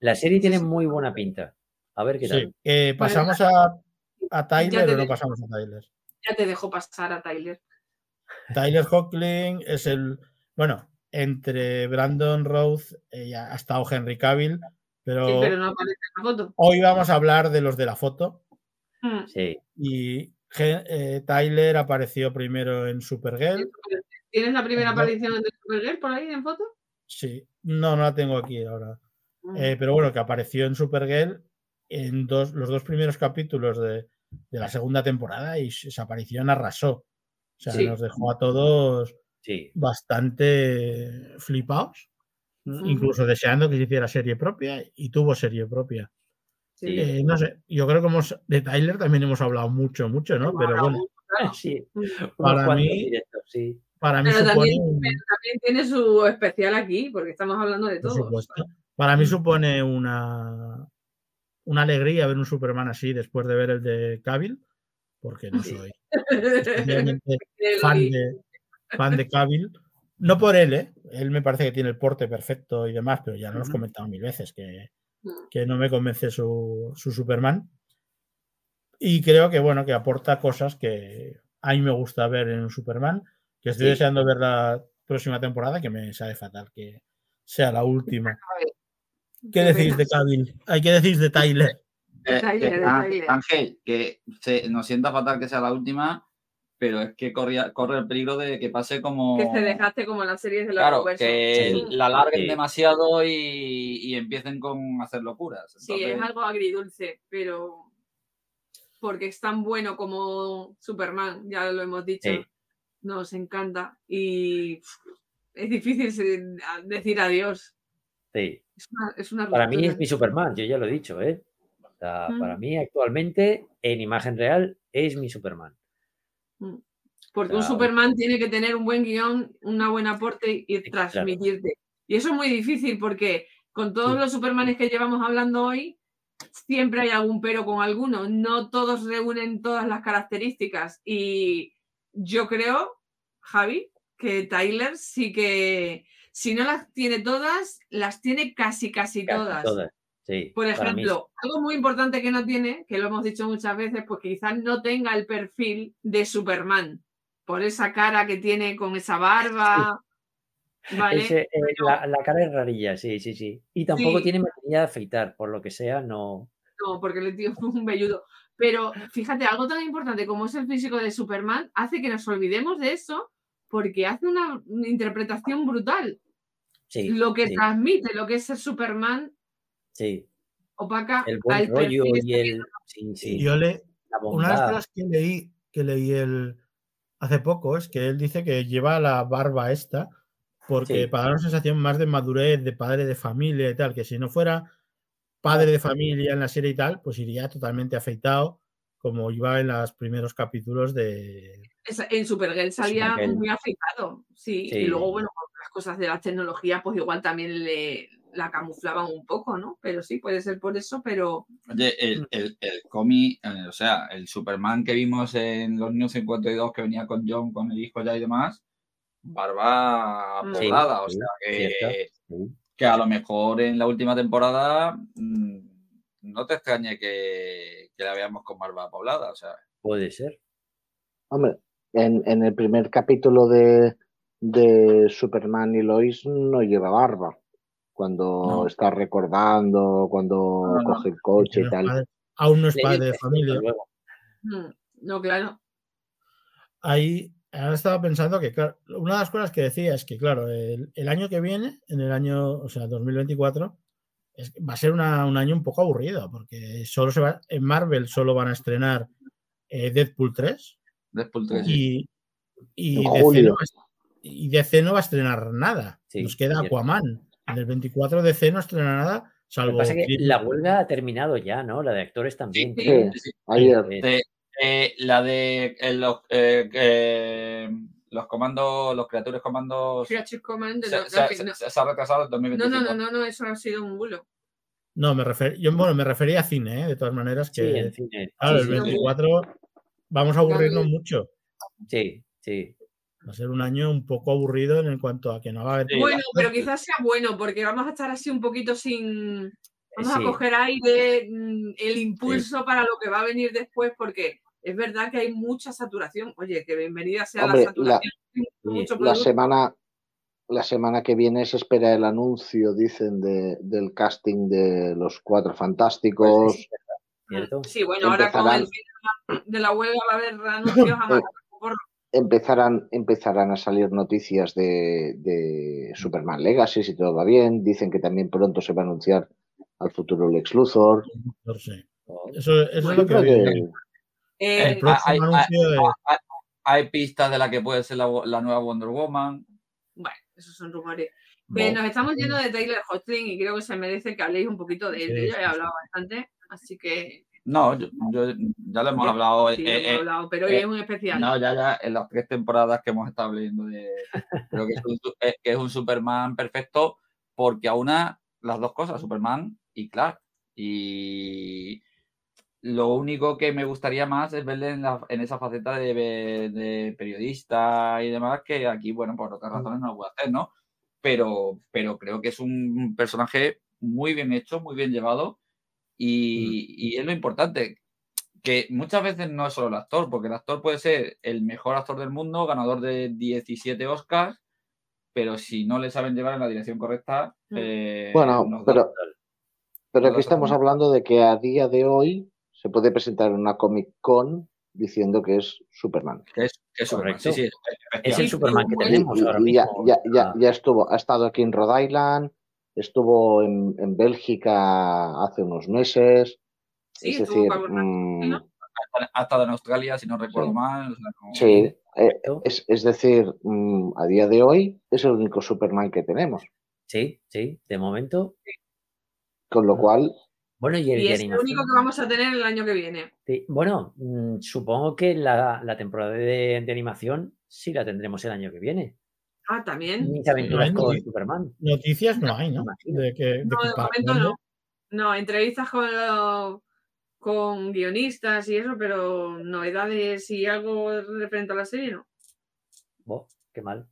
La serie tiene muy buena pinta. A ver qué tal. Sí. Eh, pasamos a, a Tyler o no pasamos a Tyler. Ya te dejo pasar a Tyler. Tyler Hoechlin es el. Bueno, entre Brandon Rose eh, ha estado Henry Cavill, pero, Sí, pero no aparece en la foto. hoy vamos a hablar de los de la foto. Hmm. Sí. Y eh, Tyler apareció primero en Supergirl. ¿Tienes la primera No. aparición de Supergirl por ahí en foto? Sí, no, no la tengo aquí ahora. Mm. Eh, pero bueno, que apareció en Supergirl en dos, los dos primeros capítulos de, de la segunda temporada y esa aparición arrasó. O sea, Sí. nos dejó a todos Sí. bastante flipados, Mm. incluso deseando que se hiciera serie propia y tuvo serie propia. Sí. Eh, no sé, yo creo que hemos, de Tyler también hemos hablado mucho, mucho, ¿no? Pero bueno. Sí. Mm. Para mí- directos, sí. para mí Pero supone también, un- pero también tiene su especial aquí, porque estamos hablando de todo. supuesto, para mí supone una, una alegría ver un Superman así después de ver el de Cavill, porque no soy fan de, fan de Cavill. No por él, ¿eh? Él me parece que tiene el porte perfecto y demás, pero ya lo hemos comentado mil veces que, Mm. que no me convence su, su Superman. Y creo que, bueno, que aporta cosas que a mí me gusta ver en un Superman, que estoy Sí. deseando ver la próxima temporada, que me sabe fatal que sea la última. ¿Qué decís de Cavill? Hay que decir de. Eh, Tyler. Ángel, que se, nos sienta fatal que sea la última, pero es que corría, corre el peligro de que pase como. que se dejaste como en las series de la Claro, Robertson. que Sí. la larguen Sí. demasiado y, y empiecen con hacer locuras. Sí, es algo agridulce, pero porque es tan bueno como Superman, ya lo hemos dicho, Sí. nos encanta y es difícil a- decir adiós. Sí. Es una, es una Para mí es mi Superman, yo ya lo he dicho, ¿eh? O sea, Mm. Para mí actualmente, en imagen real, es mi Superman. Porque un. Superman tiene que tener un buen guion, una buen aporte y claro. transmitirte. Y eso es muy difícil porque con todos Sí. los Supermanes que llevamos hablando hoy, siempre hay algún pero con alguno. No todos reúnen todas las características. Y yo creo, Javi, que Tyler sí que, si no las tiene todas, las tiene casi, casi Casi todas. todas, Sí. Por ejemplo, algo muy importante que no tiene, que lo hemos dicho muchas veces, pues quizás no tenga el perfil de Superman, por esa cara que tiene con esa barba. ¿Vale? Ese, eh, la, la cara es rarilla, sí, sí, sí. Y tampoco Sí. tiene maquinaria de afeitar, por lo que sea, no. No, porque el tío fue un velludo. Pero fíjate, algo tan importante como es el físico de Superman hace que nos olvidemos de eso porque hace una interpretación brutal. Sí, Lo que transmite, lo que es ser Superman, sí. opaca El buen al rollo y el. Sí, sí. Yo le, La una de las cosas que leí, que leí el, hace poco es que él dice que lleva la barba esta porque Sí. para dar una sensación más de madurez, de padre de familia y tal, que si no fuera padre de familia en la serie y tal, pues iría totalmente afeitado como iba en los primeros capítulos de... En Supergirl salía Supergirl. muy afeitado, sí. Sí. Y luego, bueno, con las cosas de las tecnologías, pues igual también le, la camuflaban un poco, ¿no? Pero sí, puede ser por eso, pero Oye, el, el, el cómic, eh, o sea, el Superman que vimos en los New 52 que venía con John, con el hijo ya y demás, barba Mm. Sí, poblada, o sea, que, sí. que a lo mejor en la última temporada mm, no te extrañe que, que la veamos con barba poblada, o sea, Puede ser. Hombre, en, en el primer capítulo de, de Superman y Lois no lleva barba. Cuando No. está recordando, cuando No, no. coge el coche y tal. padre- aún no es padre dice, de familia. mm, no, claro. Ahí ahora estaba pensando que, claro, una de las cosas que decía es que, claro, el, el año que viene, en el año, o sea, 2024, es- va a ser una- un año un poco aburrido, porque solo se va, en Marvel solo van a estrenar eh, Deadpool 3 Deadpool 3. y, y, DC no va y DC no va a estrenar nada. Sí, Nos queda cierto. Aquaman. En el 24 DC no estrena nada, Lo que salvo pasa es que la huelga ha terminado ya, ¿no? La de actores también. sí. Sí, sí. ayer. Eh, De- eh, la de eh, los, eh, eh, los comandos, los criaturas comandos se, Creature Command de se- los se- gráficos, no. se- se ha retrasado en No, 2025. no, no, no, no, eso ha sido un bulo. No, me refer, yo bueno, me refería a cine, ¿eh? de todas maneras, Sí, que en cine. claro, Sí, el sí, sí. 24 vamos a aburrirnos mucho. Sí, sí. Va a ser un año un poco aburrido en cuanto a que no va a haber. Bueno, pero quizás sea bueno, porque vamos a estar así un poquito sin. Vamos a coger aire, mm, el impulso para lo que va a venir después, porque es verdad que hay mucha saturación. Oye, que bienvenida sea Hombre, la saturación. mucho La semana, la semana que viene se espera el anuncio, dicen, de, del casting de los cuatro fantásticos. Pues sí, bueno, ahora con el de la huelga va a haber anuncios a por- empezarán, empezarán a salir noticias de, de Superman Legacy, si todo va bien. Dicen que también pronto se va a anunciar al futuro Lex Luthor. Oh, Eso, eso es lo que. Eh, El próximo hay- anuncio de- hay, hay pistas de la que puede ser la, la nueva Wonder Woman. Bueno, esos son rumores. Eh, nos estamos yendo de Taylor Hosting y creo que se merece que habléis un poquito de él. Sí, Yo he sí. hablado bastante, así que No, yo, yo- ya lo hemos Sí, hablado. sí, eh, hemos eh, hablado, pero hoy eh, es un especial. No, ya, ya, en las tres temporadas que hemos estado leyendo de. Creo que es un, su- que es un Superman perfecto porque aúna las dos cosas, Superman y Clark. Y lo único que me gustaría más es verle en, la- en esa faceta de, de periodista y demás, que aquí, bueno, por otras razones no lo puedo hacer, ¿no? Pero, pero creo que es un personaje muy bien hecho, muy bien llevado. Y, y es lo importante, que muchas veces no es solo el actor, porque el actor puede ser el mejor actor del mundo, ganador de 17 Oscars, pero si no le saben llevar en la dirección correcta. Mm. eh, Bueno, da- pero, pero aquí estamos hablando de que a día de hoy se puede presentar en una Comic Con diciendo que es Superman. que es, que es Superman. Sí, Correcto. sí, Es el. Superman que tenemos Y- ahora y ya, mismo. ya, ya, Ah, ya estuvo, ha estado aquí en Rhode Island, estuvo en, en Bélgica hace unos meses. Sí, es estuvo decir, mm, ¿no? Ha estado en Australia, si no recuerdo Sí. mal. o sea, no- sí, eh, es, es decir, mm, a día de hoy es el único Superman que tenemos. Sí, sí, de momento. Con lo cual, Bueno, y el Y es el animación. único que vamos a tener el año que viene. Sí, Bueno, mm, supongo que la, la temporada de, de animación sí la tendremos el año que viene. Ah, también. Mis aventuras Sí, con sí. Superman. Noticias no hay, ¿no? De que, de No, de momento no. No, entrevistas con, lo- con guionistas y eso, pero novedades y algo referente a la serie, ¿no? Bo, qué mal.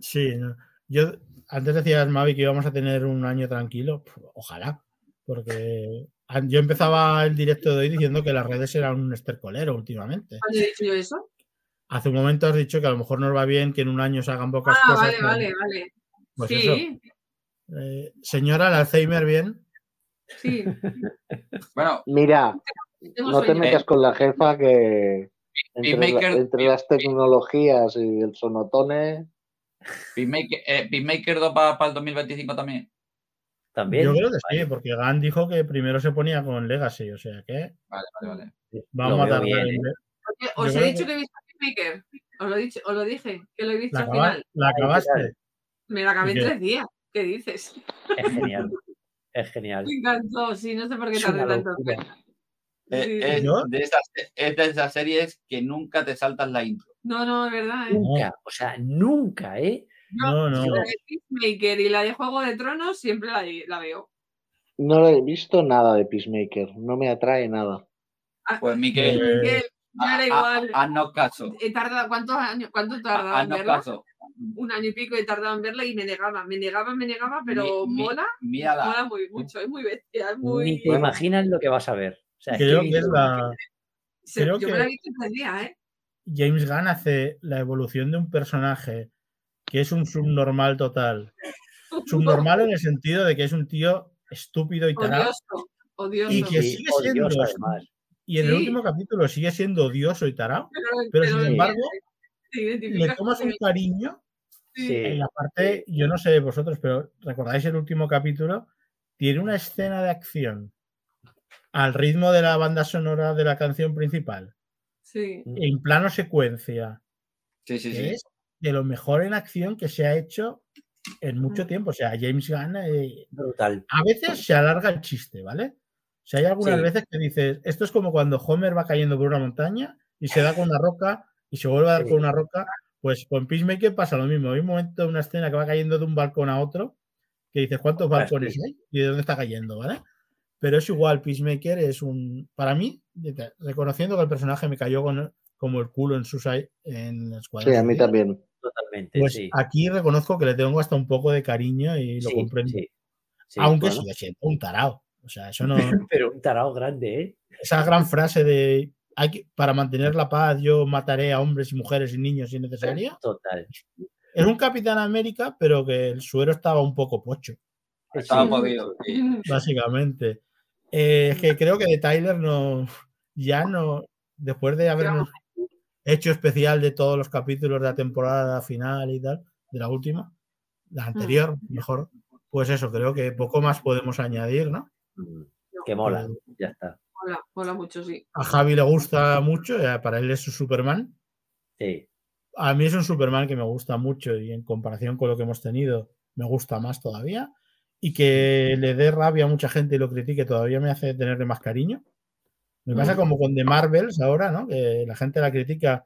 Sí, no. yo antes decías, Mavi, que íbamos a tener un año tranquilo. Ojalá, porque yo empezaba el directo de hoy diciendo que las redes eran un estercolero últimamente. ¿Cuándo he dicho yo eso? Hace un momento has dicho que a lo mejor nos va bien que en un año se hagan pocas Ah, cosas. vale, pero, vale, vale. Pues sí, eh, señora, el Alzheimer bien. sí. Bueno, mira, no te metas con la jefa que entre, la- entre las tecnologías y el sonotone, Peacemaker, eh, Peacemaker 2 para el 2025 también. También. Yo creo que sí, porque Gan dijo que primero se ponía con Legacy, o sea que Vale, vale, vale. vamos Lo a tardar bien, en ¿eh? Yo Os he dicho que- que he visto Peacemaker. Os lo, he dicho, os lo dije, que lo he visto La, al final. la acabaste. Me la acabé en tres días. ¿Qué dices? Es genial. Es genial. Me encantó, sí, no sé por qué tardé tanto. Eh, Sí. es, de esas, es de esas series que nunca te saltas la intro. No, no, es verdad, ¿eh? Nunca, o sea, nunca, ¿eh? No, no. La de Peacemaker y la de Juego de Tronos siempre la, la veo. no he visto nada de Peacemaker, no me atrae nada. Ah, Pues Miquel, Eh, Era ha- ha- igual. haznos caso. He tardado, ¿cuántos años? ¿Cuánto he tardado en Haznos verla? caso. Un año y pico he tardado en verla y me negaba, me negaba, me negaba, pero Mi- mi- mola, Mírala. mola muy mucho, es muy bestia, es Ni muy... te imaginas lo que vas a ver. O sea, es Creo que que es la. Creo yo que- me la he visto en tres días, ¿eh? James Gunn hace la evolución de un personaje que es un subnormal total. Subnormal en el sentido de que es un tío estúpido y tarado. Odioso, odioso. Y que sigue siendo. odioso. Y en el último capítulo sigue siendo odioso y tarado. pero, pero sin embargo, Le tomas un cariño. sí. En la parte, yo no sé vosotros, pero ¿recordáis el último capítulo? Tiene una escena de acción al ritmo de la banda sonora de la canción principal, Sí. en plano secuencia, Sí, sí, que sí. es de lo mejor en acción que se ha hecho en mucho Mm. tiempo. O sea, James Gunn eh, Brutal. a veces se alarga el chiste, ¿vale? Sea, hay algunas Sí. veces que dices, esto es como cuando Homer va cayendo por una montaña y se da con una roca y se vuelve a dar Sí. con una roca. Pues con Peacemaker pasa lo mismo. Hay un momento, una escena que va cayendo de un balcón a otro, que dices, ¿cuántos balcones sí. hay? ¿Y de dónde está cayendo? ¿Vale? Pero es igual, Peacemaker es un. Para mí, reconociendo que el personaje me cayó con, como el culo en sus en el Sí, a mí también. Totalmente, Pues sí. aquí reconozco que le tengo hasta un poco de cariño y lo Sí, comprendo. sí, sí, Aunque bueno. sigue siendo un tarao. O sea, eso no. Pero un tarao grande, ¿eh? esa gran frase de hay que, para mantener la paz yo mataré a hombres y mujeres y niños si necesario. Total. Es un Capitán América, pero que el suero estaba un poco pocho, Estaba Sí. jodido. sí. básicamente. Eh, es que creo que de Tyler no, ya no, después de habernos hecho especial de todos los capítulos de la temporada final y tal, de la última, la anterior, mejor, pues eso, creo que poco más podemos añadir, ¿no? Que mola, ya está. Mola, mola mucho, sí. A Javi le gusta mucho, eh, para él es su Superman. Sí, A mí es un Superman que me gusta mucho y en comparación con lo que hemos tenido, me gusta más todavía. Y que le dé rabia a mucha gente y lo critique todavía me hace tenerle más cariño. Me pasa Mm. como con The Marvels ahora, ¿no? Que la gente la critica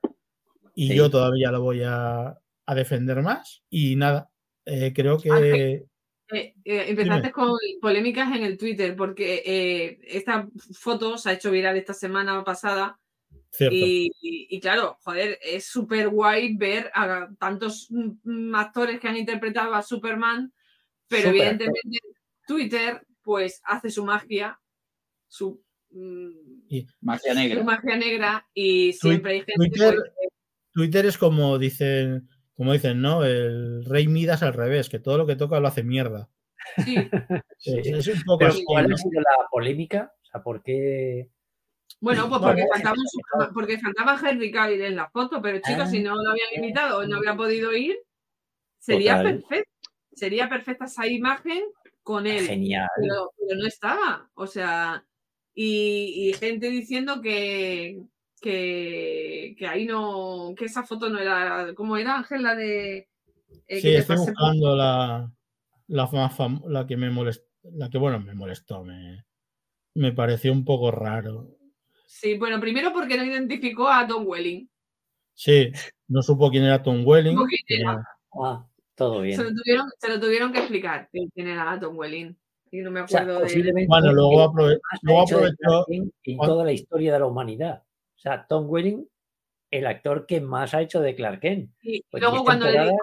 y Sí. yo todavía lo voy a, a defender más. Y nada, eh, creo que. Eh, eh, empezaste con polémicas en el Twitter porque eh, esta foto se ha hecho viral esta semana pasada y, y- y claro, joder, es súper guay ver a tantos mm, actores que han interpretado a Superman, pero evidentemente Twitter pues hace su magia, su, mm, Magia su negra. magia negra y Twi- siempre hay gente Twitter- pues, que- Twitter es como dicen, como dicen, ¿no? El rey Midas al revés, que todo lo que toca lo hace mierda. Sí, Sí. Es, es un poco Pero así, ¿cuál ¿no? ha sido la polémica? O sea, ¿por qué? bueno, pues porque faltaba, porque faltaba Henry Cavill en la foto, pero chicos, Ah. si no lo habían invitado o no había podido ir, sería Total. perfecto. Sería perfecta esa imagen con él. Genial. pero, pero no estaba. O sea, y, y gente diciendo que, que, que ahí no, que esa foto no era, ¿cómo era Ángel? La de... eh, Sí, estoy buscando la, la más fam- la que me molestó, la que bueno, me molestó, me, me pareció un poco raro. Sí, bueno, primero porque no identificó a Tom Welling. Sí, no supo quién era Tom Welling. Era. Ah, todo bien. Se lo, tuvieron, se lo tuvieron que explicar quién era Tom Welling. Y no me O sea, acuerdo de... Bueno, luego, aprove- aprovechó. En toda la historia de la humanidad. O sea, Tom Welling, el actor que más ha hecho de Clark Kent. Y Pues luego cuando le dijo,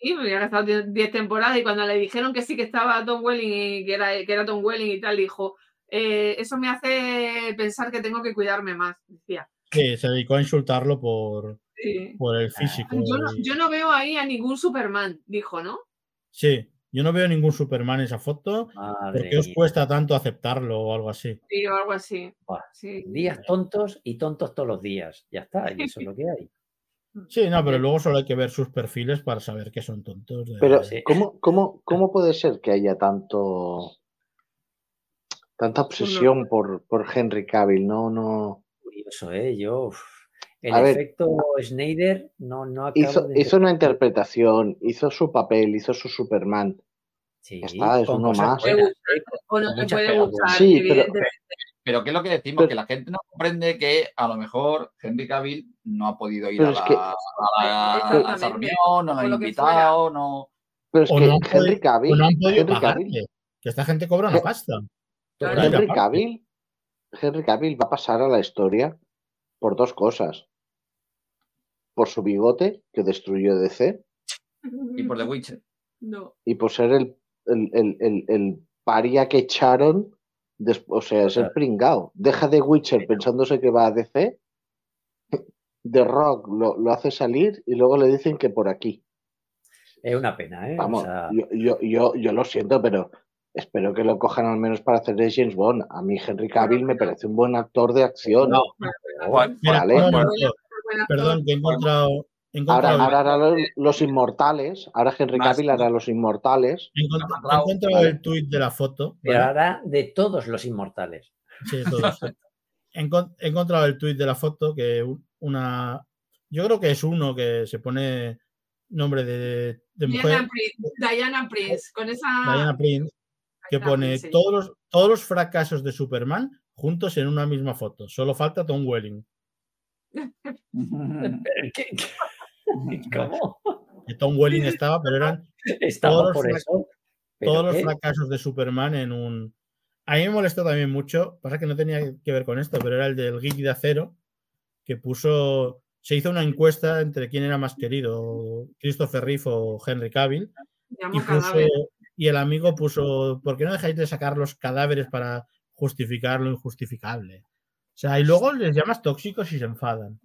sí, porque ha estado 10 temporadas y cuando le dijeron que sí que estaba Tom Welling y que era, que era Tom Welling y tal, dijo, "Eh, eso me hace pensar que tengo que cuidarme más, decía. Sí, se dedicó a insultarlo por, Sí. por el físico. Yo, no, y- yo no veo ahí a ningún Superman, dijo, ¿no? Sí, yo no veo ningún Superman en esa foto. Madre ¿Por qué os cuesta tanto aceptarlo o algo así? Sí, o algo así. Buah, Sí. Días tontos y tontos todos los días. Ya está, y eso es lo que hay. Sí, no, pero luego solo hay que ver sus perfiles para saber que son tontos. de- Pero. ¿cómo, cómo, ¿cómo puede ser que haya tanto tanta obsesión por, por Henry Cavill? No, no. Curioso, ¿eh? Yo. uf, el A ver. efecto Snyder no, no acabo Hizo, de hizo una interpretación, hizo su papel, hizo su Superman. Sí, está, es uno más. buenas. Con- O no con te muchas puede pegas gustar, Sí, pero- ¿qué es lo que decimos? Pero- que la gente no comprende que a lo mejor Henry Cavill no ha podido ir a, es la, que- a la- a esa Exactamente. reunión, no lo que invitado, no... Pero es O que no han podido- Henry Cavill, o no han podido Henry pagarle, Cavill, que esta gente cobra una pasta. Henry. Cavill, Henry Cavill va a pasar a la historia por dos cosas. Por su bigote, que destruyó DC, Y por The Witcher. No. y por ser el, el, el, el, el paria que echaron, o sea, es el Total. pringao. Deja de Witcher pensándose que va a DC, The Rock lo, lo hace salir y luego le dicen que por aquí. Es una pena, ¿eh? O Vamos, sea, yo, yo, yo, yo lo siento, pero espero que lo cojan al menos para hacer de James Bond. A mí Henry Cavill me parece un buen actor de acción. No, Bueno, Mira, Vale. Perdón, que he encontrado. he Ahora, encontrado- ahora hará los, los inmortales. Ahora Henry Cavill hará los inmortales. he encontrado el tuit de la foto. pero ¿vale? ahora de todos los inmortales. Sí, todos. He encon- he encontrado el tuit de la foto que un- una. Yo creo que es uno que se pone nombre de, de mujer, Diana Prince, Diana Prince, con esa... Diana Prince, que Diana pone Prince, sí. todos los, todos los fracasos de Superman juntos en una misma foto. Solo falta Tom Welling. ¿Qué- qué- ¿Cómo? Que Tom Welling estaba, pero eran Estaba Todos los por frac- eso. ¿Pero todos los qué? fracasos de Superman en un. A mí me molestó también mucho, pasa que no tenía que ver con esto, pero era el del Geek de Acero, que puso. Se hizo una encuesta entre quién era más querido, Christopher Reeve o Henry Cavill, puso, y el amigo puso, ¿por qué no dejáis de sacar los cadáveres para justificar lo injustificable? O sea, y luego les llamas tóxicos y se enfadan.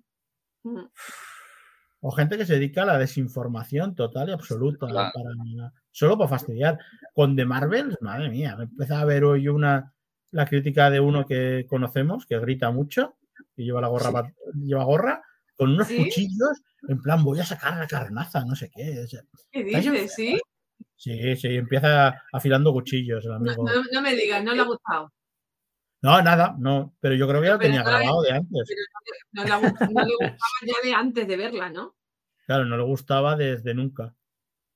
Mm. O gente que se dedica a la desinformación total y absoluta. Claro. para- solo para fastidiar. Con The Marvels, madre mía, me empezaba a ver hoy una la crítica de uno que conocemos, que grita mucho, y lleva la gorra, Sí. lleva gorra, con unos ¿Sí? cuchillos, en plan, voy a sacar la carnaza, no sé qué. o sea, ¿Qué ¿Estás en- dices? ¿Sí? sí, sí, empieza afilando cuchillos el No, amigo. no- no me digas, no le ha gustado. No, nada, no, pero yo creo que ya lo tenía grabado de antes. No le, no gustaba ya de antes de verla, ¿no? Claro, no le gustaba desde nunca.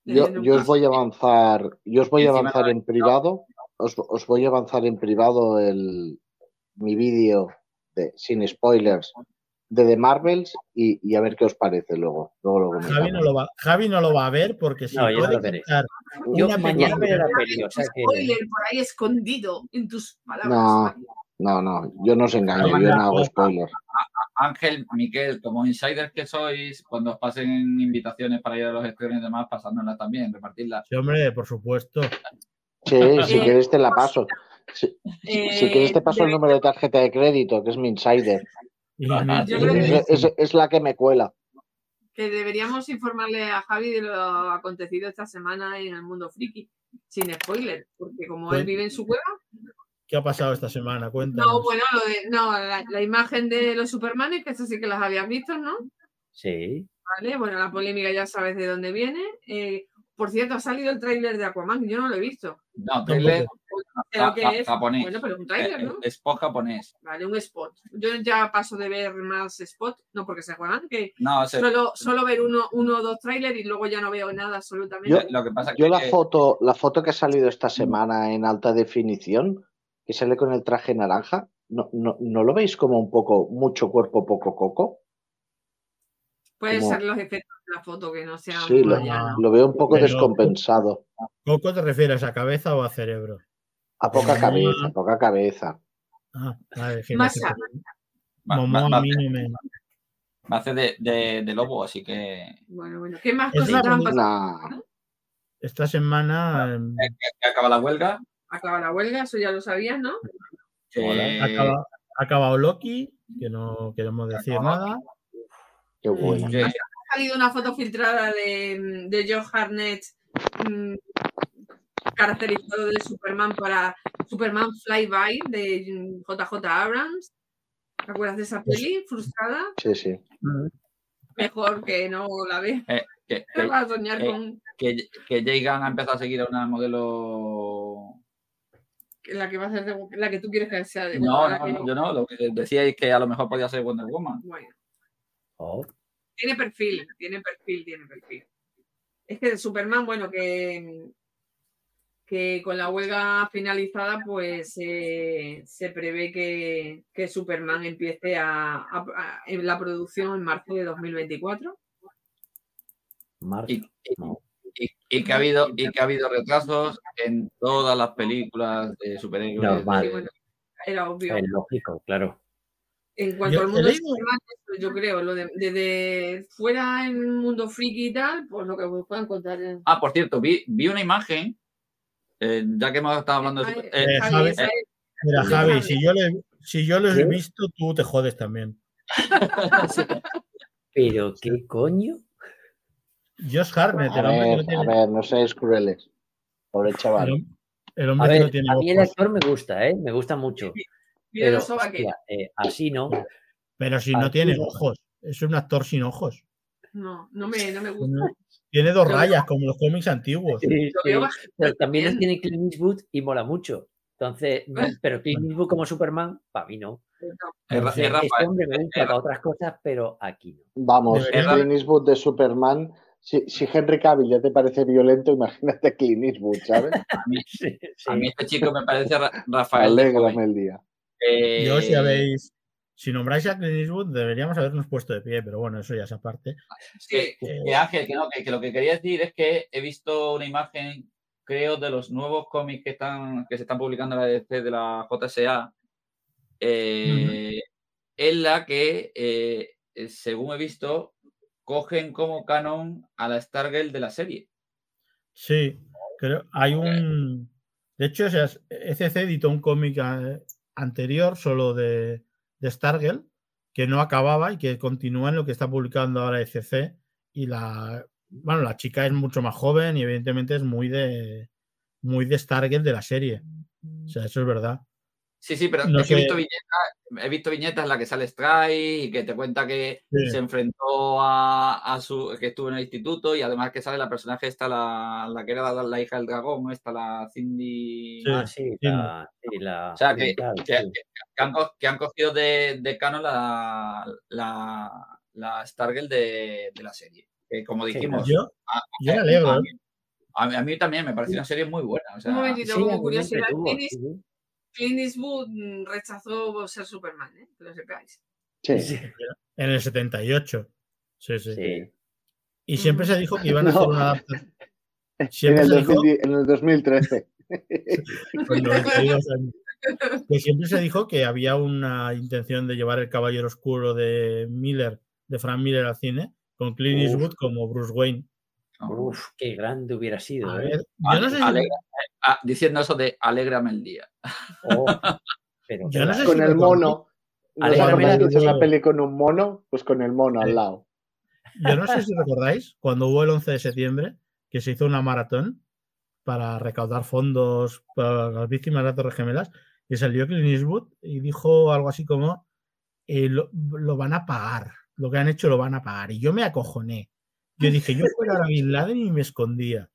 Yo, os voy a avanzar, yo os voy a avanzar en privado, os, os voy a avanzar en privado el, mi vídeo de, sin spoilers de The Marvels y, y a ver qué os parece luego. luego lo Javi no lo va, Javi no lo va a ver porque si No, yo no puede lo veré. Yo una mañana veré la peli, o sea que. Spoiler por ahí escondido en tus palabras. No. No, no, yo no os engaño, yo no hago spoilers. Ángel, Miquel, como insiders que sois, cuando os pasen invitaciones para ir a los estrenos y demás, pasándolas también, repartirlas. Sí, hombre, por supuesto. Sí, si quieres te la paso. Si, Eh, quieres te paso el número de tarjeta de crédito, que es mi insider. Y Ajá, me- yo creo que- Es, es- es la que me cuela. que deberíamos informarle a Javi de lo acontecido esta semana en el mundo friki, sin spoiler, porque como él vive en su cueva, ¿Qué ha pasado esta semana? Cuéntanos. no, bueno, lo de, no, la, la imagen de los Supermanes, que eso sí que las habías visto, ¿no? Sí. Vale, bueno, la polémica ya sabes de dónde viene. Eh, por cierto, ha salido el tráiler de Aquaman, yo no lo he visto. No, es, japonés. bueno, pero es un tráiler, ¿no? Eh, Spot japonés. Vale, un spot. Yo ya paso de ver más spot, no porque se juegan, que No, se- solo, solo ver uno, uno o dos trailers y luego ya no veo nada absolutamente. Yo- lo que pasa Yo que la foto, la foto que ha salido esta semana en alta definición, que sale con el traje naranja, ¿no, no, ¿no lo veis como un poco mucho cuerpo, poco coco? Pueden como- ser los efectos foto que no sean Sí, lo, veo un poco Pero- descompensado. ¿Coco te refieres a cabeza o a cerebro? A poca Mm. cabeza, poca cabeza. Ah, vale, a- a mí no me. va a hacer de, de- de lobo, así que Bueno, bueno. ¿Qué más la han pasado? Esta semana em, que acaba la huelga. Acaba la huelga, eso ya lo sabías, ¿no? ha acaba- ha acabado Loki, que no queremos decir nada. qué bueno. Salido una foto filtrada de, de Joe Harnett mm, caracterizado de Superman para Superman Flyby de mm, JJ Abrams. ¿Te acuerdas de esa peli? Frustrada. Sí, sí. Mejor que no la ve. que- Te que- vas a soñar eh, con que, que Jay Gunn ha empezado a seguir a una modelo. la que va a ser de- la que tú quieres que sea de No, no, que no, yo no. Lo que decíais que a lo mejor podía ser Wonder Woman. Bueno, Oh, tiene perfil, tiene perfil, tiene perfil. Es que de Superman, bueno, que, que con la huelga finalizada, pues eh, se prevé que, que Superman empiece a, a- a- en la producción en marzo de 2024. marzo. Y, y- No. y- y que ha habido, y que ha habido retrasos en todas las películas de superhéroes. Normal. Sí, bueno, era obvio. Es lógico, claro. En cuanto Yo al mundo yo creo, lo de, de- de fuera en el mundo friki y tal, pues lo que os puedan contar. es- Ah, por cierto, vi, vi una imagen, eh, ya que hemos estado hablando de. Eh, eh, Javi, Mira, Javi, Javi. si yo, le, si yo lo he visto, tú te jodes también. Pero, ¿qué coño? Josh Harnett, A el hombre que no ver, a tiene, ver, no seáis crueles. Pobre el, chaval. el A hombre que ver, no tiene a mí el actor me gusta, ¿eh? Me gusta mucho. Pero, hostia, eh, así no. Pero si no tiene no. ojos. Es un actor sin ojos. No, no me, no me gusta. Tiene- dos rayas, como los cómics antiguos. Sí, sí. Pero también los tiene Clint Eastwood y mola mucho. Entonces, no, pero Clint Eastwood como Superman, para mí no. es Ra- Entonces, es este hombre me gusta para otras cosas, pero aquí no. Vamos, Clint Eastwood de Superman. Si, si Henry Cavill ya te parece violento, imagínate Clint Eastwood, ¿sabes? a, mí, Sí, a mí este chico me parece Ra- Rafael. Alégrame el día. Eh, Yo, si habéis. Si nombráis a Clint Eastwood, deberíamos habernos puesto de pie, pero bueno, eso ya es aparte. que, Eh, que Ángel, que, no, que, que lo que quería decir es que he visto una imagen, creo, de los nuevos cómics que están que se están publicando en la DC de la JSA, eh, en la que, eh, eh, según he visto, cogen como canon a la Stargirl de la serie. Sí, creo. Hay un. De hecho, o sea, ECC editó un cómic eh, anterior solo de, de Stargirl que no acababa y que continúa en lo que está publicando ahora ECC. Y la. Bueno, la chica es mucho más joven y evidentemente es muy de. Muy de Stargirl de la serie. O sea, eso es verdad. Sí, sí, pero No es que he, visto viñetas, he visto viñetas en las que sale Strike y que te cuenta que Sí. se enfrentó a, a su. que estuvo en el instituto y además que sale la personaje esta, la, la que era la, la hija del dragón, esta, la Cindy. Sí. Ah, sí, la, sí, la O sea, que, oriental, que- sí. que han, co- que han cogido de, de canon la, la, la Stargirl de, de la serie. Que como dijimos, Yo, a, yo me alegro. a ¿eh? mí, a mí- a mí también me parece una serie muy buena. O sea, Un momentito, como curiosidad, entretuvo, Clint, Eastwood mm, rechazó ser Superman, ¿eh? que lo sepáis. Sí. Sí, En el 78. Sí, sí. sí. Y siempre se dijo que iban a No. hacer una adaptación. En Siempre el, se dijo 2010 en el 2013. con 92 años. Que siempre se dijo que había una intención de llevar el Caballero Oscuro de Miller, de Frank Miller al cine, con Clint Uf. Eastwood como Bruce Wayne. Uf, qué grande hubiera sido. A ¿eh? ver, yo no sé si, Alegra- ah, diciendo eso de alégrame el día. Oh, pero Yo no qué sé con si el mono. ¿No Alégrame vida. una peli con un mono? Pues con el mono al lado. yo no sé si recordáis cuando hubo el 11 de septiembre que se hizo una maratón para recaudar fondos para las víctimas de las Torres Gemelas y salió Clint Eastwood y dijo algo así como eh, lo, lo van a pagar, lo que han hecho lo van a pagar. Y yo me acojoné. Yo dije, yo fuera ahora Bin Laden y me escondía.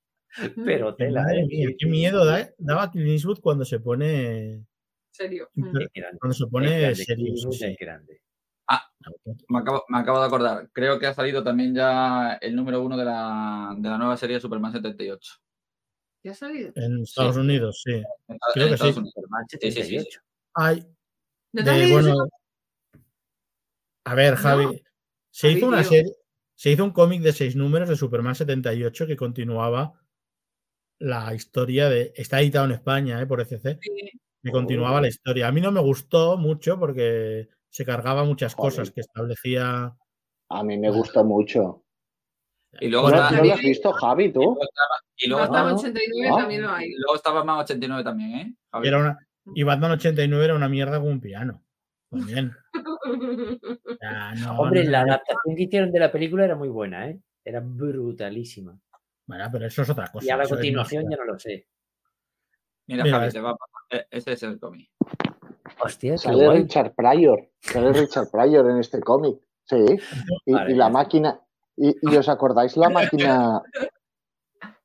Pero tela, Madre ¿eh? mía, qué miedo da- daba Clint Eastwood cuando se pone serio. Cuando se pone serio. Sí, es grande. Me acabo, me acabo de acordar. Creo que ha salido también ya el número uno de la, de la nueva serie de Superman 78. ¿Ya ha salido? En Estados Unidos, sí. En, Creo en que Estados sí. Unidos. Superman Sí, sí, sí, sí. 78. Hay, ¿No te has de, leído ese bueno, a ver, Javi, No, se hizo una serie, se hizo un cómic de seis números de Superman 78 que continuaba la historia de. Está editado en España, eh, por ECC, que continuaba la historia. A mí no me gustó mucho porque se cargaba muchas Joder. cosas que establecía. A mí me gustó mucho. Y luego, ¿No, está- no lo has bien. visto, Javi, y tú? luego estaba- y luego Batman estaba- 89 Ah. también lo hay. y luego estaba más 89 también, ¿eh? Javi? Era una, y Batman 89 era una mierda con un piano. También. O sea, no- Hombre, no- la adaptación que hicieron de la película era muy buena, ¿eh? Era brutalísima. Bueno, pero eso es otra cosa. Y a la continuación ya no lo sé. Mira, Mira, Javi, es- te va a pasar. E- Ese es el cómic. Hostia, Sale guay. Richard Pryor. Sale Richard Pryor en este cómic. Sí. Y, Vale, y la máquina. Y, y os acordáis la máquina.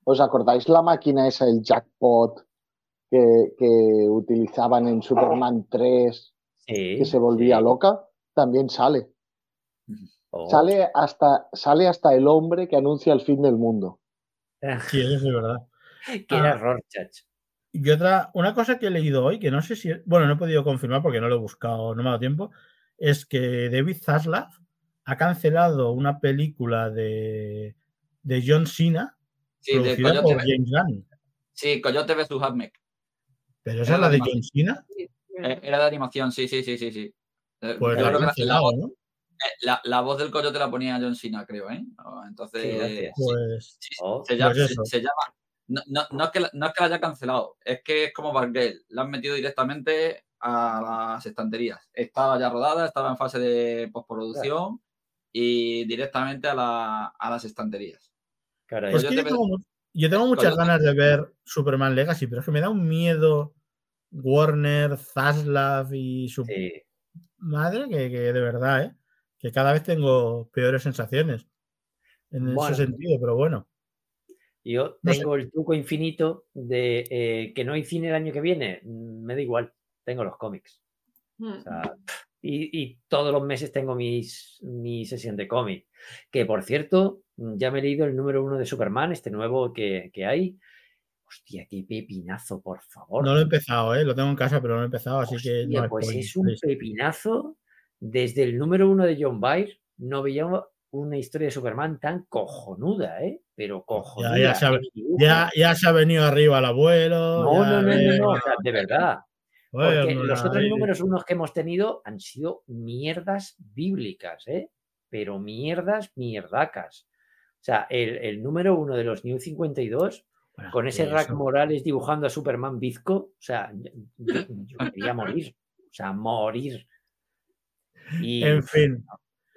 ¿Os acordáis la máquina esa, el jackpot, que, que utilizaban en Superman 3, Sí, que se volvía sí. loca? También sale. Oh. Sale hasta, sale hasta el hombre que anuncia el fin del mundo. Sí, eso es verdad. que era Ah. Rorschach. Y otra, una cosa que he leído hoy, que no sé si, bueno, no he podido confirmar porque no lo he buscado, no me ha dado tiempo, es que David Zaslav ha cancelado una película de, de John Cena Sí, de producida Coyote, por James Gunn. sí, Coyote vs. Hatmek. Pero esa Era es la de John Cena, Era de animación, sí, sí, sí, sí. sí. Eh, pues la la, cancelado, voz- ¿no? eh, la- la voz del coyote la ponía John Cena, creo, ¿eh? Entonces, Sí, Pues sí, Oh, se, llama, pues se- llama- no, no, no es que, la- no es que la haya cancelado, es que es como Bargale, la han metido directamente a las estanterías. Estaba ya rodada, estaba en fase de postproducción y directamente a, la- a las estanterías. caray. es yo te yo tengo, mu- yo tengo muchas ganas de ver Superman Legacy, pero es que me da un miedo Warner, Zaslav y su Sí. madre que, que de verdad, ¿eh? Que cada vez tengo peores sensaciones en Bueno. ese sentido, pero bueno. Yo No sé. tengo el truco infinito de eh, que no hay cine el año que viene. Me da igual. Tengo los cómics. Mm. O sea, y, y todos los meses tengo mis, mi sesión de cómic. Que por cierto, ya me he leído el número uno de Superman, este nuevo que, que hay. Hostia, qué pepinazo, por favor. No lo he empezado, ¿eh? Lo tengo en casa, pero no lo he empezado, así que no pues es un pepinazo. Desde el número uno de John Byrne no veía una historia de Superman tan cojonuda, ¿eh? Pero cojonuda. ya dibujo. Ya, ya se ha venido arriba el abuelo. No, no, no, no, no, o sea, de verdad. Porque los otros ahí- números unos que hemos tenido han sido mierdas bíblicas, ¿eh? Pero mierdas mierdacas. O sea, el, el número uno de los New 52, Bueno, con ese eso. Rack Morales dibujando a Superman bizco, o sea, yo, quería morir. O sea, morir. Y En fin,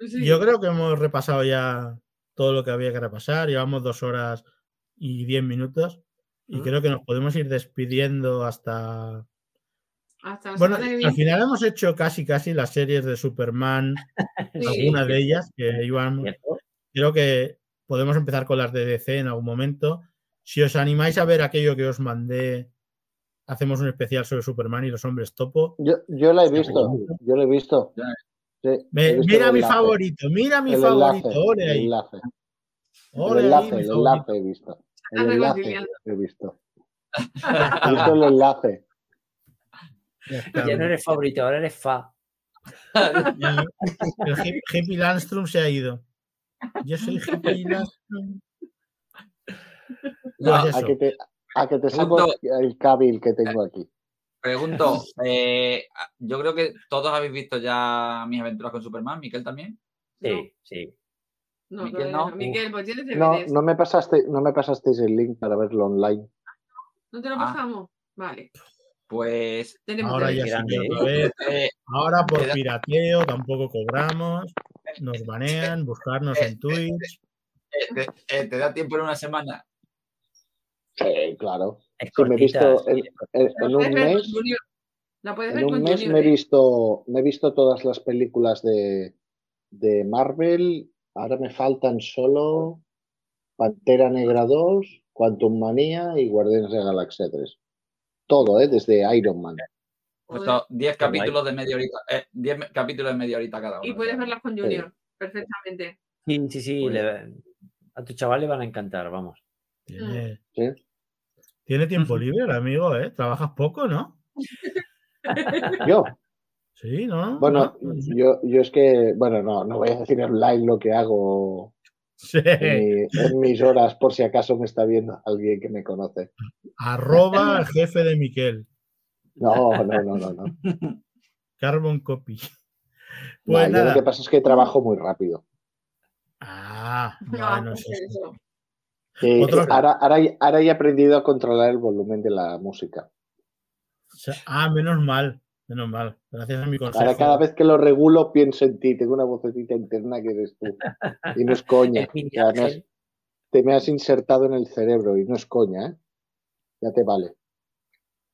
yo creo que hemos repasado ya todo lo que había que repasar. Llevamos dos horas y diez minutos. Y Mm. creo que nos podemos ir despidiendo hasta. Hasta Bueno, al final hemos hecho casi casi las series de Superman, Sí. algunas de ellas que iban. Creo que podemos empezar con las de DC en algún momento. Si os animáis a ver aquello que os mandé, hacemos un especial sobre Superman y los hombres topo. Yo, yo la he Sí, visto. Yo la he visto. Sí, he Me- visto mira el mi enlace, favorito, mira mi el favorito. enlace, ole el ahí, enlace. El ole ahí, enlace, mi el enlace he visto. El Estás enlace he visto. He visto el enlace. Ya. Ya no eres favorito, ahora eres fa. El hip- hippie Landstrom se ha ido. Yo soy hippie Landstrom. No, Pues A que te, a que te saco el cabil que tengo aquí. Pregunto, eh, yo creo que todos habéis visto ya mis aventuras con Superman, Miquel también. Sí, sí. No, Miquel, no. Miquel, pues tienes No, deberes. no me pasaste, no me pasasteis el link para verlo online. ¿No te lo Ah. pasamos? Vale. Pues Tenemos Ahora ya grande, ¿eh? otra vez. eh, Ahora por Queda- pirateo tampoco cobramos. nos banean, buscarnos en Twitch. Eh, te, eh, te da tiempo en una semana. Sí, claro. Es Sí, me he visto en, un mes, Junior. La puedes en un con mes me he ¿eh? visto, me he visto todas las películas de, de Marvel. Ahora me faltan solo Pantera Negra 2, Quantum Manía y Guardianes de la Galaxia 3. Todo, ¿eh? Desde Iron Man. Pues Joder. son 10 Qué guay. capítulos de media horita. eh, 10 me- capítulos de media horita cada uno. Y puedes verlas con Junior. Perfectamente. Sí, sí, sí, le- a tu chaval le van a encantar, vamos. Tiene tiempo libre el amigo, ¿eh? Trabajas poco, ¿no? Yo, Sí, ¿no? bueno, ¿No? yo, yo es que, bueno, no, no voy a decir en live lo que hago Sí. en, mi- en mis horas, por si acaso me está viendo alguien que me conoce. Arroba al jefe de Miquel. No, no, no, no, no. Carbon copy. No, Pues yo lo que pasa es que trabajo muy rápido. Ah, No, bueno, pues sí. eso. Otro- ahora, ahora, ahora he aprendido a controlar el volumen de la música. O sea, ah, menos mal, menos mal. Gracias a mi consejo. Ahora cada vez que lo regulo pienso en ti, tengo una vocecita interna que eres tú. Y no es coña. Ya me has- te me has insertado en el cerebro y no es coña, ¿eh? Ya te vale.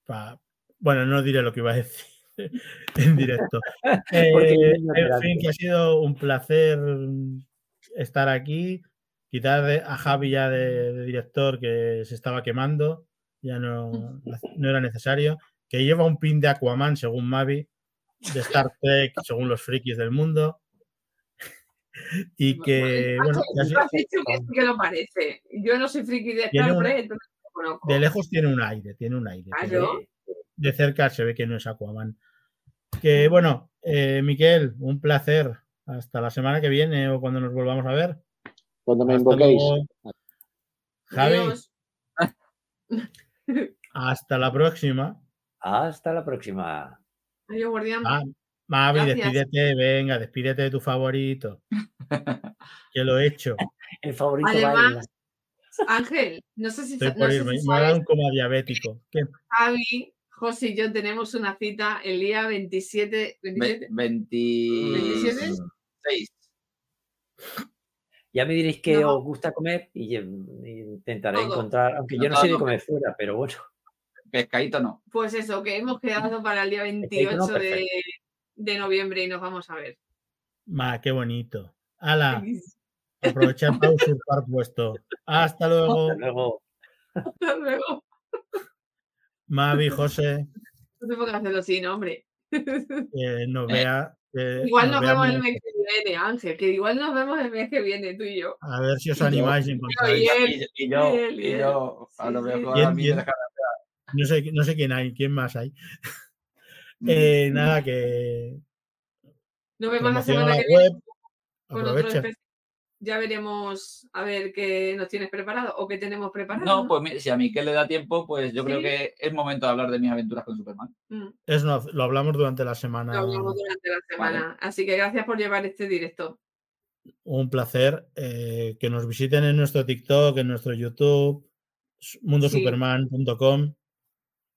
pa- Bueno, no diré lo que iba a decir en directo. Eh, en fin, que ha sido un placer estar aquí. Quitar a Javi ya de, de director que se estaba quemando, ya no, no era necesario. Que lleva un pin de Aquaman, según Mavi, de Star Trek, según los frikis del mundo. Y que, bueno, sido- has dicho que sí que lo parece. Yo no soy friki de Star Trek, entonces lo conozco. de lejos tiene un aire, tiene un aire. Ah, de cerca se ve que no es Aquaman. Que bueno, eh, Miquel, un placer. Hasta la semana que viene o cuando nos volvamos a ver. Cuando me Hasta invoquéis. luego. Javi, Adiós. hasta la próxima. Hasta la próxima. Adiós, guardián. Ah, Mavi, Gracias. despídete, venga, despídete de tu favorito. Que lo he hecho. El favorito Además, baila. Ángel, no sé si, Estoy no por sé irme. si Me ha dado un coma diabético. ¿Qué? Javi, José y yo tenemos una cita el día 27. ve- 27 26. Ya me diréis que No. os gusta comer y y intentaré Todo. encontrar, aunque yo no soy de comer fuera, pero bueno. Pescadito no. Pues eso, que hemos quedado para el día Perfecto, 28 no, de, de noviembre y nos vamos a ver. Ma, qué bonito. Ala, aprovechad para usurpar puesto. Hasta luego. Hasta luego. Hasta luego. Mavi, José, No te pongas hacerlo así, no, hombre. que nos vea. Que Igual nos vemos el mes que viene, Ángel, que igual nos vemos el mes que viene, tú y yo. A ver si os animáis y yo, y yo a lo mejor a mí No sé, no sé quién hay, quién más hay. Eh, nada, que Nos vemos la semana la que viene. web. con otro Aprovecha. Ya veremos a ver qué nos tienes preparado o qué tenemos preparado. No, pues si a Miquel le da tiempo, pues yo creo Sí. que es momento de hablar de mis aventuras con Superman. Mm, Es no, lo hablamos durante la semana. Lo hablamos durante la semana. Así que gracias por llevar este directo. Un placer. eh, que nos visiten en nuestro TikTok, en nuestro YouTube, mundosuperman.com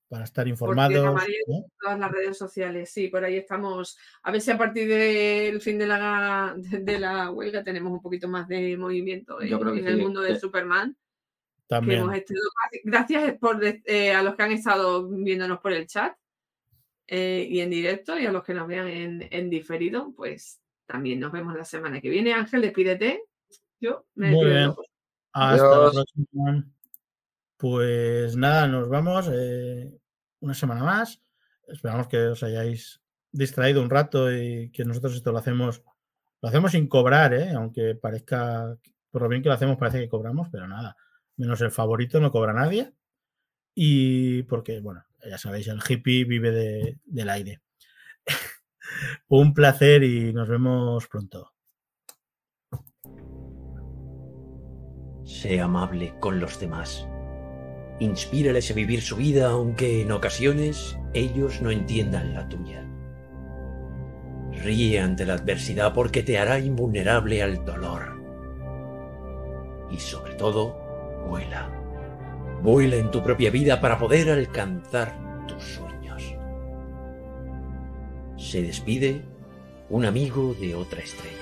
para estar informados. ¿no? Todas las redes sociales, sí, por ahí estamos. A ver si a partir del fin de la, de la huelga tenemos un poquito más de movimiento Yo en, creo que en el sí, mundo de sí. Superman. que También. hemos estado- gracias por, eh, a los que han estado viéndonos por el chat eh, y en directo y a los que nos vean en, en diferido, pues también nos vemos la semana que viene. Ángel, despídete. Yo me Muy despido bien. Hasta la próxima. Pues nada, nos vamos eh, una semana más. Esperamos que os hayáis distraído un rato y que nosotros esto lo hacemos, lo hacemos sin cobrar, ¿eh? aunque parezca, por lo bien que lo hacemos, parece que cobramos, pero nada, menos el favorito no cobra nadie. Y porque, bueno, ya sabéis, el hippie vive de- del aire. un placer y nos vemos pronto. Sé amable con los demás. Inspírales a vivir su vida aunque en ocasiones ellos no entiendan la tuya. Ríe ante la adversidad porque te hará invulnerable al dolor. Y sobre todo, vuela. Vuela en tu propia vida para poder alcanzar tus sueños. Se despide un amigo de otra estrella.